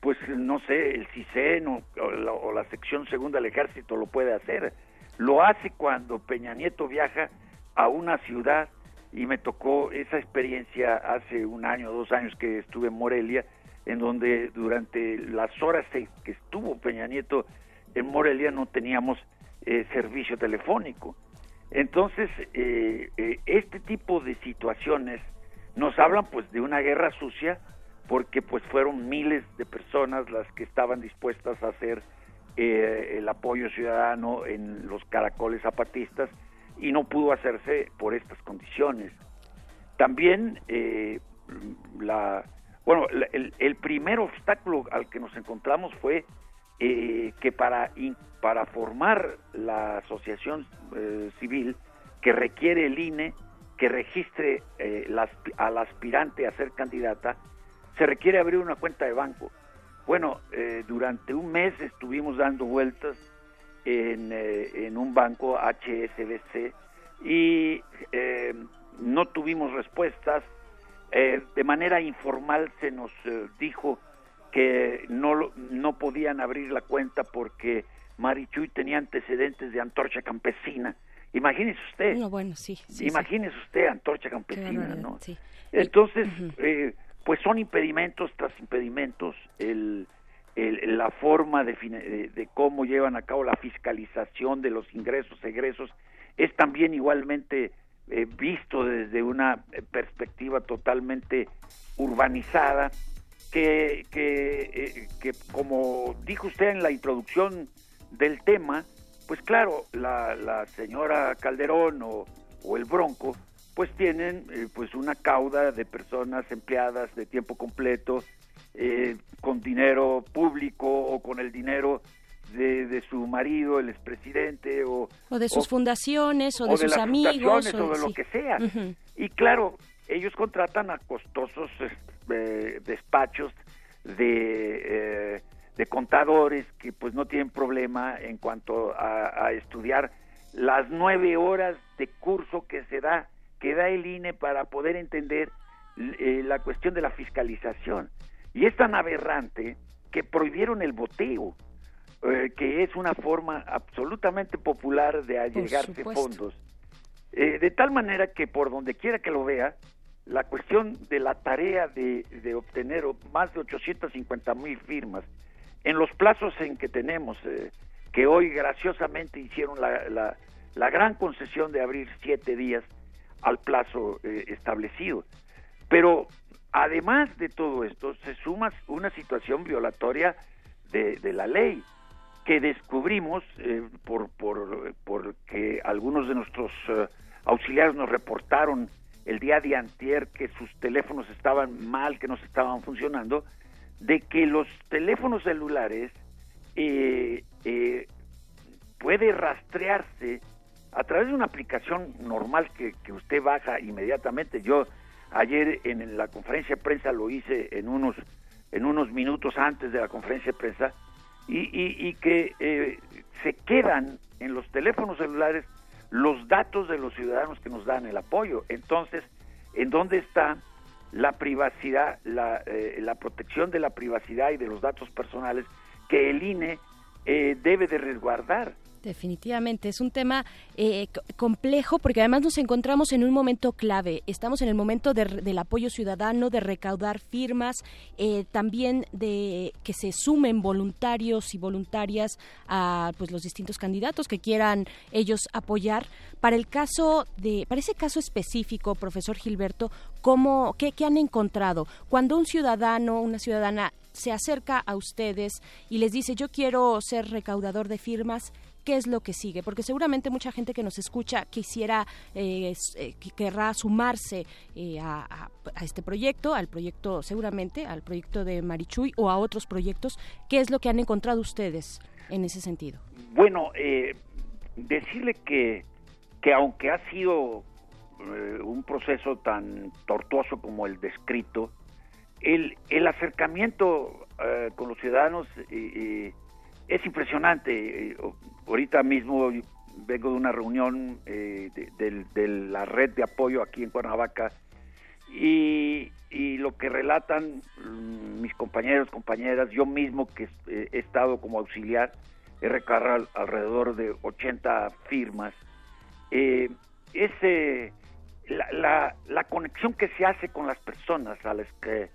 pues no sé, el CISEN o, o la, o la sección segunda del ejército lo puede hacer. Lo hace cuando Peña Nieto viaja a una ciudad y me tocó esa experiencia hace un año, dos años que estuve en Morelia, en donde durante las horas que estuvo Peña Nieto en Morelia no teníamos eh, servicio telefónico. Entonces, eh, eh, este tipo de situaciones nos hablan pues de una guerra sucia porque pues fueron miles de personas las que estaban dispuestas a hacer eh, el apoyo ciudadano en los caracoles zapatistas y no pudo hacerse por estas condiciones. También eh, la bueno, el primer obstáculo al que nos encontramos fue eh, que para, para formar la asociación eh, civil que requiere el INE, que registre eh, la al aspirante a ser candidata, se requiere abrir una cuenta de banco. Bueno, eh, durante un mes estuvimos dando vueltas en, eh, en un banco HSBC y no tuvimos respuestas. De manera informal se nos dijo que no, no podían abrir la cuenta porque Marichuy tenía antecedentes de antorcha campesina. Imagínese usted. No, bueno, sí. sí, sí. Imagínese usted antorcha campesina, ¿no? sí. Entonces, eh, pues son impedimentos tras impedimentos. El, el- la forma de, de, de cómo llevan a cabo la fiscalización de los ingresos, egresos, es también igualmente eh, visto desde una perspectiva totalmente urbanizada, que, que, eh, que como dijo usted en la introducción del tema, pues claro, la, la señora Calderón o, o el Bronco, pues tienen eh, pues una cauda de personas empleadas de tiempo completo, eh, con dinero público o con el dinero de, de su marido, el expresidente, o, O de sus o- fundaciones, o de o sus las amigos. o de lo sí. que sea. Y claro, ellos contratan a costosos eh, despachos de, eh, de contadores que pues no tienen problema en cuanto a, a estudiar las nueve horas de curso que se da, que da el INE para poder entender eh, la cuestión de la fiscalización. Y es tan aberrante que prohibieron el boteo, eh, que es una forma absolutamente popular de allegarse fondos. Eh, de tal manera que por donde quiera que lo vea, la cuestión de la tarea de, obtener más de 850 mil firmas en los plazos en que tenemos, eh, que hoy graciosamente hicieron la, la- la gran concesión de abrir siete días al plazo eh, establecido. Pero además de todo esto, se suma una situación violatoria de la ley que descubrimos eh, por, por, porque algunos de nuestros eh, auxiliares nos reportaron el día de antier que sus teléfonos estaban mal, que no se estaban funcionando, de que los teléfonos celulares eh, eh, puede rastrearse a través de una aplicación normal que, que usted baja inmediatamente. Yo ayer en la conferencia de prensa lo hice en unos en unos minutos antes de la conferencia de prensa y, y- y que eh, se quedan en los teléfonos celulares los datos de los ciudadanos que nos dan el apoyo. Entonces, ¿en dónde está la privacidad, la, eh, la protección de la privacidad y de los datos personales que el INE eh, debe de resguardar? Definitivamente, es un tema eh, complejo porque además nos encontramos en un momento clave. Estamos en el momento de del apoyo ciudadano, de recaudar firmas, eh, también de que se sumen voluntarios y voluntarias a pues, los distintos candidatos que quieran ellos apoyar. Para el caso de, para ese caso específico, profesor Gilberto, ¿cómo, qué, qué han encontrado? Cuando un ciudadano, una ciudadana se acerca a ustedes y les dice yo quiero ser recaudador de firmas, ¿qué es lo que sigue? Porque seguramente mucha gente que nos escucha quisiera, eh, eh, que querrá sumarse eh, a, este proyecto, al proyecto seguramente, al proyecto de Marichuy o a otros proyectos. ¿Qué es lo que han encontrado ustedes en ese sentido? Bueno, decirle que, que aunque ha sido un proceso tan tortuoso como el descrito, el, el acercamiento con los ciudadanos eh, es impresionante. Eh, ahorita mismo vengo de una reunión eh, de, la red de apoyo aquí en Cuernavaca y, lo que relatan mm, mis compañeros, compañeras, yo mismo que eh, he estado como auxiliar, he recargado al- alrededor de 80 firmas, eh, la, la conexión que se hace con las personas a las que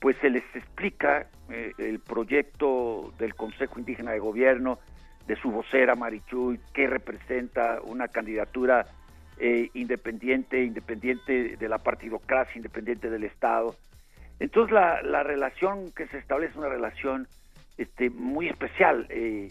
pues se les explica eh, el proyecto del Consejo Indígena de Gobierno, de su vocera Marichuy, que representa una candidatura eh, independiente, independiente de la partidocracia, independiente del Estado. Entonces la, la relación que se establece es una relación este, muy especial. eh,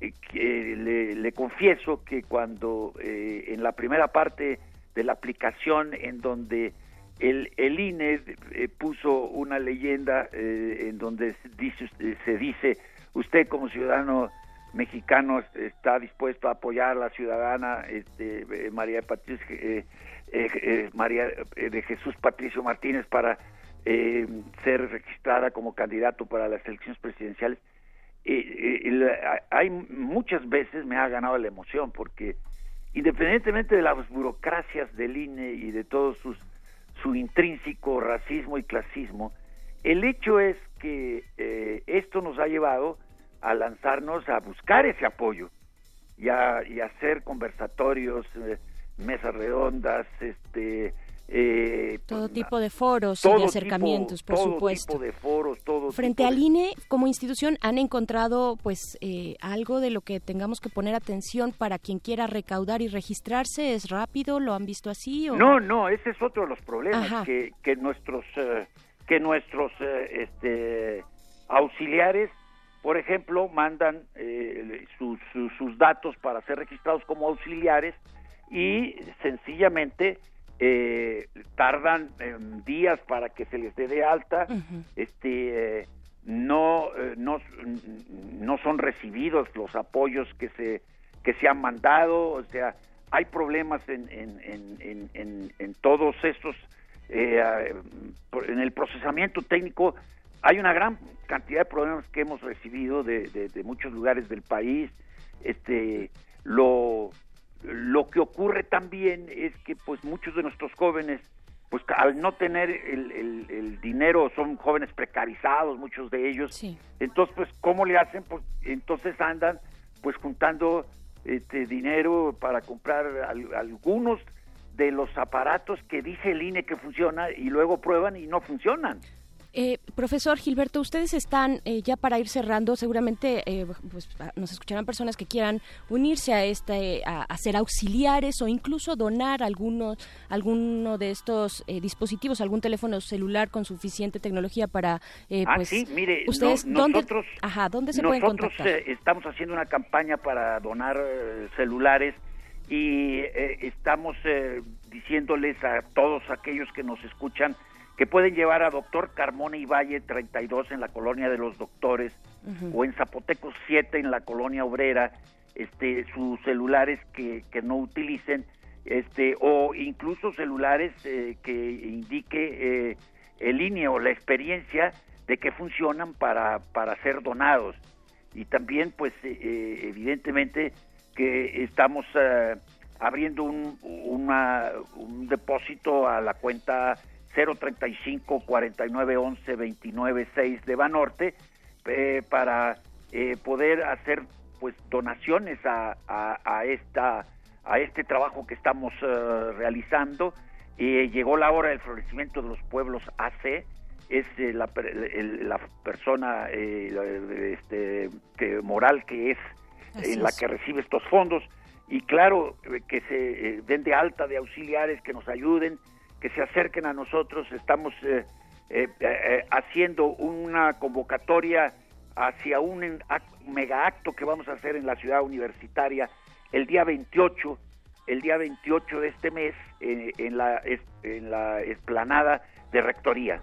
eh, que le, le confieso que cuando eh, en la primera parte de la aplicación en donde el, el INE eh, puso una leyenda eh, en donde dice, se dice usted como ciudadano mexicano está dispuesto a apoyar a la ciudadana este, eh, María Patricia, eh, eh, eh, María eh, de Jesús Patricio Martínez para eh, ser registrada como candidato para las elecciones presidenciales. Eh, eh, la- hay muchas veces me ha ganado la emoción porque independientemente de las burocracias del INE y de todo sus, su intrínseco racismo y clasismo, el hecho es que eh, esto nos ha llevado a lanzarnos a buscar ese apoyo y a, y hacer conversatorios, eh, mesas redondas, este, eh, Todo tipo de foros y de acercamientos, tipo, por todo supuesto. tipo de foros, todo Frente tipo al de- INE, como institución, ¿han encontrado pues eh, algo de lo que tengamos que poner atención para quien quiera recaudar y registrarse? ¿Es rápido? ¿Lo han visto así? O... No, no, ese es otro de los problemas que, que nuestros eh, que nuestros eh, este, auxiliares, por ejemplo, mandan eh, sus, sus, sus datos para ser registrados como auxiliares y sencillamente eh, tardan eh, días para que se les dé de alta, este eh, no eh, no no son recibidos los apoyos que se que se han mandado, o sea, hay problemas en, en, en, en, en- en todos estos, eh, por- en el procesamiento técnico hay una gran cantidad de problemas que hemos recibido de, de- de muchos lugares del país. Este, lo, lo que ocurre también es que pues muchos de nuestros jóvenes pues al no tener el, el- el dinero son jóvenes precarizados muchos de ellos. Entonces pues cómo le hacen pues entonces andan pues juntando este dinero para comprar al- algunos de los aparatos que dice el INE que funciona y luego prueban y no funcionan Eh, profesor Gilberto, ustedes están eh, ya para ir cerrando, seguramente eh, pues, ah, nos escucharán personas que quieran unirse a este, a, a ser auxiliares o incluso donar alguno, alguno de estos eh, dispositivos, algún teléfono celular con suficiente tecnología para, eh, ah pues, sí mire no- ustedes dónde, nosotros ajá, dónde se pueden Nosotros contactar. eh, estamos haciendo una campaña para donar celulares y eh, estamos eh, diciéndoles a todos aquellos que nos escuchan que pueden llevar a Doctor Carmona y Valle 32 en la colonia de los doctores o en Zapoteco 7 en la colonia obrera este sus celulares que, que no utilicen este o incluso celulares eh, que indique eh, el línea o la experiencia de que funcionan para, para ser donados. Y también pues eh, eh, evidentemente que estamos eh, abriendo un, una- un depósito a la cuenta 035 49 11 29 6 de Banorte eh, para eh, poder hacer pues donaciones a, a, a esta a este trabajo que estamos eh, realizando. Eh, llegó la hora del florecimiento de los pueblos AC es eh, la, el- la persona eh, este, que moral que es Así eh, la es. que recibe estos fondos. Y claro que se den de alta de auxiliares que nos ayuden que se acerquen a nosotros. Estamos eh, eh, eh, haciendo una convocatoria hacia un mega acto que vamos a hacer en la ciudad universitaria el día 28 el día 28 de este mes eh, en la en la esplanada de rectoría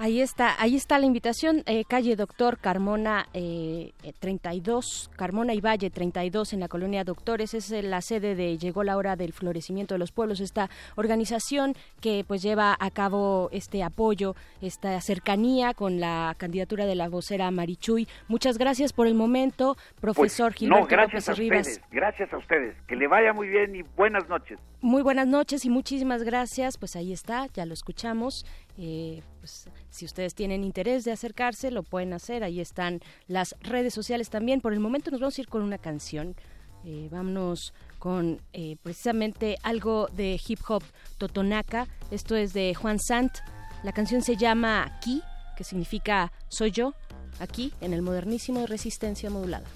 Ahí está, ahí está la invitación, eh, calle Doctor Carmona eh, eh, 32, Carmona y Valle 32 en la colonia Doctores, es eh, la sede de Llegó la hora del florecimiento de los pueblos, esta organización que pues lleva a cabo este apoyo, esta cercanía con la candidatura de la vocera Marichuy. Muchas gracias por el momento, profesor Pues, Gilberto no gracias López a Rivas. ustedes gracias a ustedes que le vaya muy bien y buenas noches Muy buenas noches y muchísimas gracias. Pues ahí está, ya lo escuchamos. Eh, pues, si ustedes tienen interés de acercarse, lo pueden hacer. Ahí están las redes sociales también. Por el momento nos vamos a ir con una canción. Eh, vámonos con eh, precisamente algo de hip hop totonaca. Esto es de Juan Sant. La canción se llama Aquí, que significa soy yo, aquí en el modernísimo de resistencia modulada.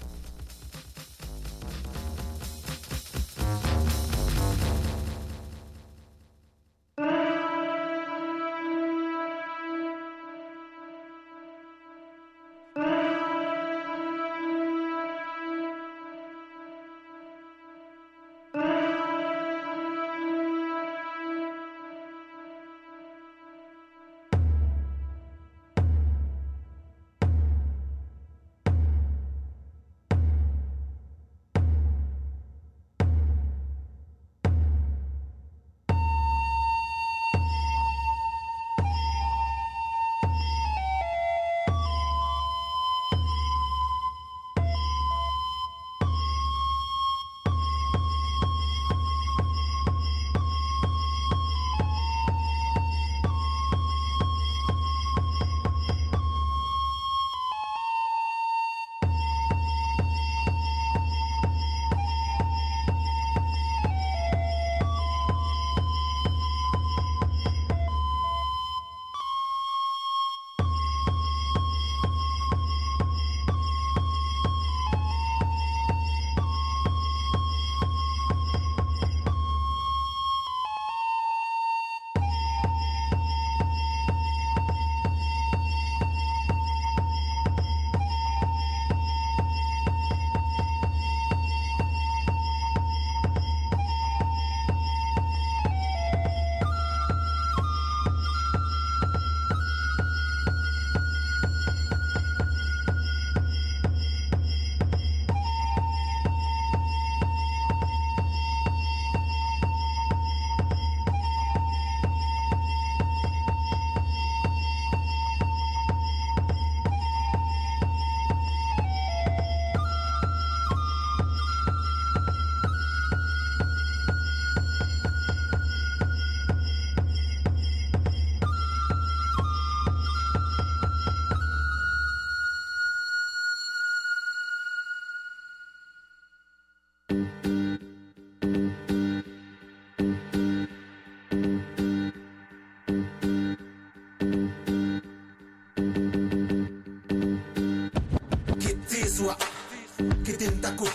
taku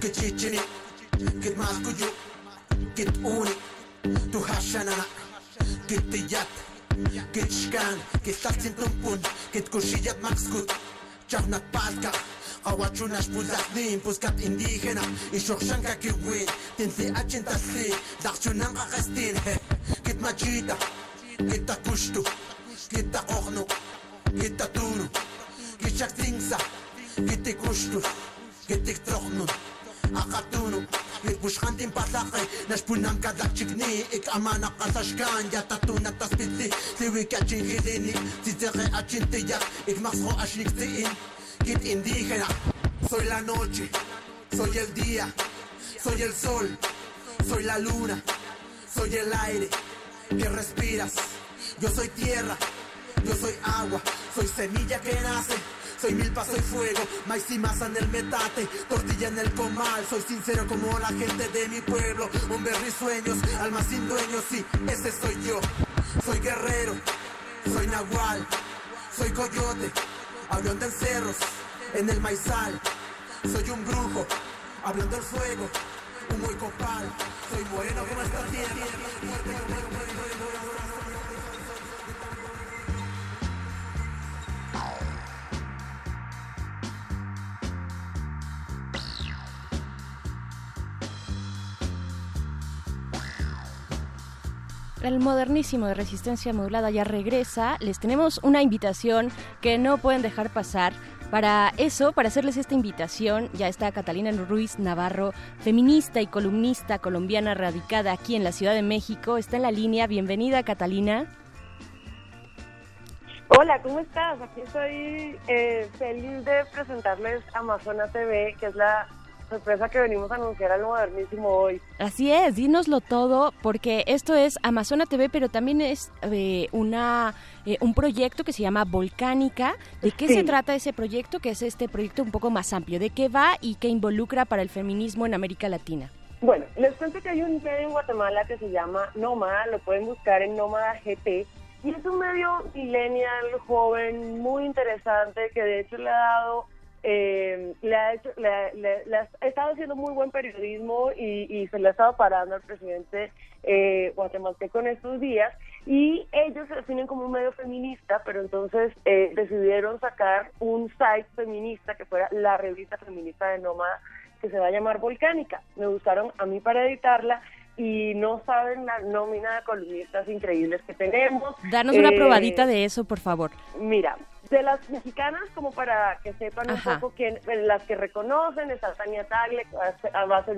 Get rich in it Get mask with you Get on it To hashanana Get the yacht Get shkan Get tatsin tumpun Get kushiyat maxkut Chahnak palka Awachunash puzaknin Puskat indígena Ishokshanka kiwin Tinsi achintasli Dakchunang akastin Get machita Get takushtu. Soy la noche, soy el día, soy el sol, soy la luna, soy el aire que respiras. Yo soy tierra, yo soy agua, soy semilla que nace. Soy milpa, soy fuego, maíz y masa en el metate, tortilla en el comal. Soy sincero como la gente de mi pueblo, hombre risueños, alma sin dueños, sí, ese soy yo. Soy guerrero, soy nahual, soy coyote, avión de cerros, en el maizal. Soy un brujo, hablando del fuego, humo y copal. Soy moreno como esta tierra. El modernísimo de resistencia modulada ya regresa. Les tenemos una invitación que no pueden dejar pasar. Para eso, para hacerles esta invitación, ya está Catalina Ruiz Navarro, feminista y columnista colombiana radicada aquí en la Ciudad de México. Está en la línea. Bienvenida, Catalina. Hola, ¿cómo estás? Aquí estoy eh, feliz de presentarles Amazona TV, que es la sorpresa que venimos a anunciar al modernísimo hoy. Así es, dínoslo todo, porque esto es Amazona TV, pero también es eh, una eh, un proyecto que se llama Volcánica. ¿De qué Sí. se trata ese proyecto? Que es este proyecto un poco más amplio. ¿De qué va y qué involucra para el feminismo en América Latina? Bueno, les cuento que hay un medio en Guatemala que se llama Nómada, lo pueden buscar en Nómada GT, y es un medio millennial, joven, muy interesante, que de hecho le ha dado, eh, le ha hecho, le, le- le ha ha estado haciendo muy buen periodismo y, y se le ha estado parando al presidente eh, guatemalteco en estos días, y ellos se definen como un medio feminista, pero entonces eh, decidieron sacar un site feminista que fuera la revista feminista de Nómada, que se va a llamar Volcánica. Me buscaron a mí para editarla y no saben la nómina de columnistas increíbles que tenemos. Danos una Eh, probadita de eso, por favor. Mira, de las mexicanas, como para que sepan Ajá. un poco quién, eh, las que reconocen, está Tania Tagle, que va a hacer-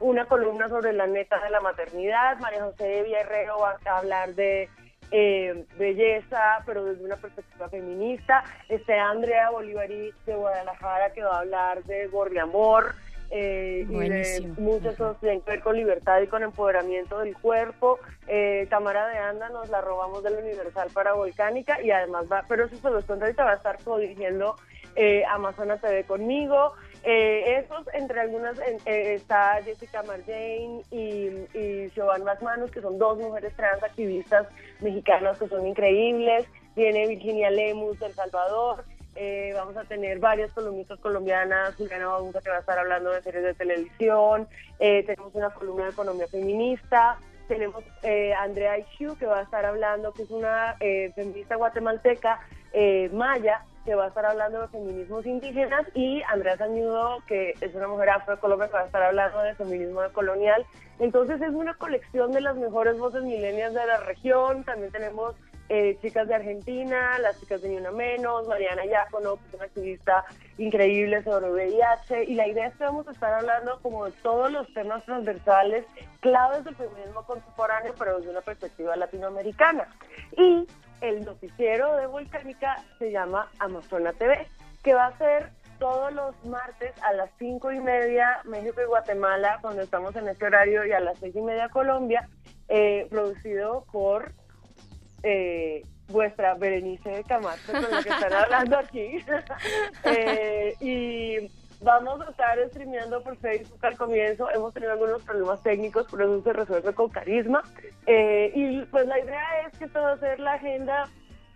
una columna sobre la neta de la maternidad, María José Villarrero va a hablar de eh, belleza, pero desde una perspectiva feminista, este Andrea Bolívarí de Guadalajara, que va a hablar de gordiamor, eh, y de que tienen que ver con libertad y con empoderamiento del cuerpo. Eh, Tamara de Anda nos la robamos del Universal para Volcánica y además va, pero eso se los cuento ahorita, va a estar co-dirigiendo eh, Amazona TV conmigo. Eh, esos, entre algunas, en- eh, está Jessica Marjane y, y Giovanna Masmanos, que son dos mujeres trans activistas mexicanas que son increíbles. Viene Virginia Lemus del Salvador. Eh, vamos a tener varias columnistas colombianas, Juliana Bagunza que va a estar hablando de series de televisión, eh, tenemos una columna de economía feminista, tenemos eh, Andrea Ishu que va a estar hablando, que es una eh, feminista guatemalteca, eh, maya, que va a estar hablando de feminismos indígenas, y Andrea Sañudo, que es una mujer afro de Colombia, que va a estar hablando de feminismo colonial. Entonces es una colección de las mejores voces milenias de la región, también tenemos eh, chicas de Argentina, las chicas de Ni Una Menos, Mariana Yacono, que es una activista increíble sobre VIH, y la idea es que vamos a estar hablando como de todos los temas transversales, claves del feminismo contemporáneo, pero desde una perspectiva latinoamericana. Y el noticiero de Volcánica se llama Amazona TV, que va a ser todos los martes a las cinco y media México y Guatemala, cuando estamos en este horario, y a las seis y media Colombia, eh, producido por eh, vuestra Berenice Camacho, con la que están hablando aquí. Eh, y vamos a estar streameando por Facebook al comienzo. Hemos tenido algunos problemas técnicos, pero eso se resuelve con carisma. Eh, y pues la idea es que esto va a ser la agenda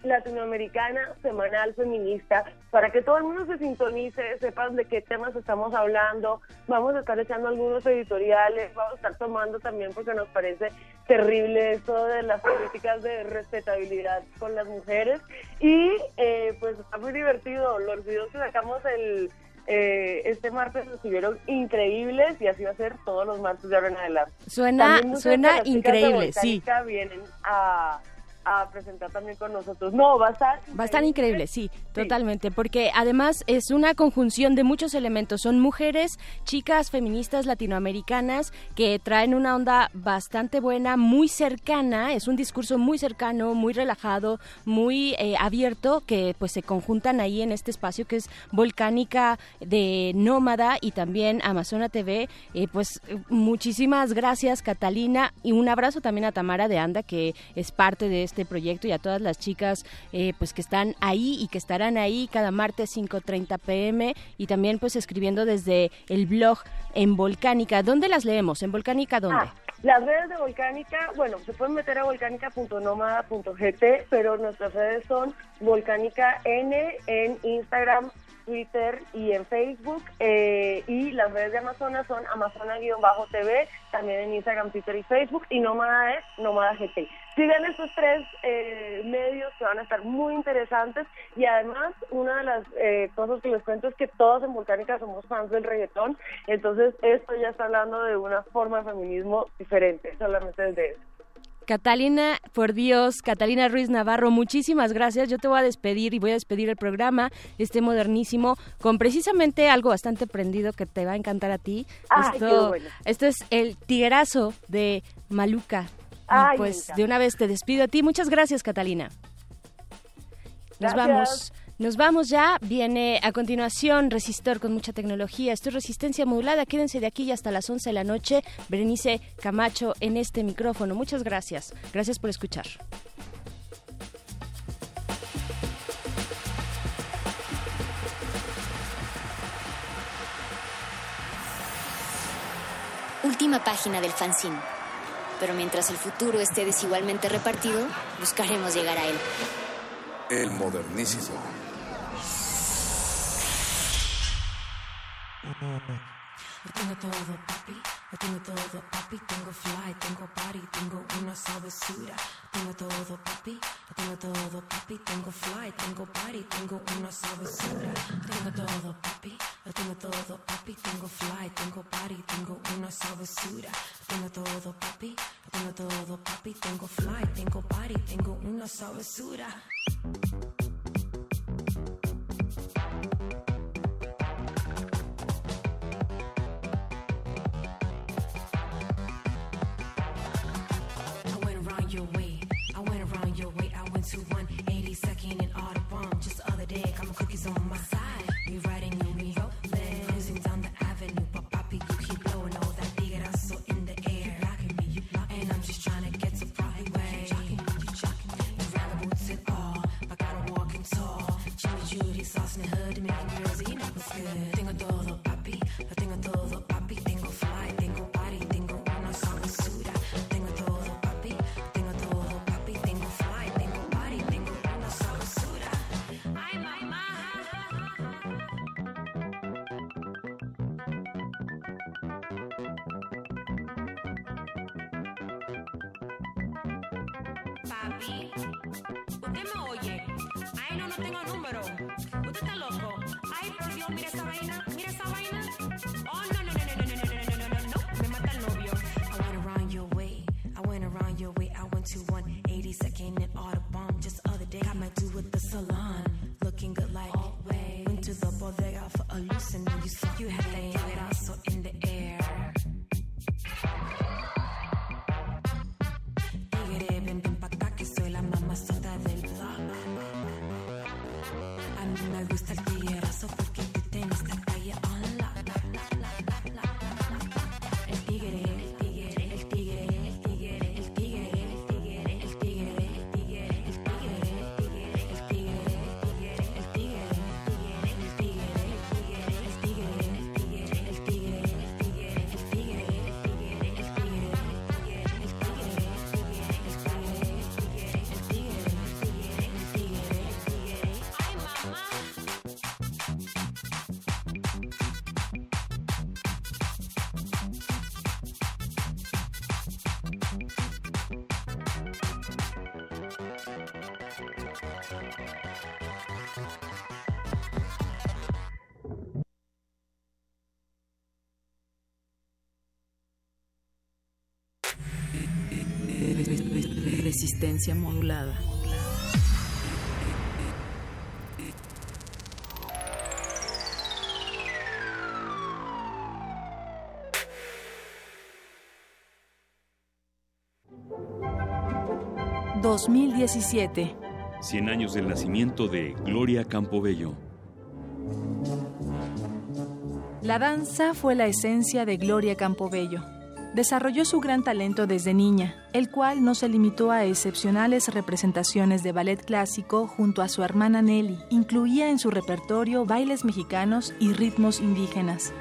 Latinoamericana Semanal Feminista para que todo el mundo se sintonice, sepan de qué temas estamos hablando. Vamos a estar echando algunos editoriales, vamos a estar tomando también porque nos parece terrible esto de las políticas de respetabilidad con las mujeres. Y eh, pues está muy divertido. Los videos que sacamos el, eh, este martes estuvieron increíbles y así va a ser todos los martes de ahora en adelante. Suena, suena increíble, sí. Vienen a a presentar también con nosotros. No, va a estar... Va a estar increíble, sí, totalmente, porque además es una conjunción de muchos elementos. Son mujeres, chicas, feministas latinoamericanas que traen una onda bastante buena, muy cercana, es un discurso muy cercano, muy relajado, muy eh, abierto, que pues se conjuntan ahí en este espacio que es volcánica de Nómada y también Amazona TV. Eh, pues muchísimas gracias Catalina y un abrazo también a Tamara de Anda que es parte de este proyecto y a todas las chicas eh, pues que están ahí y que estarán ahí cada martes 5.30 pm y también pues escribiendo desde el blog en Volcánica. ¿Dónde las leemos? ¿En Volcánica dónde? Ah, las redes de Volcánica, bueno, se pueden meter a volcánica.nomada.gt, pero nuestras redes son Volcánica N en Instagram, Twitter y en Facebook. Eh, y las redes de Amazonas son Amazona-TV, también en Instagram, Twitter y Facebook. Y Nómada es Nómada GT. Sigan estos tres eh, medios que van a estar muy interesantes. Y además, una de las eh, cosas que les cuento es que todos en Volcánica somos fans del reggaetón. Entonces, esto ya está hablando de una forma de feminismo diferente, solamente desde eso. Catalina, por Dios, Catalina Ruiz Navarro, muchísimas gracias. Yo te voy a despedir y voy a despedir el programa, este modernísimo, con precisamente algo bastante prendido que te va a encantar a ti. Esto, esto es el tiguerazo de Maluca. Ay, pues de una vez te despido a ti. Muchas gracias, Catalina. Nos vamos nos vamos ya, viene a continuación Resistor con mucha tecnología. Esto es Resistencia Modulada, quédense de aquí hasta las 11 de la noche. Berenice Camacho en este micrófono. Muchas gracias. Gracias por escuchar. Última página del fanzine. Pero mientras el futuro esté desigualmente repartido, buscaremos llegar a él. El modernísimo. Lo tengo todo, papi, lo tengo todo, papi. Tengo fly, tengo party, tengo una sabrosura. Tengo todo, papi, lo tengo todo, papi. Tengo fly, tengo party, tengo una sabrosura. Tengo todo, papi, lo tengo todo, papi. Tengo fly, tengo party, tengo una sabrosura. Tengo todo, papi, lo tengo todo, papi. Tengo fly, tengo party, tengo una sabrosura. Resistencia modulada. ...2017... 100 años del nacimiento de Gloria Campobello. La danza fue la esencia de Gloria Campobello. Desarrolló su gran talento desde niña, el cual no se limitó a excepcionales representaciones de ballet clásico junto a su hermana Nelly. Incluía en su repertorio bailes mexicanos y ritmos indígenas.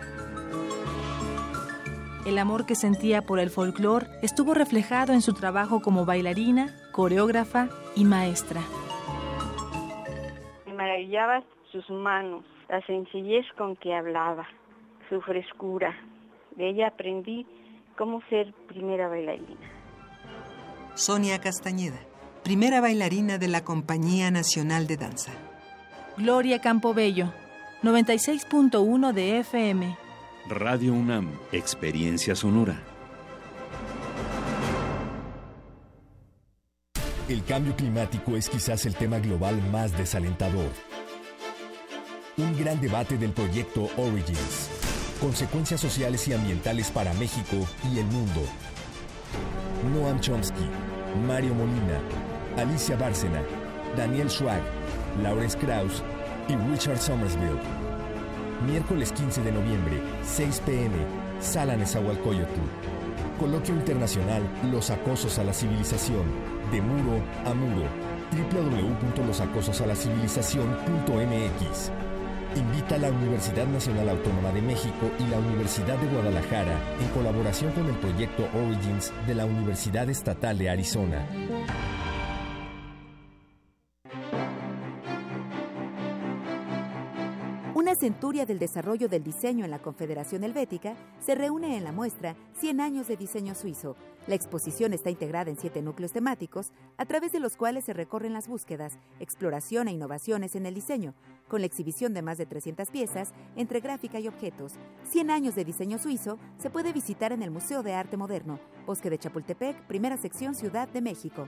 El amor que sentía por el folclore estuvo reflejado en su trabajo como bailarina, coreógrafa y maestra. Me maravillaba sus manos, la sencillez con que hablaba, su frescura. De ella aprendí cómo ser primera bailarina. Sonia Castañeda, primera bailarina de la Compañía Nacional de Danza. Gloria Campobello, 96.1 de FM. Radio UNAM, Experiencia Sonora. El cambio climático es quizás el tema global más desalentador. Un gran debate del proyecto Origins. Consecuencias sociales y ambientales para México y el mundo. Noam Chomsky, Mario Molina, Alicia Bárcena, Daniel Schwag, Lawrence Krauss y Richard Somersville. Miércoles 15 de noviembre, 6 pm, Sala Nezahualcóyotl. Coloquio Internacional Los Acosos a la Civilización, de muro a muro, www.losacososalacivilizacion.mx. Invita a la Universidad Nacional Autónoma de México y la Universidad de Guadalajara en colaboración con el proyecto Origins de la Universidad Estatal de Arizona. Centuria del desarrollo del diseño en la Confederación Helvética se reúne en la muestra 100 años de diseño suizo. La exposición está integrada en siete núcleos temáticos, a través de los cuales se recorren las búsquedas, exploración e innovaciones en el diseño, con la exhibición de más de 300 piezas entre gráfica y objetos. 100 años de diseño suizo se puede visitar en el Museo de Arte Moderno, Bosque de Chapultepec, primera sección Ciudad de México.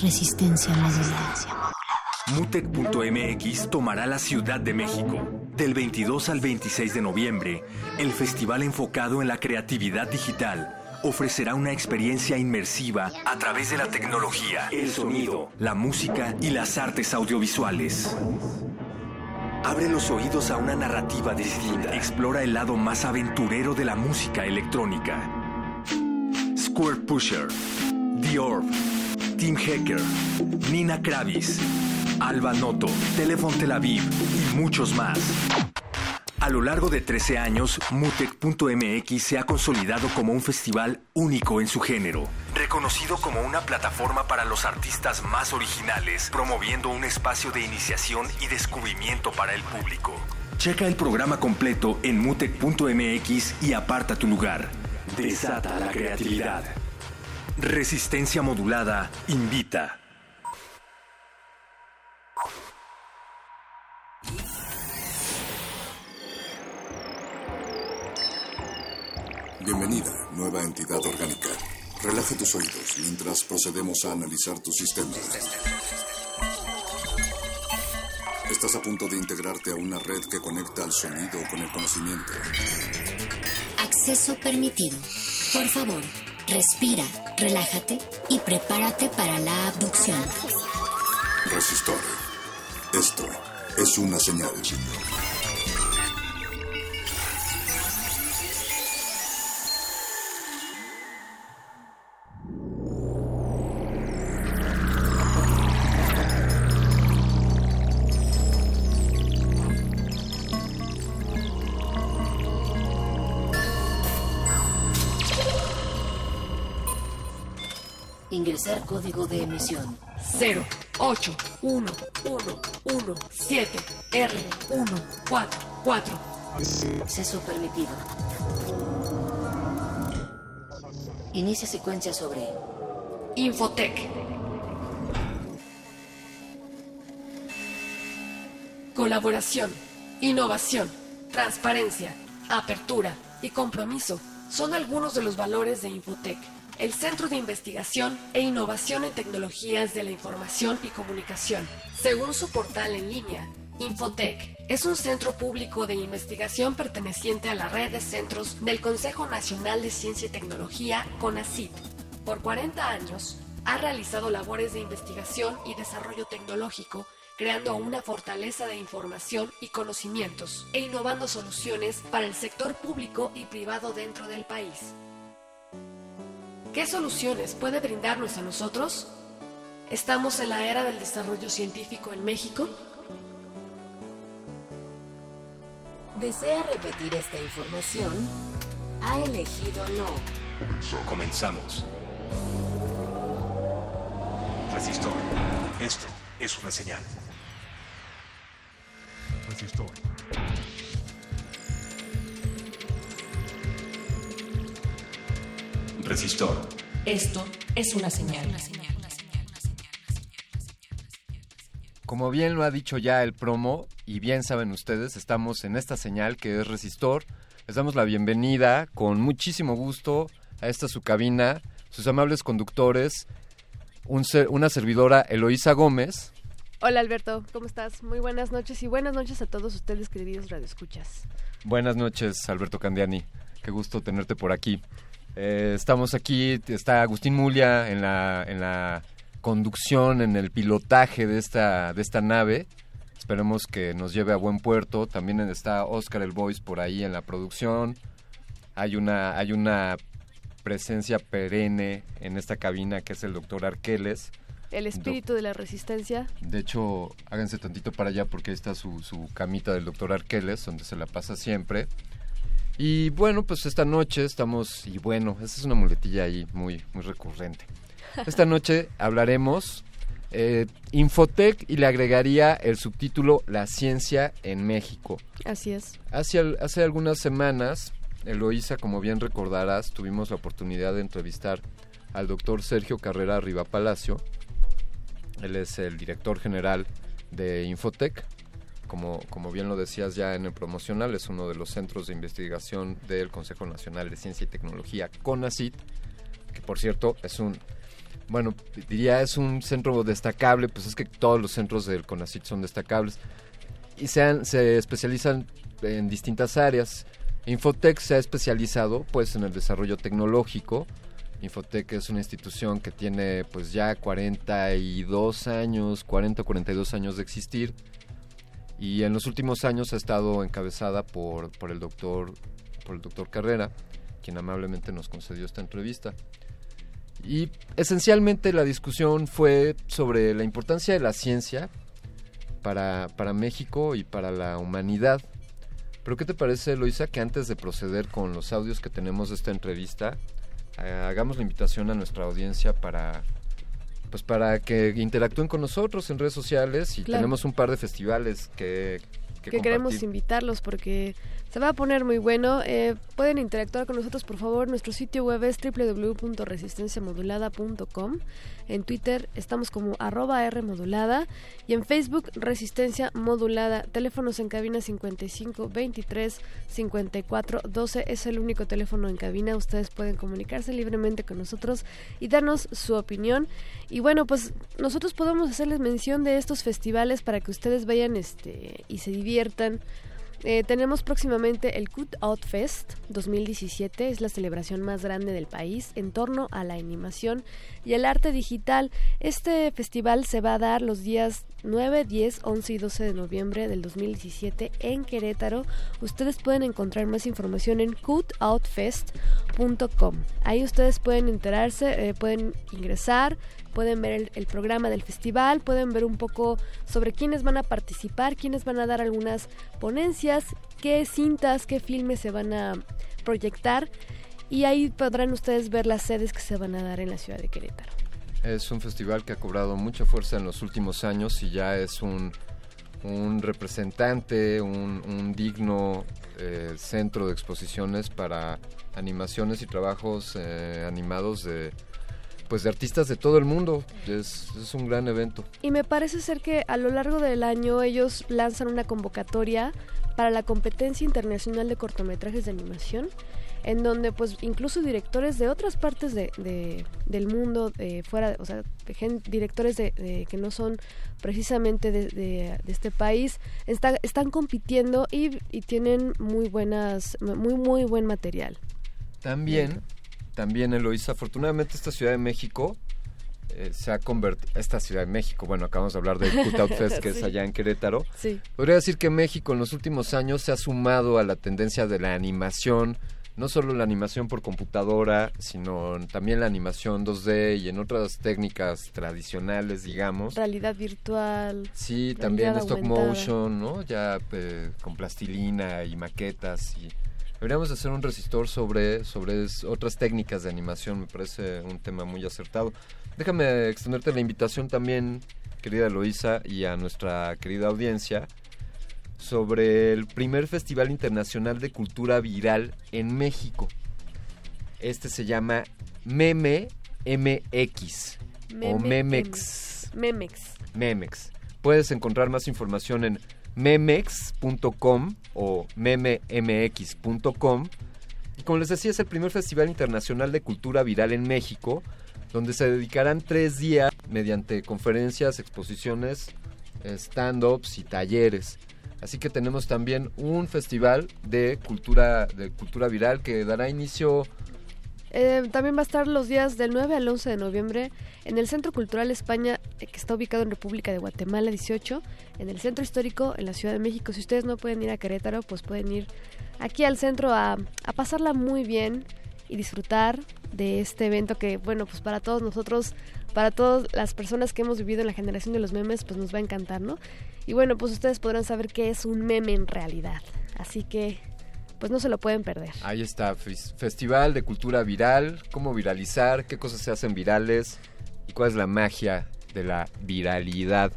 Resistencia modulada. Mutec.mx tomará la Ciudad de México. Del 22 al 26 de noviembre, el festival enfocado en la creatividad digital ofrecerá una experiencia inmersiva a través de la tecnología, el sonido, la música y las artes audiovisuales. Abre los oídos a una narrativa distinta. Explora el lado más aventurero de la música electrónica. Square Pusher, The Orb, Tim Hacker, Nina Kravis, Alba Noto, Telefon Tel Aviv y muchos más. A lo largo de 13 años, Mutec.mx se ha consolidado como un festival único en su género, reconocido como una plataforma para los artistas más originales, promoviendo un espacio de iniciación y descubrimiento para el público. Checa el programa completo en mutec.mx y aparta tu lugar. Desata la creatividad. Resistencia modulada invita. Bienvenida, nueva entidad orgánica. Relaja tus oídos mientras procedemos a analizar tu sistema. Estás a punto de integrarte a una red que conecta al sonido con el conocimiento. Acceso permitido. Por favor, respira, relájate y prepárate para la abducción. Resistor. Esto es una señal. Ingresar código de emisión. 0, 8, 1, 1, 1, 7, R, 1, 4, 4. Acceso permitido. Inicia secuencia sobre Infotec. Colaboración, innovación, transparencia, apertura y compromiso son algunos de los valores de Infotec, el Centro de Investigación e Innovación en Tecnologías de la Información y Comunicación. Según su portal en línea, Infotec es un centro público de investigación perteneciente a la red de centros del Consejo Nacional de Ciencia y Tecnología, CONACYT. Por 40 años, ha realizado labores de investigación y desarrollo tecnológico, creando una fortaleza de información y conocimientos e innovando soluciones para el sector público y privado dentro del país. ¿Qué soluciones puede brindarnos a nosotros? ¿Estamos en la era del desarrollo científico en México? ¿Desea repetir esta información? Ha elegido no. Comenzamos. Resistor. Esto es una señal. Resistor. Resistor. Esto es una señal. Como bien lo ha dicho ya el promo, y bien saben ustedes, estamos en esta señal que es Resistor. Les damos la bienvenida con muchísimo gusto a esta su cabina, sus amables conductores, un ser- una servidora Eloísa Gómez. Hola Alberto, ¿cómo estás? Muy buenas noches y buenas noches a todos ustedes, queridos radioescuchas. Buenas noches, Alberto Candiani. Qué gusto tenerte por aquí. Eh, estamos aquí, está Agustín Mulia en la, en la conducción, en el pilotaje de esta, de esta nave. Esperemos que nos lleve a buen puerto. También está Oscar el Voice por ahí en la producción. Hay una, hay una presencia perenne en esta cabina que es el doctor Arqueles. El espíritu de la resistencia. De hecho, háganse tantito para allá porque ahí está su, su camita del doctor Arqueles, donde se la pasa siempre. Y bueno, pues esta noche estamos, y bueno, esa es una muletilla ahí muy, muy recurrente. Esta noche hablaremos eh, Infotec y le agregaría el subtítulo La ciencia en México. Así es. Hace, hace algunas semanas, Eloísa, como bien recordarás, tuvimos la oportunidad de entrevistar al doctor Sergio Carrera Riva Palacio. Él es el director general de Infotec. Como, como bien lo decías ya en el promocional, es uno de los centros de investigación del Consejo Nacional de Ciencia y Tecnología, CONACYT, que por cierto es un, bueno, diría es un centro destacable, pues es que todos los centros del CONACYT son destacables y se, han- se especializan en distintas áreas. Infotec se ha especializado pues en el desarrollo tecnológico. Infotec es una institución que tiene pues ya 42 años, 40 o 42 años de existir y en los últimos años ha estado encabezada por, por el doctor por el doctor Carrera, quien amablemente nos concedió esta entrevista. Y esencialmente la discusión fue sobre la importancia de la ciencia para, para México y para la humanidad. Pero ¿qué te parece, Loisa, que antes de proceder con los audios que tenemos de esta entrevista, eh, hagamos la invitación a nuestra audiencia para pues para que interactúen con nosotros en redes sociales y Claro. tenemos un par de festivales que, que que queremos invitarlos porque se va a poner muy bueno. Eh, pueden interactuar con nosotros, por favor. Nuestro sitio web es www.resistenciamodulada.com. En Twitter estamos como arroba Rmodulada y en Facebook Resistencia Modulada. Teléfonos en cabina 55 23 54 12 es el único teléfono en cabina. Ustedes pueden comunicarse libremente con nosotros y darnos su opinión. Y bueno, pues nosotros podemos hacerles mención de estos festivales para que ustedes vayan este y se diviertan. Eh, tenemos próximamente el Cut Out Fest 2017, es la celebración más grande del país en torno a la animación y el arte digital. Este festival se va a dar los días 9, 10, 11 y 12 de noviembre del 2017 en Querétaro. Ustedes pueden encontrar más información en cutoutfest.com. Ahí ustedes pueden enterarse, eh, pueden ingresar, pueden ver el, programa del festival, pueden ver un poco sobre quiénes van a participar, quiénes van a dar algunas ponencias, qué cintas, qué filmes se van a proyectar y ahí podrán ustedes ver las sedes que se van a dar en la ciudad de Querétaro. Es un festival que ha cobrado mucha fuerza en los últimos años y ya es un, un representante, un, un digno eh, centro de exposiciones para animaciones y trabajos eh, animados de pues de artistas de todo el mundo. Es, es un gran evento. Y me parece ser que a lo largo del año ellos lanzan una convocatoria para la competencia internacional de cortometrajes de animación en donde pues incluso directores de otras partes de, de- del mundo de fuera o sea de gen- directores de, de- que no son precisamente de, de- de este país está- están compitiendo y, y tienen muy buenas muy muy buen material También, también Eloisa, afortunadamente esta Ciudad de México eh, se ha convertido, esta Ciudad de México, bueno, acabamos de hablar del Cutout Fest que es allá en Querétaro. Sí. Podría decir que México en los últimos años se ha sumado a la tendencia de la animación, no solo la animación por computadora, sino también la animación 2D y en otras técnicas tradicionales, digamos. realidad virtual Sí, también realidad stop aumentada. motion, ¿no? Ya eh, con plastilina y maquetas y deberíamos hacer un resistor sobre sobre otras técnicas de animación, me parece un tema muy acertado. Déjame extenderte la invitación también, querida Loisa, y a nuestra querida audiencia sobre el primer Festival Internacional de Cultura Viral en México. Este se llama Meme MX o Meme Memex. memex Memex. Puedes encontrar más información en memex.com o mememx.com. Y como les decía, es el primer Festival Internacional de Cultura Viral en México, donde se dedicarán tres días mediante conferencias, exposiciones, stand-ups y talleres. Así que tenemos también un festival de cultura, de cultura viral que dará inicio Eh, también va a estar los días del 9 al 11 de noviembre en el Centro Cultural España, eh, que está ubicado en República de Guatemala 18, en el Centro Histórico, en la Ciudad de México. Si ustedes no pueden ir a Querétaro, pues pueden ir aquí al centro a, a pasarla muy bien y disfrutar de este evento que, bueno, pues para todos nosotros, para todas las personas que hemos vivido en la generación de los memes, pues nos va a encantar, ¿no? Y bueno, pues ustedes podrán saber qué es un meme en realidad. Así que, pues no se lo pueden perder. Ahí está, fes- Festival de Cultura Viral, cómo viralizar, qué cosas se hacen virales y cuál es la magia de la viralidad.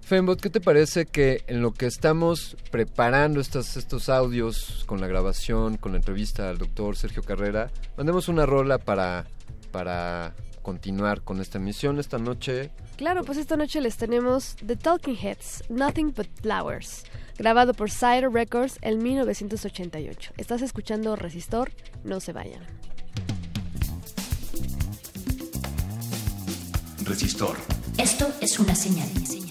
Fembot, ¿qué te parece que en lo que estamos preparando estas, estos audios con la grabación, con la entrevista al doctor Sergio Carrera, mandemos una rola para, para continuar con esta emisión esta noche? Claro, pues esta noche les tenemos The Talking Heads, Nothing But Flowers, grabado por Sire Records en 1988. Estás escuchando Resistor, no se vayan. Resistor. Esto es una señal. Thank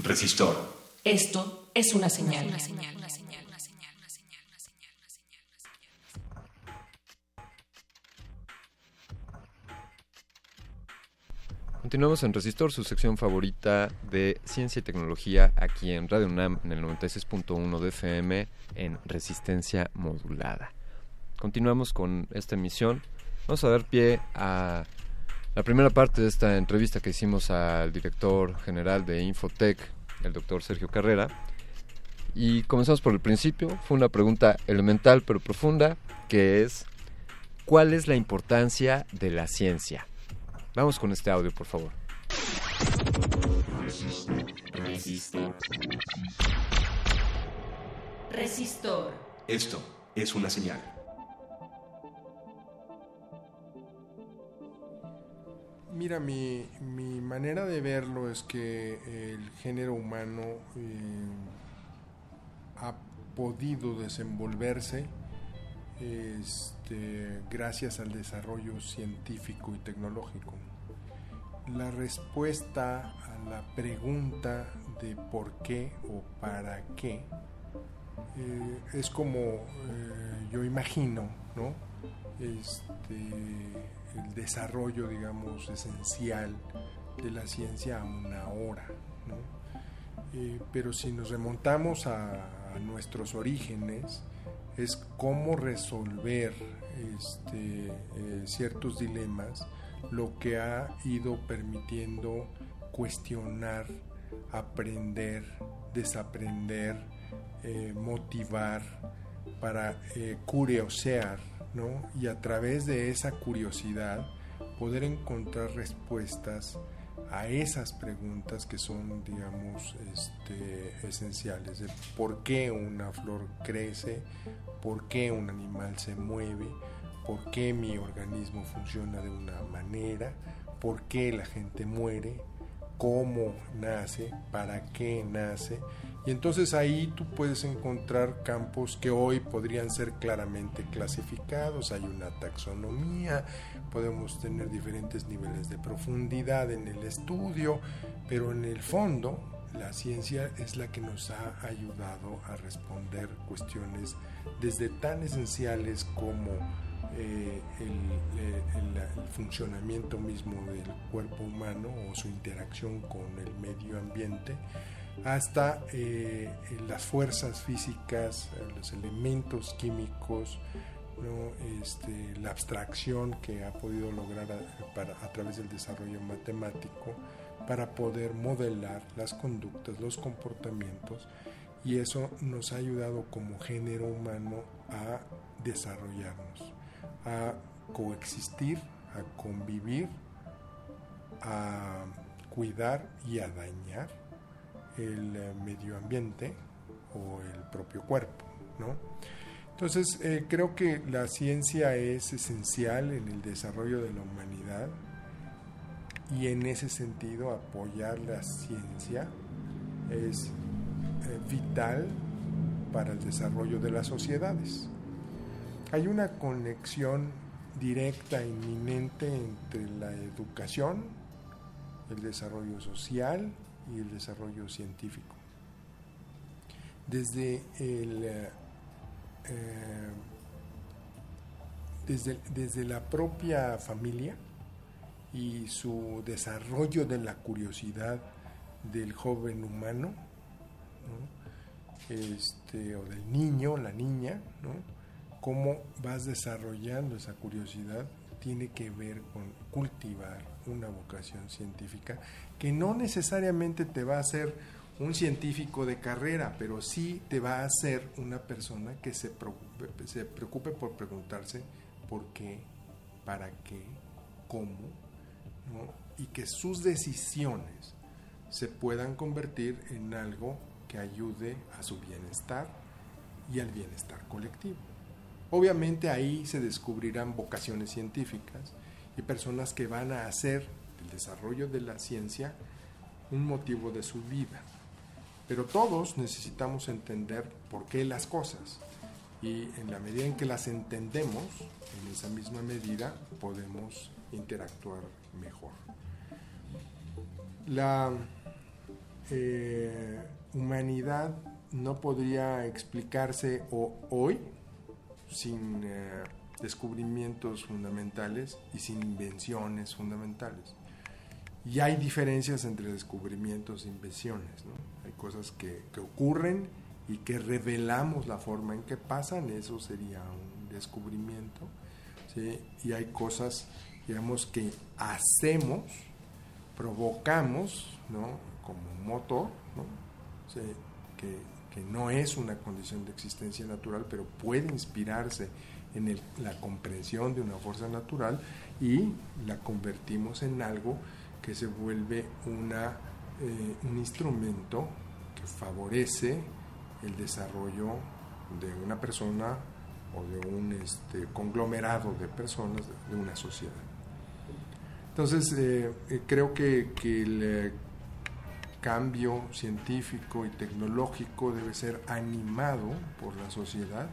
Resistor. Esto es una señal. Continuamos en Resistor, su sección favorita de ciencia y tecnología aquí en Radio UNAM en el 96.1 de FM en resistencia modulada. Continuamos con esta emisión. Vamos a dar pie a la primera parte de esta entrevista que hicimos al director general de Infotec, el doctor Sergio Carrera. Y comenzamos por el principio. Fue una pregunta elemental pero profunda que es ¿cuál es la importancia de la ciencia? Vamos con este audio, por favor. Resistor. Esto es una señal. Mira, mi, mi manera de verlo es que el género humano eh, ha podido desenvolverse este, gracias al desarrollo científico y tecnológico. La respuesta a la pregunta de por qué o para qué eh, es como eh, yo imagino, ¿no? Este, el desarrollo, digamos, esencial de la ciencia a una hora. Eh, pero si nos remontamos a, nuestros orígenes, es cómo resolver este, eh, ciertos dilemas, lo que ha ido permitiendo cuestionar, aprender, desaprender, eh, motivar, para curiosear, Y a través de esa curiosidad poder encontrar respuestas a esas preguntas que son, digamos, este, esenciales. De por qué una flor crece, por qué un animal se mueve, por qué mi organismo funciona de una manera, por qué la gente muere, cómo nace, para qué nace. Y entonces ahí tú puedes encontrar campos que hoy podrían ser claramente clasificados. Hay una taxonomía, podemos tener diferentes niveles de profundidad en el estudio, pero en el fondo la ciencia es la que nos ha ayudado a responder cuestiones desde tan esenciales como eh, el, eh, el- funcionamiento mismo del cuerpo humano o su interacción con el medio ambiente hasta eh, las fuerzas físicas, los elementos químicos, ¿no? este, la abstracción que ha podido lograr para, a través del desarrollo matemático para poder modelar las conductas, los comportamientos y eso nos ha ayudado como género humano a desarrollarnos, a coexistir, a convivir, a cuidar y a dañar el eh, medio ambiente o el propio cuerpo, ¿no? Entonces, eh, creo que la ciencia es esencial en el desarrollo de la humanidad y en ese sentido apoyar la ciencia es eh, vital para el desarrollo de las sociedades. Hay una conexión directa, inminente entre la educación, el desarrollo social y el desarrollo científico. Desde el eh, eh, desde, desde la propia familia y su desarrollo de la curiosidad del joven humano, ¿no? este, o del niño, la niña, ¿no? Cómo vas desarrollando esa curiosidad tiene que ver con cultivar una vocación científica que no necesariamente te va a hacer un científico de carrera, pero sí te va a hacer una persona que se preocupe, se preocupe por preguntarse por qué, para qué, cómo, y que sus decisiones se puedan convertir en algo que ayude a su bienestar y al bienestar colectivo. Obviamente ahí se descubrirán vocaciones científicas y personas que van a hacer el desarrollo de la ciencia un motivo de su vida. Pero todos necesitamos entender por qué las cosas y en la medida en que las entendemos, en esa misma medida podemos interactuar mejor. La eh, humanidad no podría explicarse hoy sin eh, descubrimientos fundamentales y sin invenciones fundamentales. Y hay diferencias entre descubrimientos e invenciones. ¿no? Hay cosas que, que, ocurren y que revelamos la forma en que pasan, eso sería un descubrimiento. ¿sí? Y hay cosas, digamos, que hacemos, provocamos, ¿no? como un motor, ¿no? ¿Sí? que, que, no es una condición de existencia natural, pero puede inspirarse en la comprensión de una fuerza natural y la convertimos en algo que se vuelve una, eh, un instrumento que favorece el desarrollo de una persona o de un este, conglomerado de personas de una sociedad. Entonces, eh, eh, creo que, que el cambio científico y tecnológico debe ser animado por la sociedad,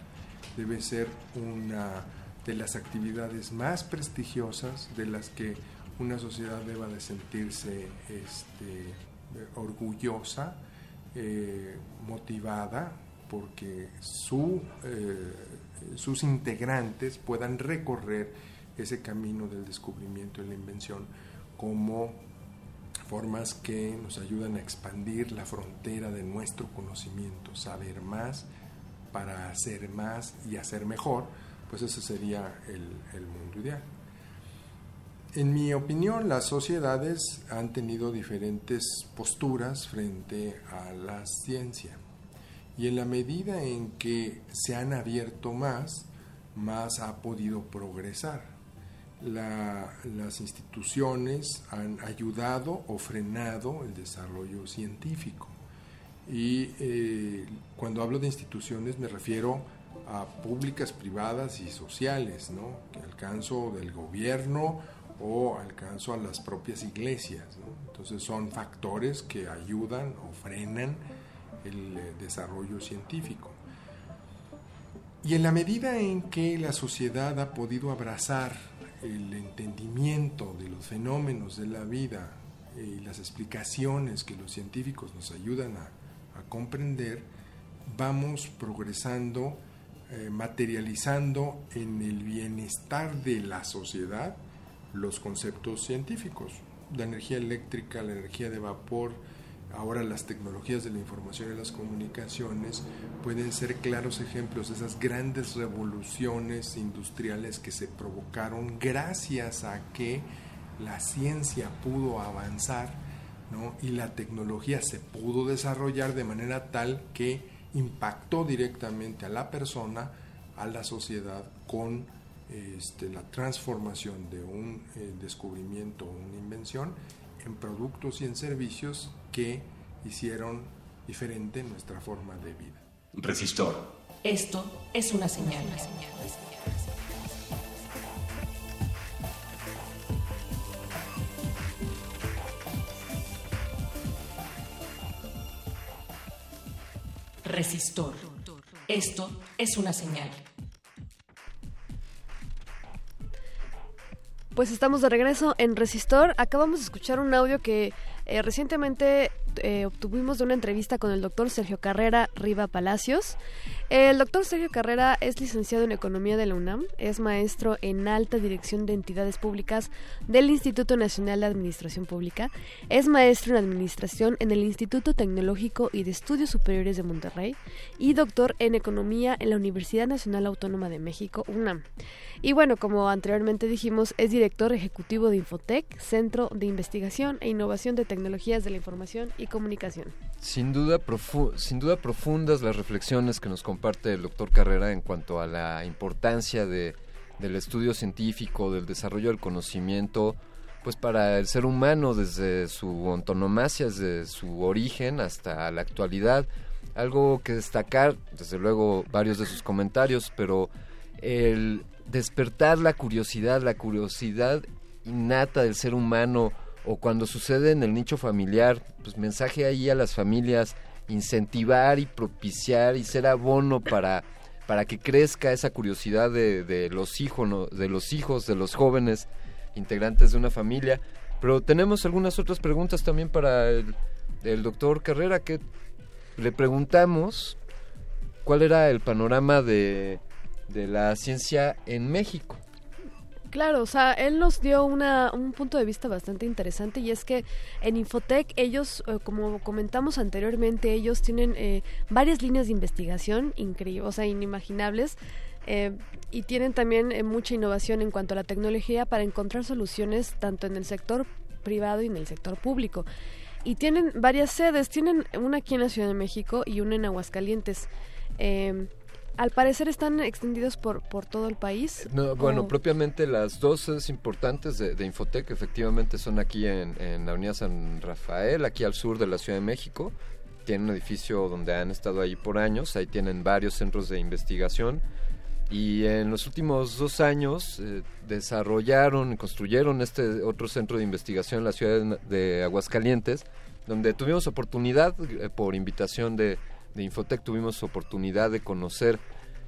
debe ser una de las actividades más prestigiosas de las que una sociedad deba de sentirse este, orgullosa, eh, motivada, porque su, eh, sus integrantes puedan recorrer ese camino del descubrimiento y la invención como formas que nos ayudan a expandir la frontera de nuestro conocimiento, saber más para hacer más y hacer mejor, pues ese sería el, mundo ideal. En mi opinión, las sociedades han tenido diferentes posturas frente a la ciencia y en la medida en que se han abierto más, más ha podido progresar. La, las instituciones han ayudado o frenado el desarrollo científico. Y eh, cuando hablo de instituciones me refiero a públicas, privadas y sociales, ¿no? que alcanzo del gobierno o alcanzo a las propias iglesias. ¿no? Entonces son factores que ayudan o frenan el eh, desarrollo científico. Y en la medida en que la sociedad ha podido abrazar el entendimiento de los fenómenos de la vida y las explicaciones que los científicos nos ayudan a, a comprender, vamos progresando, eh, materializando en el bienestar de la sociedad los conceptos científicos. La energía eléctrica, la energía de vapor, ahora las tecnologías de la información y las comunicaciones pueden ser claros ejemplos de esas grandes revoluciones industriales que se provocaron gracias a que la ciencia pudo avanzar ¿no? y la tecnología se pudo desarrollar de manera tal que impactó directamente a la persona, a la sociedad, con este, la transformación de un eh, descubrimiento o una invención en productos y en servicios que hicieron diferente nuestra forma de vida. Resistor. Esto es una señal. Resistor. Esto es una señal. Pues estamos de regreso en Resistor. Acabamos de escuchar un audio que eh, recientemente eh, obtuvimos de una entrevista con el doctor Sergio Carrera Riva Palacios. El doctor Sergio Carrera es licenciado en Economía de la UNAM, es maestro en Alta Dirección de Entidades Públicas del Instituto Nacional de Administración Pública, es maestro en Administración en el Instituto Tecnológico y de Estudios Superiores de Monterrey y doctor en Economía en la Universidad Nacional Autónoma de México, UNAM. Y bueno, como anteriormente dijimos, es director ejecutivo de Infotec, Centro de Investigación e Innovación de Tecnologías de la Información y Comunicación. Sin duda, sin duda profundas las reflexiones que nos comparte el doctor Carrera en cuanto a la importancia de, del estudio científico, del desarrollo del conocimiento, pues para el ser humano desde su antonomasia, desde su origen hasta la actualidad. Algo que destacar, desde luego varios de sus comentarios, pero el despertar la curiosidad, la curiosidad innata del ser humano o cuando sucede en el nicho familiar, pues mensaje ahí a las familias, incentivar y propiciar y ser abono para, para que crezca esa curiosidad de, los hijos, de los hijos, de los jóvenes integrantes de una familia. Pero tenemos algunas otras preguntas también para el, el doctor Carrera que le preguntamos cuál era el panorama de de la ciencia en México. Claro, o sea, él nos dio una, un punto de vista bastante interesante y es que en Infotec ellos, eh, como comentamos anteriormente, ellos tienen eh, varias líneas de investigación increíbles, o sea, inimaginables. Eh, y tienen también mucha innovación en cuanto a la tecnología para encontrar soluciones tanto en el sector privado y en el sector público. Y tienen varias sedes, tienen una aquí en la Ciudad de México y una en Aguascalientes. Eh, al parecer están extendidos por, por todo el país. No, bueno, propiamente las dos sedes importantes de, de, Infotec efectivamente son aquí en, en, la Avenida San Rafael, aquí al sur de la Ciudad de México. Tienen un edificio donde han estado ahí por años, ahí tienen varios centros de investigación. Y en los últimos dos años eh, desarrollaron, construyeron este otro centro de investigación en la ciudad de, de Aguascalientes, donde tuvimos oportunidad, eh, por invitación de, de Infotec tuvimos oportunidad de conocer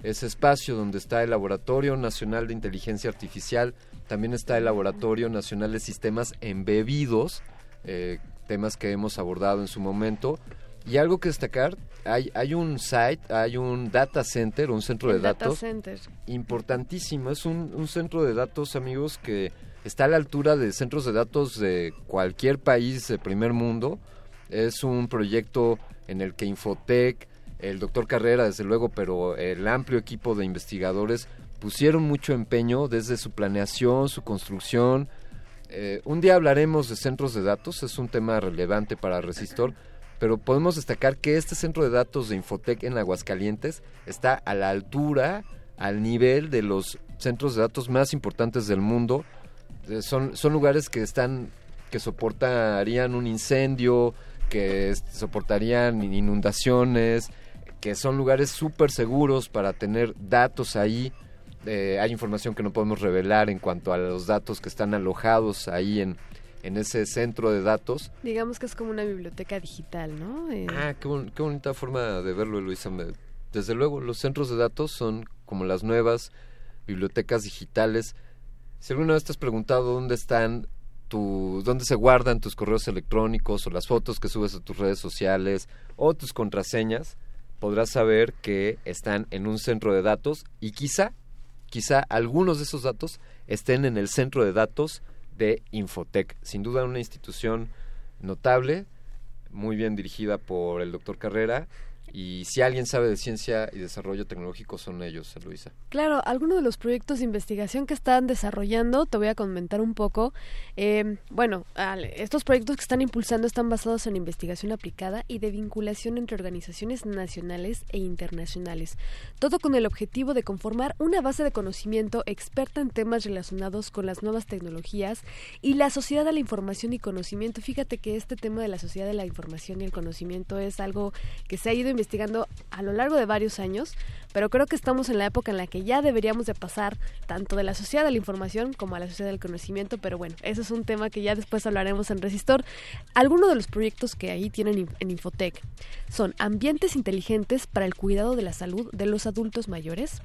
ese espacio donde está el Laboratorio Nacional de Inteligencia Artificial, también está el Laboratorio Nacional de Sistemas Embebidos, eh, temas que hemos abordado en su momento. Y algo que destacar, hay, hay un site, hay un data center, un centro el de data datos center. importantísimo. Es un, un centro de datos, amigos, que está a la altura de centros de datos de cualquier país de primer mundo. Es un proyecto en el que Infotec, el doctor Carrera, desde luego, pero el amplio equipo de investigadores pusieron mucho empeño desde su planeación, su construcción. Eh, un día hablaremos de centros de datos, es un tema relevante para Resistor, pero podemos destacar que este centro de datos de Infotec en Aguascalientes está a la altura, al nivel de los centros de datos más importantes del mundo. Eh, son, son lugares que están que soportarían un incendio, que soportarían inundaciones, que son lugares súper seguros para tener datos ahí. Eh, hay información que no podemos revelar en cuanto a los datos que están alojados ahí en, en ese centro de datos. Digamos que es como una biblioteca digital, ¿no? Eh... Ah, qué, bon qué, bonita forma de verlo, Luisa. Desde luego, los centros de datos son como las nuevas bibliotecas digitales. Si alguna vez te has preguntado dónde están tu, dónde se guardan tus correos electrónicos o las fotos que subes a tus redes sociales o tus contraseñas, podrás saber que están en un centro de datos y quizá, quizá algunos de esos datos estén en el centro de datos de Infotec. Sin duda una institución notable, muy bien dirigida por el doctor Carrera y si alguien sabe de ciencia y desarrollo tecnológico son ellos, Luisa. Claro, algunos de los proyectos de investigación que están desarrollando, te voy a comentar un poco. Eh, bueno, estos proyectos que están impulsando están basados en investigación aplicada y de vinculación entre organizaciones nacionales e internacionales. Todo con el objetivo de conformar una base de conocimiento experta en temas relacionados con las nuevas tecnologías y la sociedad de la información y conocimiento. Fíjate que este tema de la sociedad de la información y el conocimiento es algo que se ha ido investigando a lo largo de varios años, pero creo que estamos en la época en la que ya deberíamos de pasar tanto de la sociedad de la información como a la sociedad del conocimiento, pero bueno, eso es un tema que ya después hablaremos en Resistor. Algunos de los proyectos que ahí tienen en Infotec son ambientes inteligentes para el cuidado de la salud de los adultos mayores,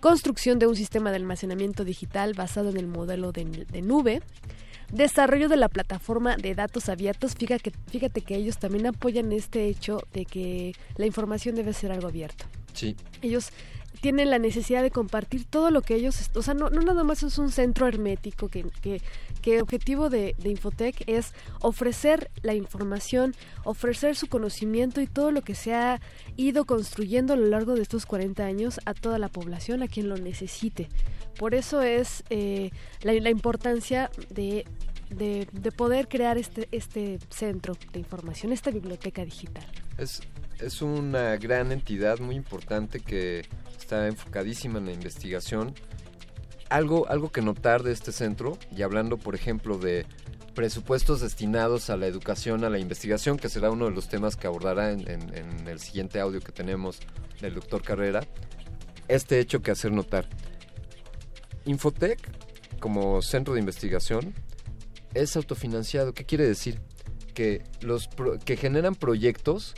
construcción de un sistema de almacenamiento digital basado en el modelo de, de nube, desarrollo de la plataforma de datos abiertos. Fíjate, fíjate que ellos también apoyan este hecho de que la información debe ser algo abierto. Sí. Ellos tienen la necesidad de compartir todo lo que ellos, o sea, no, no nada más es un centro hermético que, que, que el objetivo de, de Infotec es ofrecer la información, ofrecer su conocimiento y todo lo que se ha ido construyendo a lo largo de estos 40 años a toda la población, a quien lo necesite. Por eso es eh, la, importancia de, de, de poder crear este, este centro de información, esta biblioteca digital. Es, una gran entidad muy importante que está enfocadísima en la investigación. Algo, algo que notar de este centro, y hablando por ejemplo de presupuestos destinados a la educación, a la investigación, que será uno de los temas que abordará en- en el siguiente audio que tenemos del doctor Carrera, este hecho que hacer notar. Infotec, como centro de investigación, es autofinanciado. ¿Qué quiere decir? Que, los pro- que generan proyectos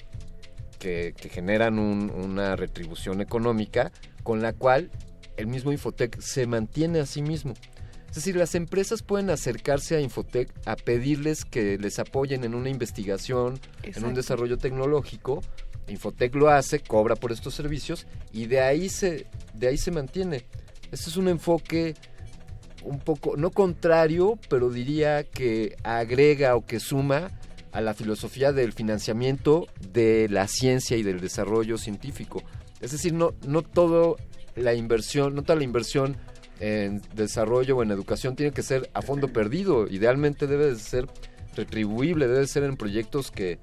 que, que generan un- una retribución económica con la cual el mismo Infotec se mantiene a sí mismo. Es decir, las empresas pueden acercarse a Infotec a pedirles que les apoyen en una investigación, en un desarrollo tecnológico. Infotec lo hace, cobra por estos servicios y de ahí se, de ahí se mantiene. Este es un enfoque un poco, no contrario, pero diría que agrega o que suma a la filosofía del financiamiento de la ciencia y del desarrollo científico. Es decir, no, no todo la inversión, no toda la inversión en desarrollo o en educación tiene que ser a fondo perdido. Idealmente debe de ser retribuible, debe de ser en proyectos que,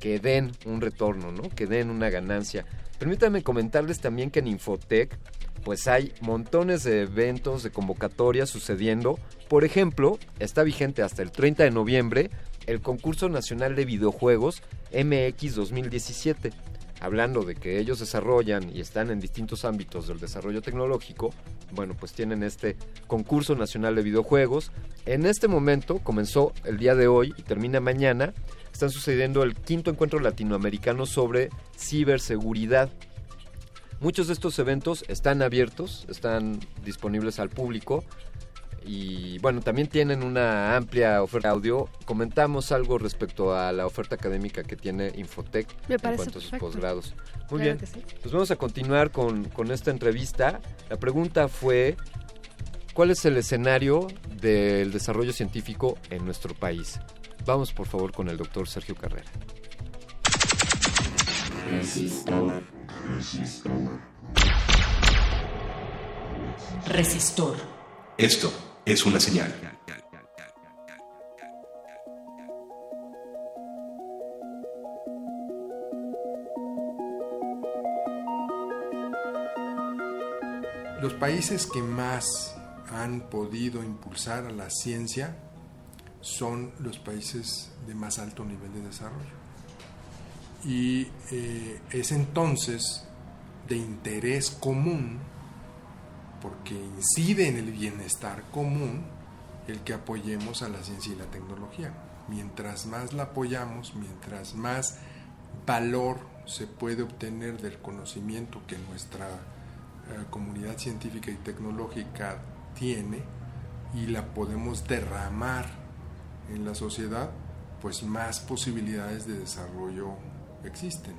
que den un retorno, ¿no? que den una ganancia. Permítanme comentarles también que en Infotec pues hay montones de eventos, de convocatorias sucediendo. Por ejemplo, está vigente hasta el 30 de noviembre el concurso nacional de videojuegos MX 2017. Hablando de que ellos desarrollan y están en distintos ámbitos del desarrollo tecnológico, bueno, pues tienen este concurso nacional de videojuegos. En este momento comenzó el día de hoy y termina mañana. Están sucediendo el quinto encuentro latinoamericano sobre ciberseguridad. Muchos de estos eventos están abiertos, están disponibles al público y bueno, también tienen una amplia oferta de audio. Comentamos algo respecto a la oferta académica que tiene Infotec en cuanto a sus posgrados. Muy Claro bien, sí. pues vamos a continuar con, con esta entrevista. La pregunta fue, ¿cuál es el escenario del desarrollo científico en nuestro país? Vamos por favor con el doctor Sergio Carrera. Resistor. Esto es una señal. Los países que más han podido impulsar a la ciencia son los países de más alto nivel de desarrollo. Y eh, es entonces de interés común, porque incide en el bienestar común, el que apoyemos a la ciencia y la tecnología. Mientras más la apoyamos, mientras más valor se puede obtener del conocimiento que nuestra eh, comunidad científica y tecnológica tiene y la podemos derramar en la sociedad, pues más posibilidades de desarrollo existen.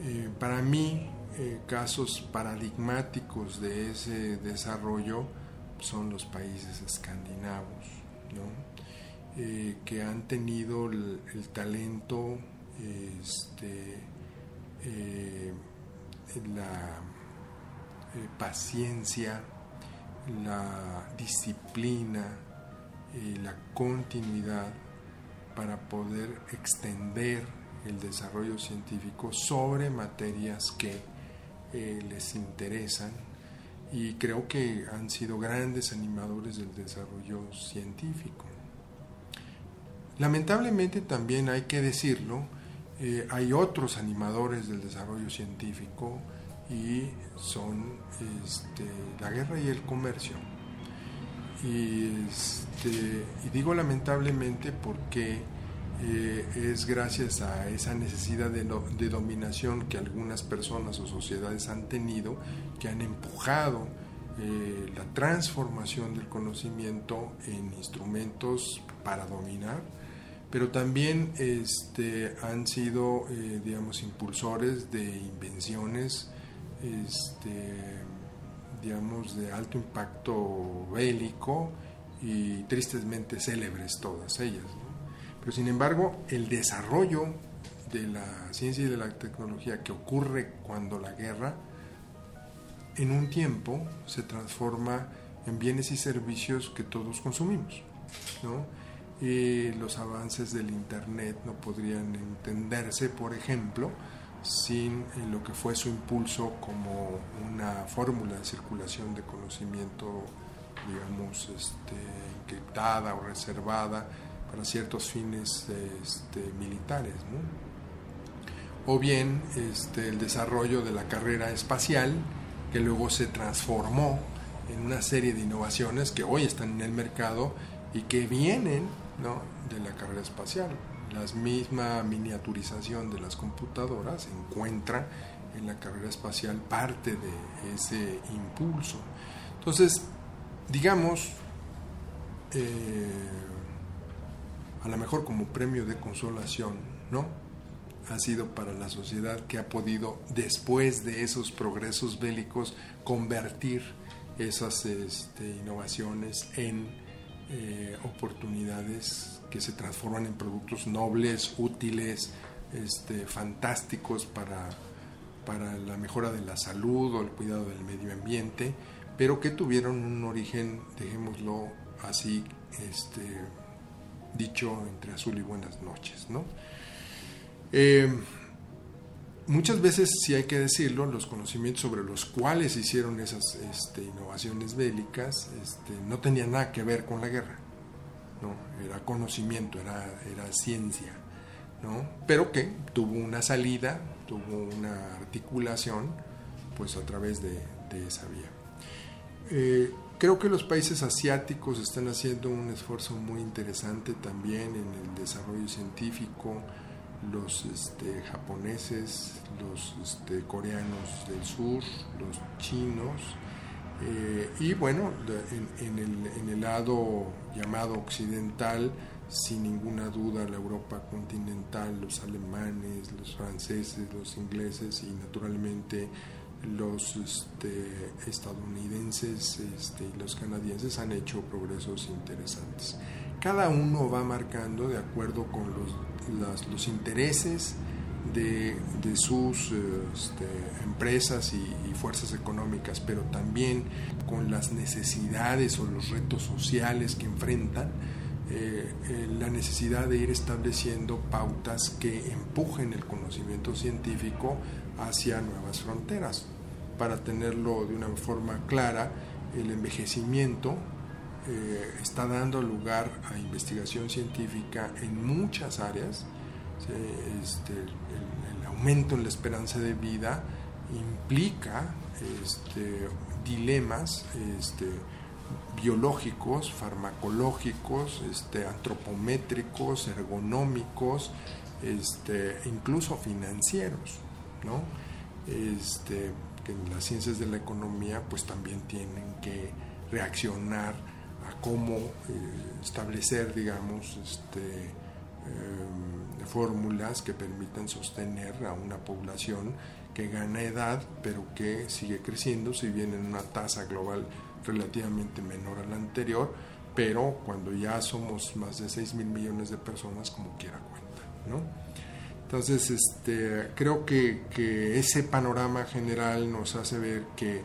Eh, para mí, eh, casos paradigmáticos de ese desarrollo son los países escandinavos, eh, que han tenido el, talento, este, la paciencia, la disciplina, eh, la continuidad para poder extender el desarrollo científico sobre materias que eh, les interesan y creo que han sido grandes animadores del desarrollo científico. Lamentablemente también hay que decirlo, eh, hay otros animadores del desarrollo científico y son este, la guerra y el comercio. Y, este, y digo lamentablemente porque eh, es gracias a esa necesidad de, dominación que algunas personas o sociedades han tenido que han empujado eh, la transformación del conocimiento en instrumentos para dominar, pero también este, han sido, eh, digamos, impulsores de invenciones, este, digamos, de alto impacto bélico y tristemente célebres todas ellas. Pero sin embargo, el desarrollo de la ciencia y de la tecnología que ocurre cuando la guerra, en un tiempo se transforma en bienes y servicios que todos consumimos. los avances del Internet no podrían entenderse, por ejemplo, sin eh, lo que fue su impulso como una fórmula de circulación de conocimiento, digamos, este, encriptada o reservada para ciertos fines este, militares. O bien este, el desarrollo de la carrera espacial, que luego se transformó en una serie de innovaciones que hoy están en el mercado y que vienen de la carrera espacial. La misma miniaturización de las computadoras encuentra en la carrera espacial parte de ese impulso. Entonces, digamos, eh, a lo mejor como premio de consolación, ¿no? Ha sido para la sociedad que ha podido, después de esos progresos bélicos, convertir esas este, innovaciones en eh, oportunidades que se transforman en productos nobles, útiles, este, fantásticos para, para la mejora de la salud o el cuidado del medio ambiente, pero que tuvieron un origen, dejémoslo así, este, dicho entre azul y buenas noches, ¿no? Eh, muchas veces, si hay que decirlo, los conocimientos sobre los cuales hicieron esas este, innovaciones bélicas este, no tenían nada que ver con la guerra, ¿no? Era conocimiento, era, ciencia, ¿no? Pero que tuvo una salida, tuvo una articulación, pues a través de, de esa vía. Eh, creo que los países asiáticos están haciendo un esfuerzo muy interesante también en el desarrollo científico, los este, japoneses, los este, coreanos del sur, los chinos, eh, y bueno, en el, en el lado llamado occidental, sin ninguna duda la Europa continental, los alemanes, los franceses, los ingleses y naturalmente los este, estadounidenses este, y los canadienses han hecho progresos interesantes. Cada uno va marcando de acuerdo con los, intereses de, sus este, empresas y, y fuerzas económicas, pero también con las necesidades o los retos sociales que enfrentan, eh, eh, la necesidad de ir estableciendo pautas que empujen el conocimiento científico hacia nuevas fronteras. Para tenerlo de una forma clara, el envejecimiento eh, está dando lugar a investigación científica en muchas áreas. Este, el, aumento en la esperanza de vida implica este, dilemas este, biológicos, farmacológicos, antropométricos, ergonómicos, incluso financieros, ¿no? Que las ciencias de la economía pues también tienen que reaccionar a cómo eh, establecer, digamos, este, eh, fórmulas que permitan sostener a una población que gana edad, pero que sigue creciendo, si bien en una tasa global relativamente menor a la anterior, pero cuando ya somos más de 6 mil millones de personas, como quiera cuenta, ¿no? Entonces, este, creo que, ese panorama general nos hace ver que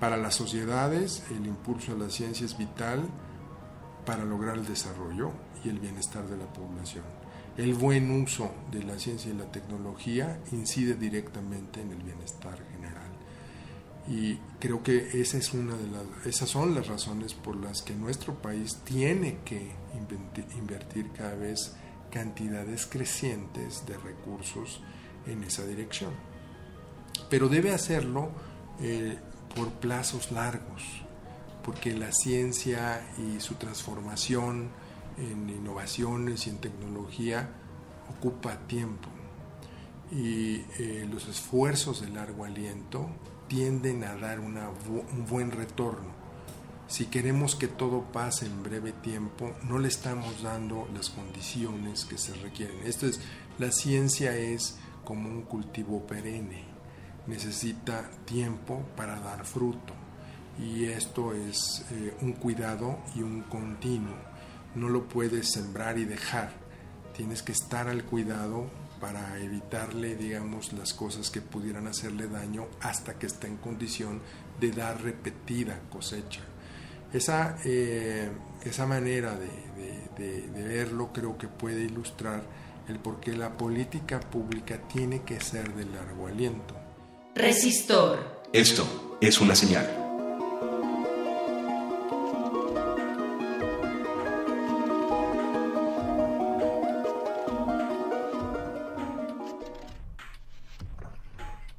para las sociedades el impulso a la ciencia es vital para lograr el desarrollo y el bienestar de la población. El buen uso de la ciencia y la tecnología incide directamente en el bienestar general. Y creo que esa es una de las, esas son las razones por las que nuestro país tiene que invertir cada vez cantidades crecientes de recursos en esa dirección. Pero debe hacerlo eh, por plazos largos, porque la ciencia y su transformación en innovaciones y en tecnología ocupa tiempo y eh, los esfuerzos de largo aliento tienden a dar un buen retorno. Si queremos que todo pase en breve tiempo, no le estamos dando las condiciones que se requieren. Esto es, la ciencia es como un cultivo perenne, necesita tiempo para dar fruto y esto es eh, un cuidado y un continuo. No lo puedes sembrar y dejar, tienes que estar al cuidado para evitarle, digamos, las cosas que pudieran hacerle daño hasta que esté en condición de dar repetida cosecha. Esa, eh, esa manera de, de- de- de verlo creo que puede ilustrar el por qué la política pública tiene que ser de largo aliento. Resistor. Esto es una señal.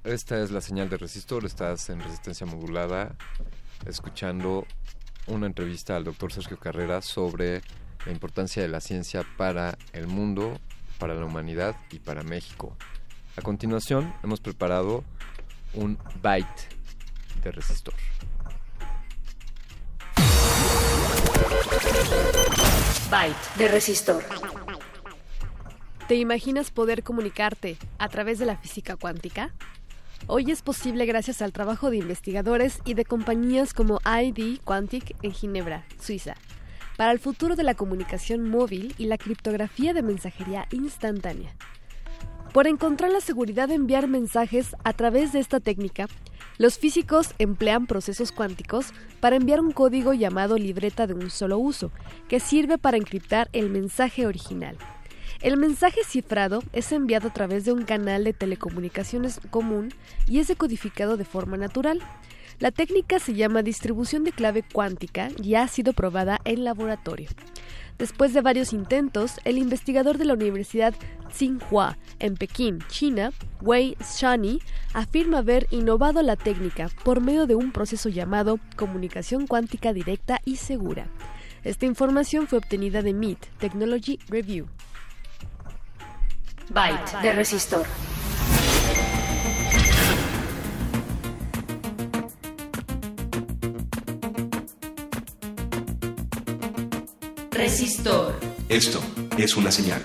Esta es la señal de resistor, estás en resistencia modulada escuchando una entrevista al doctor Sergio Carrera sobre la importancia de la ciencia para el mundo, para la humanidad y para México. A continuación hemos preparado un byte de resistor. Byte de resistor. ¿Te imaginas poder comunicarte a través de la física cuántica? Hoy es posible gracias al trabajo de investigadores y de compañías como ID Quantic en Ginebra, Suiza, para el futuro de la comunicación móvil y la criptografía de mensajería instantánea. Por encontrar la seguridad de enviar mensajes a través de esta técnica, los físicos emplean procesos cuánticos para enviar un código llamado libreta de un solo uso, que sirve para encriptar el mensaje original. El mensaje cifrado es enviado a través de un canal de telecomunicaciones común y es decodificado de forma natural. La técnica se llama distribución de clave cuántica y ha sido probada en laboratorio. Después de varios intentos, el investigador de la Universidad Tsinghua en Pekín, China, Wei Shani, afirma haber innovado la técnica por medio de un proceso llamado comunicación cuántica directa y segura. Esta información fue obtenida de MIT Technology Review. Byte de resistor. Resistor. Esto es una señal.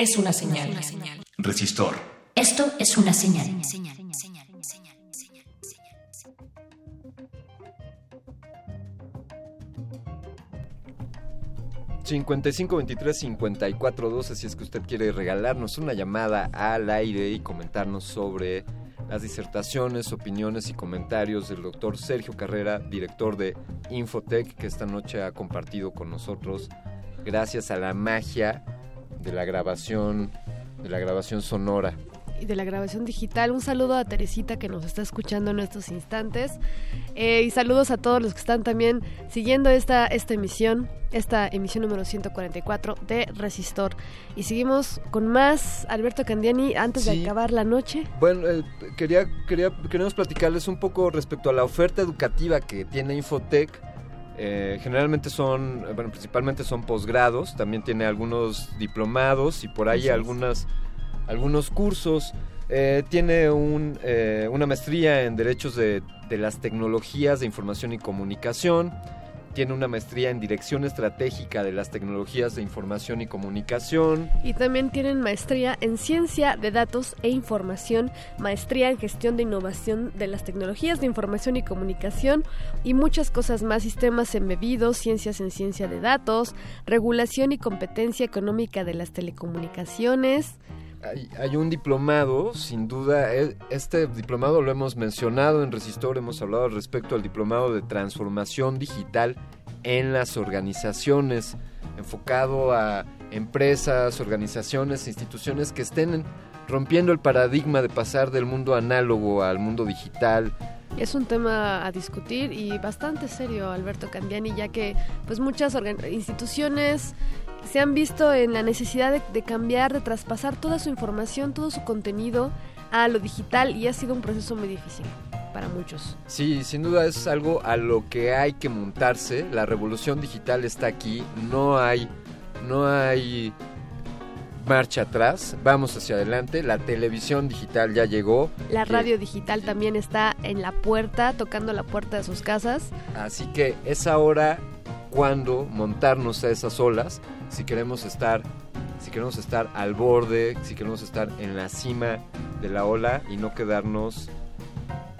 Es una señal. Resistor. Esto es una señal. 55 23 54 12 si es que usted quiere regalarnos una llamada al aire y comentarnos sobre las disertaciones, opiniones y comentarios del doctor Sergio Carrera, director de Infotech, que esta noche ha compartido con nosotros gracias a la magia de la grabación, de la grabación sonora. y de la grabación digital. Un saludo a Teresita que nos está escuchando en estos instantes. Eh, y saludos a todos los que están también siguiendo esta, esta emisión, esta emisión número 144 de Resistor. Y seguimos con más. Alberto Candiani, antes de acabar la noche. Bueno, eh, quería, quería, queremos platicarles un poco respecto a la oferta educativa que tiene Infotec. Eh, generalmente son, eh, bueno, principalmente son posgrados, también tiene algunos diplomados y por ahí algunas, algunos cursos. Eh, tiene un, eh, una maestría en Derechos de, de las Tecnologías de Información y Comunicación. Tiene una maestría en Dirección Estratégica de las Tecnologías de Información y Comunicación. Y también tienen maestría en ciencia de datos e información, maestría en gestión de innovación de las tecnologías de información y comunicación y muchas cosas más, sistemas embebidos, ciencias en ciencia de datos, regulación y competencia económica de las telecomunicaciones. Hay, un diplomado, sin duda, e- este diplomado lo hemos mencionado en Resistor, hemos hablado respecto al diplomado de transformación digital en las organizaciones, enfocado a empresas, organizaciones, instituciones que estén rompiendo el paradigma de pasar del mundo análogo al mundo digital. Es un tema a discutir y bastante serio, Alberto Candiani, ya que pues muchas instituciones se han visto en la necesidad de, cambiar, de traspasar toda su información, todo su contenido a lo digital y ha sido un proceso muy difícil para muchos. Sí, sin duda es algo a lo que hay que montarse. La revolución digital está aquí. No hay, no hay marcha atrás. Vamos hacia adelante. La televisión digital ya llegó. La Que- radio digital también está en la puerta, tocando la puerta de sus casas. Así que es ahora cuando montarnos a esas olas. Si queremos estar, si queremos estar al borde, si queremos estar en la cima de la ola y no quedarnos,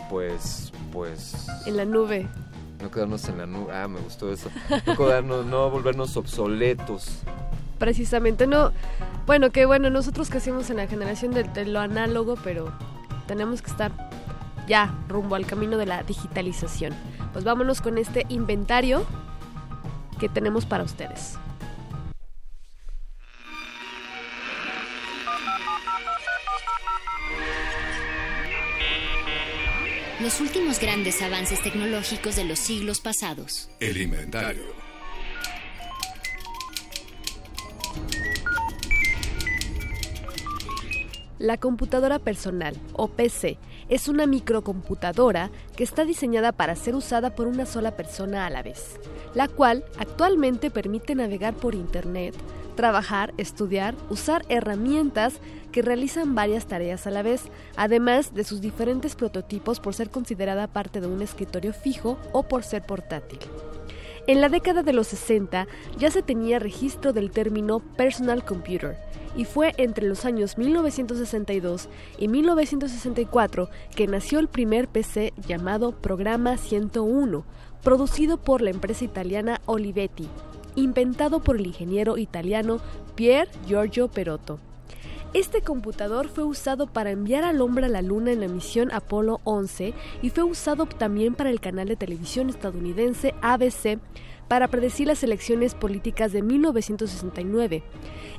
pues, pues En la nube. No quedarnos en la nube. Ah, me gustó eso. No quedarnos, no volvernos obsoletos. Precisamente, no. Bueno, que bueno, nosotros crecimos en la generación de, de lo análogo, pero tenemos que estar ya rumbo al camino de la digitalización. Pues vámonos con este inventario que tenemos para ustedes. Los últimos grandes avances tecnológicos de los siglos pasados. El inventario. La computadora personal, o PC, es una microcomputadora que está diseñada para ser usada por una sola persona a la vez, la cual actualmente permite navegar por Internet, trabajar, estudiar, usar herramientas que realizan varias tareas a la vez, además de sus diferentes prototipos por ser considerada parte de un escritorio fijo o por ser portátil. En la década de los 60 ya se tenía registro del término personal computer y fue entre los años 1962 y 1964 que nació el primer PC llamado Programa 101, producido por la empresa italiana Olivetti, inventado por el ingeniero italiano Pier Giorgio Perotto. Este computador fue usado para enviar al hombre a la luna en la misión Apolo 11 y fue usado también para el canal de televisión estadounidense ABC para predecir las elecciones políticas de 1969,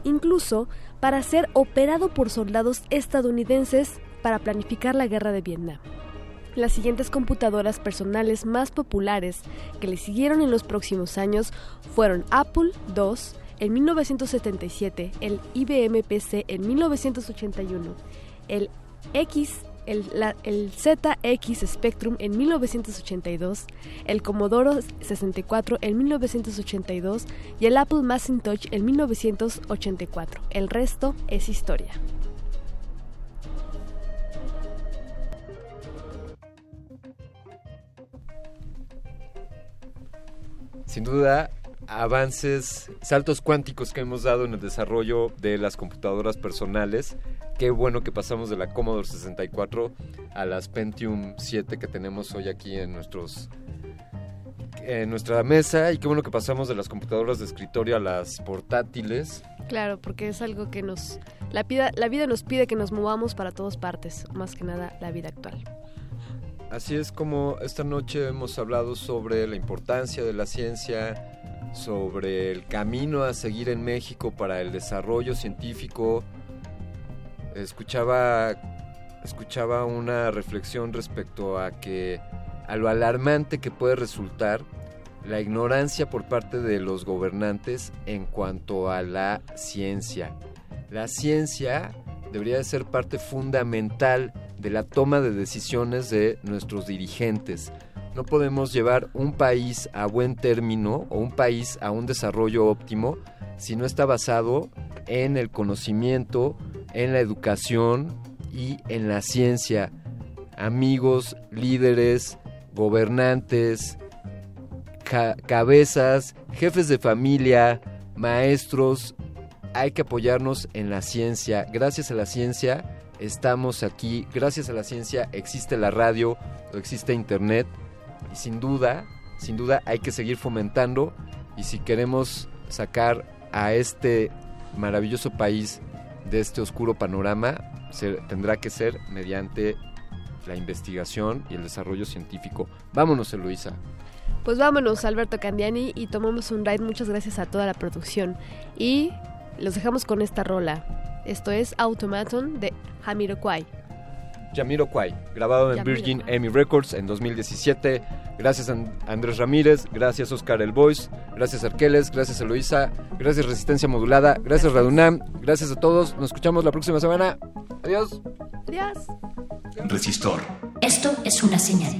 incluso para ser operado por soldados estadounidenses para planificar la guerra de Vietnam. Las siguientes computadoras personales más populares que le siguieron en los próximos años fueron Apple II en 1977, el IBM PC en 1981, el X, el, la- el ZX Spectrum en 1982, el Commodore 64 en 1982 y el Apple Macintosh en 1984. El resto es historia. Sin duda, avances, saltos cuánticos que hemos dado en el desarrollo de las computadoras personales. Qué bueno que pasamos de la Commodore 64 a las Pentium 7 que tenemos hoy aquí en nuestros en nuestra mesa y qué bueno que pasamos de las computadoras de escritorio a las portátiles. Claro, porque es algo que nos... La vida, la vida nos pide que nos movamos para todas partes, más que nada la vida actual. Así es como esta noche hemos hablado sobre la importancia de la ciencia, sobre el camino a seguir en México para el desarrollo científico. Escuchaba, escuchaba una reflexión respecto a que a lo alarmante que puede resultar la ignorancia por parte de los gobernantes en cuanto a la ciencia. La ciencia debería de ser parte fundamental de la toma de decisiones de nuestros dirigentes. No podemos llevar un país a buen término o un país a un desarrollo óptimo si no está basado en el conocimiento, en la educación y en la ciencia. Amigos, líderes, gobernantes, ca- cabezas, jefes de familia, maestros, hay que apoyarnos en la ciencia. Gracias a la ciencia estamos aquí. Gracias a la ciencia existe la radio existe internet. Y sin duda, sin duda hay que seguir fomentando. Y si queremos sacar a este maravilloso país de este oscuro panorama, tendrá que ser mediante la investigación y el desarrollo científico. Vámonos, Eloisa. Pues vámonos, Alberto Candiani, y tomamos un ride. Muchas gracias a toda la producción. Y los dejamos con esta rola. Esto es Automaton de Jamiroquai. Jamiroquai, grabado en. Virgin Amy Records en 2017. Gracias a Andrés Ramírez, gracias Oscar El Voice, gracias Arqueles, gracias Eloisa, gracias Resistencia Modulada, gracias Radunam, gracias a todos. Nos escuchamos la próxima semana. Adiós. Adiós. Resistor. Esto es una señal.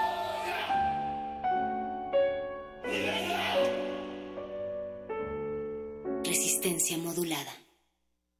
Resistencia modulada.